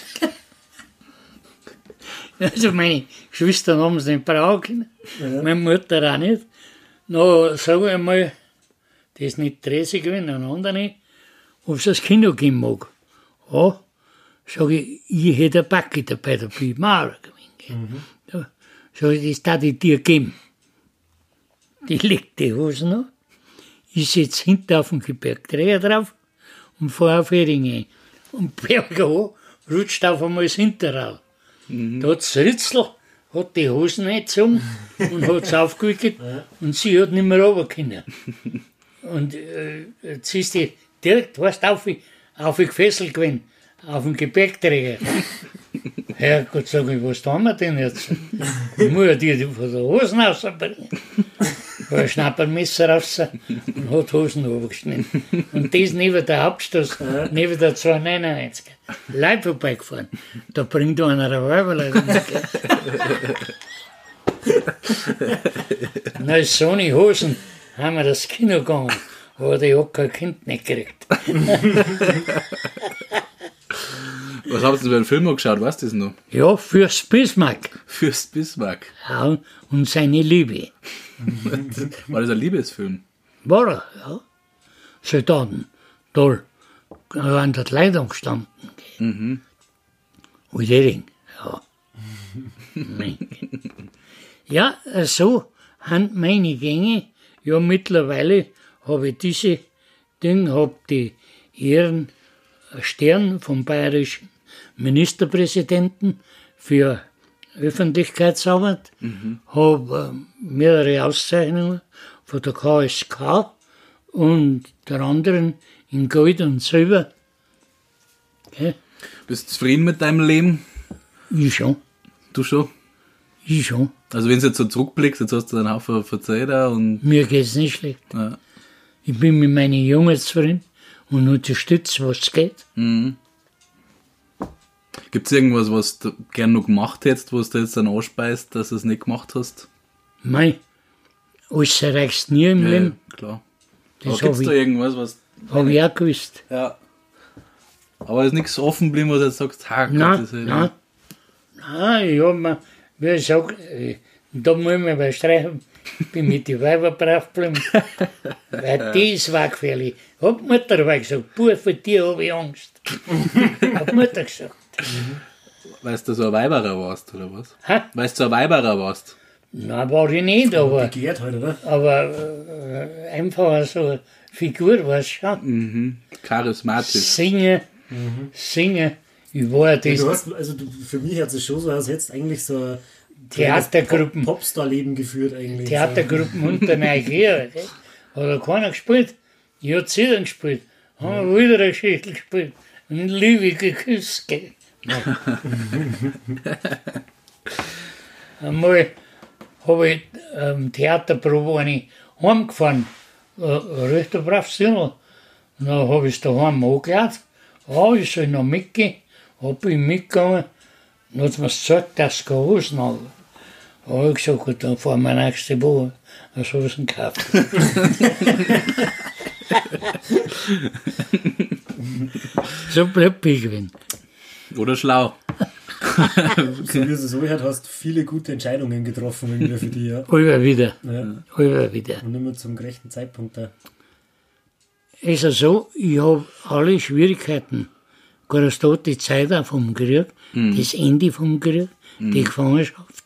Speaker 3: Also meine Geschwister haben es nicht brauchen, meine Mutter auch nicht. Na, sag ich einmal, das ist nicht 30 gewesen, ein anderer, ob es das Kino geben mag. Ja, sag ich, ich hätte eine Backe dabei, da bin ich Maurer gewesen. Ja, sag ich, das darf ich dir geben. Die legt die Hosen an. Ich sitze hinten auf dem Gepäckträger drauf und fahre auf Heringe. Und Berger an, rutscht auf einmal das Hinterrad. Da hat Ritzel, hat die Hosen eingezogen und hat es aufgewickelt und sie hat nicht mehr runter können. Und äh, jetzt ist die direkt, weißt du, auf, auf gefesselt gewesen, auf dem Gepäckträger. Herrgott, sag ich, was tun wir denn jetzt? Ich muss ja die von der Hosen rausbringen. Da ein Schnappermesser raus und hat Hosen runtergeschnitten. Und das neben der Hauptstraße, neben der 299. Leib vorbeigefahren. Da bringt einer eine Weiberleiter mit. Na, so eine Hosen haben wir das Kino gegangen. Aber die hat kein Kind nicht gekriegt.
Speaker 2: Was habt ihr für einen Film geschaut, weißt du das noch?
Speaker 3: Ja, fürs Bismarck.
Speaker 2: Fürst Bismarck.
Speaker 3: Ja, und seine Liebe.
Speaker 2: War das ein Liebesfilm?
Speaker 3: War er, ja. Soldaten, toll. An der Leitung gestanden. Mhm. Und Hering, ja. ja, so haben meine Gänge, ja mittlerweile habe ich diese Dinge, habe die Ehren Stern vom bayerischen Ministerpräsidenten für Öffentlichkeitsarbeit, habe äh, mehrere Auszeichnungen von der KSK und der anderen in Gold und Silber. Okay.
Speaker 2: Bist du zufrieden mit deinem Leben?
Speaker 3: Ich schon,
Speaker 2: Du schon?
Speaker 3: ich schon.
Speaker 2: Also wenn du jetzt so zurückblickst, jetzt hast du einen Haufen verzeiht und
Speaker 3: Mir geht's nicht schlecht.
Speaker 2: ja.
Speaker 3: Ich bin mit meinen Jungen zufrieden und unterstütze, was geht.
Speaker 2: Gibt es irgendwas, was du gern noch gemacht hättest, was du jetzt dann anspeist, dass du es nicht gemacht hast?
Speaker 3: Mei, alles erreichst nie im
Speaker 2: Ja,
Speaker 3: Leben,
Speaker 2: klar.
Speaker 3: Das
Speaker 2: gibt es da irgendwas, was.
Speaker 3: habe ich auch gewusst.
Speaker 2: Ja. Aber ist nichts offen geblieben, wo du jetzt sagst, ha,
Speaker 3: Nein,
Speaker 2: das
Speaker 3: nein. Nein, ich hab mir, wie ich sag, äh, da muss ich mir was streichen, bin mit den Weibern brav geblieben. Weil das war gefährlich. Hab Mutter gesagt, Bub, vor dir habe ich Angst. Hab Mutter gesagt.
Speaker 2: Weil du so ein Weiberer warst, oder was?
Speaker 3: Hä?
Speaker 2: Weil du so ein Weiberer warst.
Speaker 3: Nein, war ich nicht, aber,
Speaker 4: Begehrt halt, oder?
Speaker 3: aber äh, einfach so eine Figur war es schon.
Speaker 2: Charismatisch.
Speaker 3: Singen, singen. Ich war ja
Speaker 4: Du
Speaker 3: das
Speaker 4: hast, also du, für mich hat es schon so, als hättest du eigentlich so ein
Speaker 3: Theatergruppen.
Speaker 4: Pop- Popstar-Leben geführt eigentlich.
Speaker 3: Theatergruppen unter Neugierig. Hat ja keiner gespielt. Ich hab Zitern gespielt. Haben wir wieder eine Geschichte gespielt. Und Liebe geküsst. gell. Einmal habe ich ähm, Theaterprobe eine heimgefahren. Äh, recht brav Sinne. Und dann habe ich es daheim angeladen. Ah, ich soll noch mitgehen. Hab ich mitgegangen. Dann hat mir gesagt, dass ich keine Hosen habe. Da habe ich gesagt, gut, dann fahren wir nächste Woche eine Hosen kaufen. so ich gewesen.
Speaker 2: Oder schlau.
Speaker 4: So wie es so gehört, hast du viele gute Entscheidungen getroffen irgendwie für die, ja.
Speaker 3: Immer wieder,
Speaker 4: ja.
Speaker 3: immer wieder.
Speaker 4: Und immer zum gerechten Zeitpunkt da.
Speaker 3: Es ist so, ich habe alle Schwierigkeiten, gerade die Zeit auch vom Krieg, das Ende vom Krieg, die Gefangenschaft.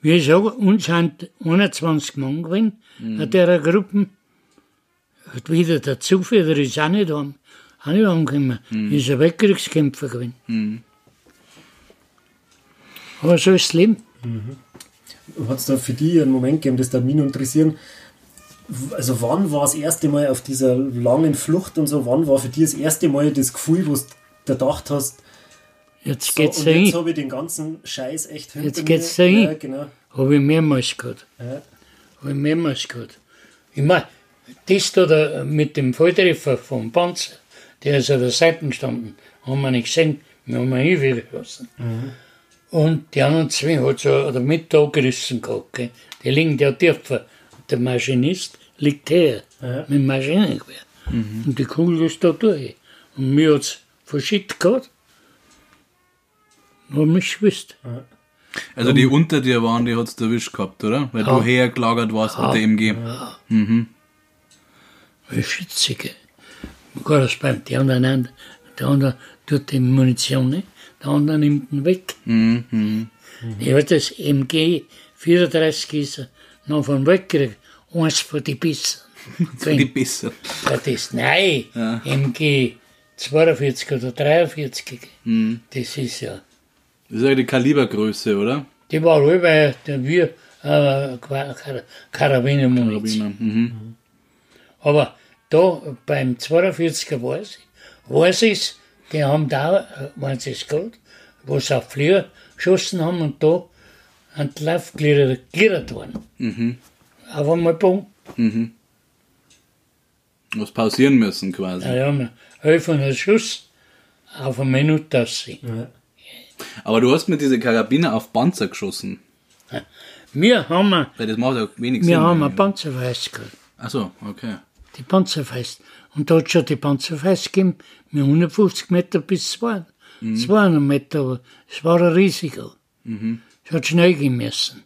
Speaker 3: Wie ich sage, uns sind 21 Mann gewesen, an der Gruppe. Hat wieder der Zufeder ist auch nicht an, auch nicht angekommen. Ist ein Weltkriegskämpfer gewesen. Aber so ist das Leben.
Speaker 4: Hat es da für dich einen Moment gegeben, das da mich noch interessieren? Also wann war das erste Mal auf dieser langen Flucht und so, wann war für dich das erste Mal das Gefühl, wo du gedacht hast,
Speaker 3: Jetzt
Speaker 4: so,
Speaker 3: geht's
Speaker 4: und
Speaker 3: da
Speaker 4: jetzt
Speaker 3: hin.
Speaker 4: habe ich den ganzen Scheiß echt hinter
Speaker 3: Jetzt
Speaker 4: mir.
Speaker 3: geht's da hin.
Speaker 4: Ja, genau.
Speaker 3: Habe ich mehrmals gehabt.
Speaker 4: Ja.
Speaker 3: Habe ich mehrmals gehabt. Ich meine, das da, da mit dem Volltreffer vom Panzer, der ist an der Seite gestanden, haben wir nicht gesehen, wir haben ihn hingeschossen. Und die anderen zwei hat so oder mit da gerissen gehabt. Gell. Die liegen ja tiefer. Der Maschinist liegt her
Speaker 4: Ja.
Speaker 3: mit dem Maschinengewehr. Und die Kugel ist da durch. Und mir hat es verschüttet gehabt. Hab mich gewusst.
Speaker 2: Also die unter dir waren, die hat's erwischt gehabt, oder? Weil
Speaker 3: Ja.
Speaker 2: du hergelagert warst mit der MG.
Speaker 3: Eine Schützige. Gar das beim der anderen an, der andere tut die Munition nicht, der andere nimmt ihn weg.
Speaker 2: Mhm.
Speaker 3: Ich habe das MG 34 ist noch von weggekriegt. Eins von die Bissen.
Speaker 2: Die besser.
Speaker 3: Ja, das nein, MG 42 oder 43.
Speaker 2: Mhm.
Speaker 3: Das ist ja.
Speaker 2: Das ist ja die Kalibergröße, oder?
Speaker 3: Die war über der wir äh, Kar Karabinermunition.
Speaker 2: Karabiner. Mhm.
Speaker 3: Aber da beim 42er weiß ich, weiß ich, die haben da, äh, wenn sie es geht, wo sie auf Flieger geschossen haben und da an die Laufglieder gegliedert worden.
Speaker 2: Mhm.
Speaker 3: Auf einmal bumm,
Speaker 2: Was pausieren müssen quasi.
Speaker 3: da haben wir 1100 Schuss auf eine Minute aussehen.
Speaker 4: Ja.
Speaker 2: Aber du hast mit diese Karabiner auf Panzer geschossen.
Speaker 3: Wir haben, ein-
Speaker 2: Weil das macht ja wenig
Speaker 3: wir
Speaker 2: Sinn.
Speaker 3: haben ein
Speaker 2: eigentlich.
Speaker 3: Panzerfest gehabt.
Speaker 2: Ach so, okay.
Speaker 3: Die Panzerfest. Und da hat schon die Panzerfest gegeben, mit 150 Meter bis 200, 200 Meter, aber es war ein Risiko. Es hat schnell gehen müssen.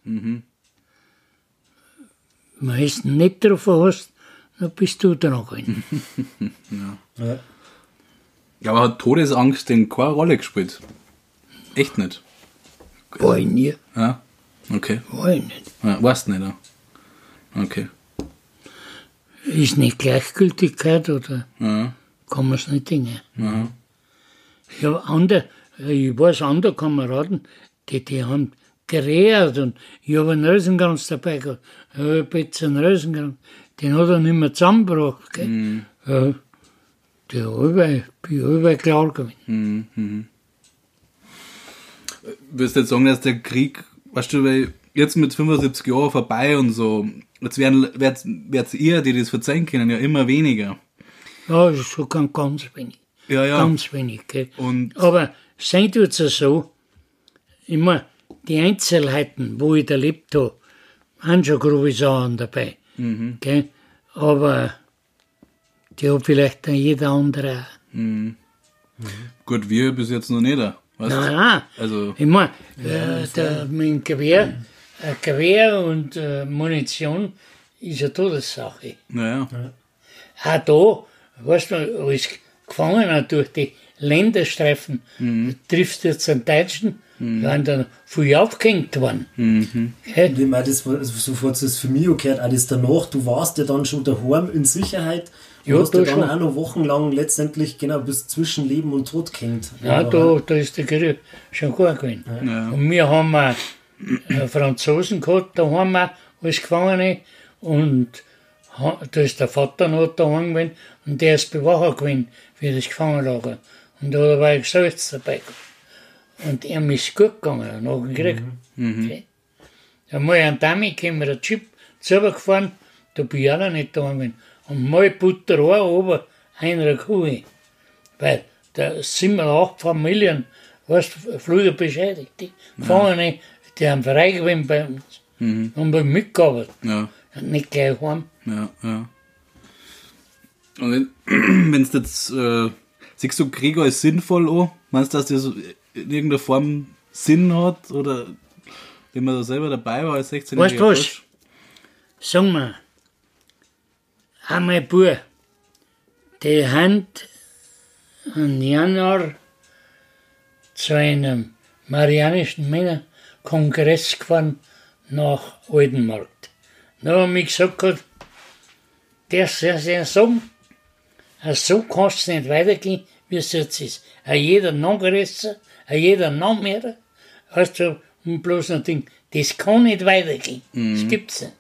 Speaker 3: Wenn du es nicht drauf hast, dann bist du dran gewesen.
Speaker 4: Ja.
Speaker 2: Ja, aber hat Todesangst denn keine Rolle gespielt? Echt nicht.
Speaker 3: War ich nie,
Speaker 2: Ja? Okay.
Speaker 3: war ich nicht.
Speaker 2: Ja, weißt nicht, ja. Okay.
Speaker 3: Ist nicht Gleichgültigkeit oder
Speaker 2: Ja.
Speaker 3: kann man es nicht dingen?
Speaker 2: Ja.
Speaker 3: Ich habe andere, ich weiß andere Kameraden, die, die haben gerät und ich habe einen Rösenkranz dabei gehabt. Ich habe jetzt einen Rösenkranz, den hat er nicht mehr zusammengebracht. Gell? Ja, die habe ich, bin überall klar gewesen.
Speaker 2: Würdest du jetzt sagen, dass der Krieg, weißt du, weil jetzt mit 75 Jahren vorbei und so, jetzt werden, wird's, wird's ihr, die das verzeihen können, ja immer weniger.
Speaker 3: Ja, das ist so ganz, ganz wenig.
Speaker 2: Ja, ja.
Speaker 3: Ganz wenig. Gell?
Speaker 2: Und-
Speaker 3: Aber sein tut es so, immer die Einzelheiten, wo ich erlebt habe, haben schon grobe Sachen dabei.
Speaker 2: Mhm.
Speaker 3: Gell? Aber die hat vielleicht dann jeder andere auch.
Speaker 2: Gut, wir bis jetzt noch nicht. Weißt?
Speaker 3: Nein, nein.
Speaker 2: Also,
Speaker 3: Ich meine, äh, der, dem Gewehr, äh, Gewehr und äh, Munition ist eine Todessache.
Speaker 2: naja.
Speaker 3: Auch da, weißt du, als Gefangener durch die Länderstreifen triffst du jetzt einen Deutschen, waren dann viel aufgehängt worden. Gell?
Speaker 4: Und ich meine, das war also sofort das für mich auch gehört, auch das danach, du warst ja dann schon daheim in Sicherheit. Du
Speaker 3: Ja,
Speaker 4: hast ja
Speaker 3: da
Speaker 4: dann
Speaker 3: schon.
Speaker 4: auch noch wochenlang letztendlich genau bis zwischen Leben und Tod gehängt.
Speaker 3: Ja, da, da ist der Krieg schon gut gewesen.
Speaker 2: Ja.
Speaker 3: Und wir haben auch äh, Franzosen gehabt, da haben wir als Gefangene. Und da ist der Vater noch daheim gewesen und der ist Bewacher gewesen für das Gefangenlager. Und da war ich selbst dabei. Und ihm ist gut gegangen nach dem Krieg. Okay. Einmal an Dami wir ein Chip zugefahren, da bin ich auch noch nicht da gewesen. Und mal Butter an, oben einer Kuh. Weil da sind wir acht Familien, weißt du, Flüge beschädigt. Die Gefangene, die haben frei gewesen bei uns. Haben wir mitgearbeitet.
Speaker 2: Ja,
Speaker 3: Und nicht gleich heim.
Speaker 2: ja, ja. Und wenn es jetzt, äh, siehst du Krieg als sinnvoll an? Meinst du, dass das in irgendeiner Form Sinn hat? Oder wenn man da selber dabei war als 16
Speaker 3: Weißt du was? Sagen wir, einmal Bub, die Hand im Januar zu einem marianischen Männerkongress gefahren nach Oldenmarkt. Da haben wir gesagt, der soll sich sagen, äh, so kannst es nicht weitergehen, wie es jetzt ist. Äh, Jeder nachgerissen, äh, jeder nachmehrer. Weißt du, und bloß ein Ding, das kann nicht weitergehen. Das gibt's nicht.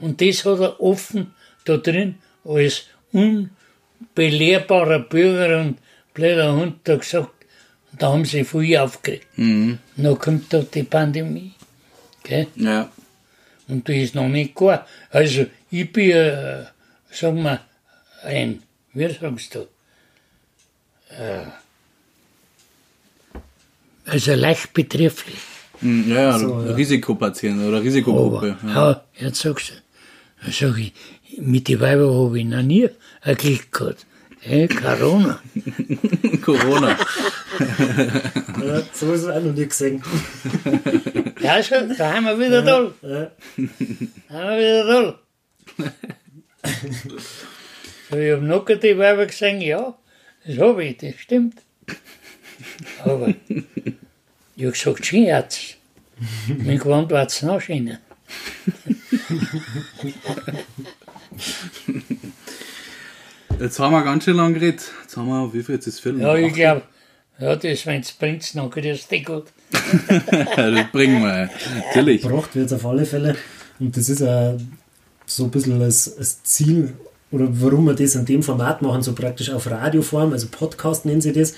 Speaker 3: Und das hat er offen da drin als unbelehrbarer Bürger und blöder Hund da gesagt. Da haben sie viel aufgeregt.
Speaker 2: Mhm.
Speaker 3: Dann kommt da die Pandemie. Gell?
Speaker 2: Ja.
Speaker 3: Und das ist noch nicht klar. Also, ich bin, äh, sagen wir, ein, wie sagst du, äh, also leicht betrefflich.
Speaker 2: Mhm, Ja, ja,
Speaker 4: So, ja.
Speaker 2: Risikopatient oder Risikogruppe. Ja.
Speaker 3: ja, jetzt sagst du, sag ich, mit den Weibern habe ich noch nie ein Glück gehabt. Hey, Corona.
Speaker 2: Corona.
Speaker 4: Ja, so ist es auch noch nie gesehen.
Speaker 3: Ja, schon, da haben wir wieder toll.
Speaker 4: Ja.
Speaker 3: Da haben wir wieder toll. so, ich habe noch die Weiber gesehen, ja, das habe ich, das stimmt. Aber ich habe gesagt, hat's. Mein Gewand war es noch schöner.
Speaker 2: Jetzt haben wir ganz schön lang geredet. Jetzt haben wir, wie viel jetzt ist Viertel?
Speaker 3: Ja, ich glaube, ja, das, wenn es bringt, dann geht das nicht gut.
Speaker 2: das bringen wir. Natürlich.
Speaker 4: Gebracht wird auf alle Fälle. Und das ist auch so ein bisschen das, das Ziel, oder warum wir das in dem Format machen, so praktisch auf Radioform, also Podcast nennen sie das,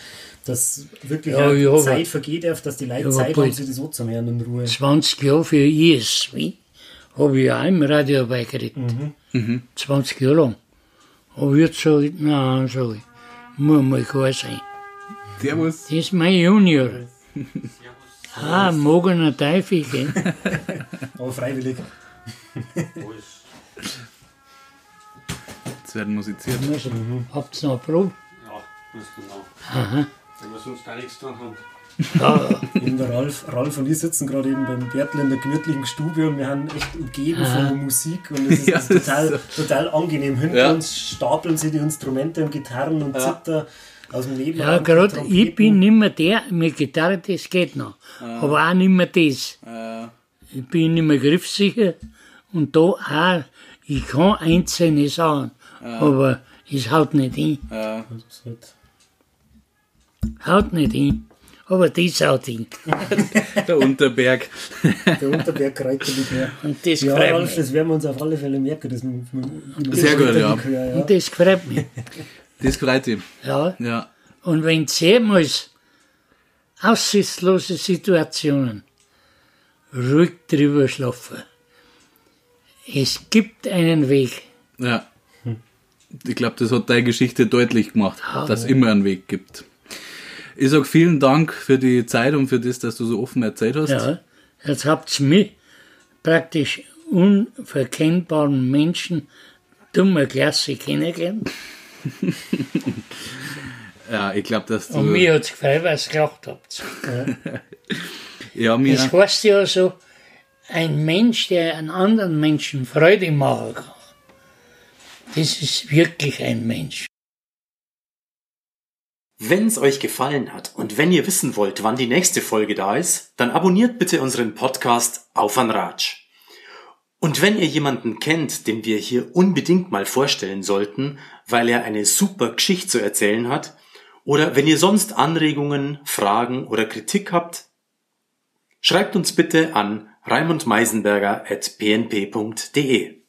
Speaker 4: dass wirklich
Speaker 3: Ja,
Speaker 4: auch
Speaker 3: ja,
Speaker 4: Zeit vergeht, auf dass die Leute
Speaker 3: Ja,
Speaker 4: Zeit haben, sich das anzuhören in Ruhe.
Speaker 3: 20 Jahre für ISW habe ich auch im Radio dabei geredet. 20 Jahre lang. Aber jetzt sage ich, nein, sag ich, muss mal klar sein.
Speaker 2: Servus.
Speaker 3: Das ist mein Junior. Ah, mogener Teufel, gell?
Speaker 4: Aber freiwillig.
Speaker 2: Jetzt werden musiziert.
Speaker 3: Also, Habt ihr noch eine Probe?
Speaker 1: Ja, ganz genau.
Speaker 3: Aha.
Speaker 1: Wenn wir sonst gar nichts dran haben.
Speaker 3: Ja,
Speaker 4: Eben der Ralf, Ralf und ich sitzen gerade eben beim Bertel in der gemütlichen Stube und wir haben echt umgeben von Musik und es ist,
Speaker 2: Ja,
Speaker 4: ist total,
Speaker 2: das
Speaker 4: total angenehm. Hinter
Speaker 2: Ja.
Speaker 4: uns stapeln sie die Instrumente und Gitarren und Zither aus dem Leben.
Speaker 3: ja gerade ich bin nicht mehr der, mit Gitarre, das geht noch. Aber auch nicht mehr das.
Speaker 2: Äh,
Speaker 3: Ich bin nicht mehr griffsicher und da auch, ich kann einzelne Sachen, aber es haut nicht hin. Haut nicht hin. Aber das haut hin.
Speaker 2: der Unterberg.
Speaker 4: Der Unterberg kreuzt nicht mehr.
Speaker 3: Und das
Speaker 4: Ja,
Speaker 3: gefreut mich.
Speaker 4: das werden wir uns auf alle Fälle merken. Das mit,
Speaker 2: Sehr gut, ja.
Speaker 4: ja. ja.
Speaker 3: Und das gefreut mich.
Speaker 2: Das freut ihn.
Speaker 3: Ja.
Speaker 2: Ja.
Speaker 3: Und wenn jemals aussichtslose Situationen ruhig drüber schlafen. Es gibt einen Weg.
Speaker 2: Ja. Ich glaube, das hat deine Geschichte deutlich gemacht, dass es immer einen Weg gibt. Ich sag vielen Dank für die Zeit und für das, dass du so offen erzählt hast.
Speaker 3: Ja, jetzt habt ihr mich praktisch unverkennbaren Menschen dummer Klasse kennengelernt.
Speaker 2: Ja, ich glaube, dass du.
Speaker 3: Und mir hat es gefreut, weil ihr gelacht habt.
Speaker 2: ja, mir.
Speaker 3: Das heißt ja so, ein Mensch, der einen anderen Menschen Freude machen kann, das ist wirklich ein Mensch.
Speaker 5: Wenn es euch gefallen hat und wenn ihr wissen wollt, wann die nächste Folge da ist, dann abonniert bitte unseren Podcast Auf an Ratsch. Und wenn ihr jemanden kennt, den wir hier unbedingt mal vorstellen sollten, weil er eine super Geschichte zu erzählen hat, oder wenn ihr sonst Anregungen, Fragen oder Kritik habt, schreibt uns bitte an raimundmeisenberger at pnp.de.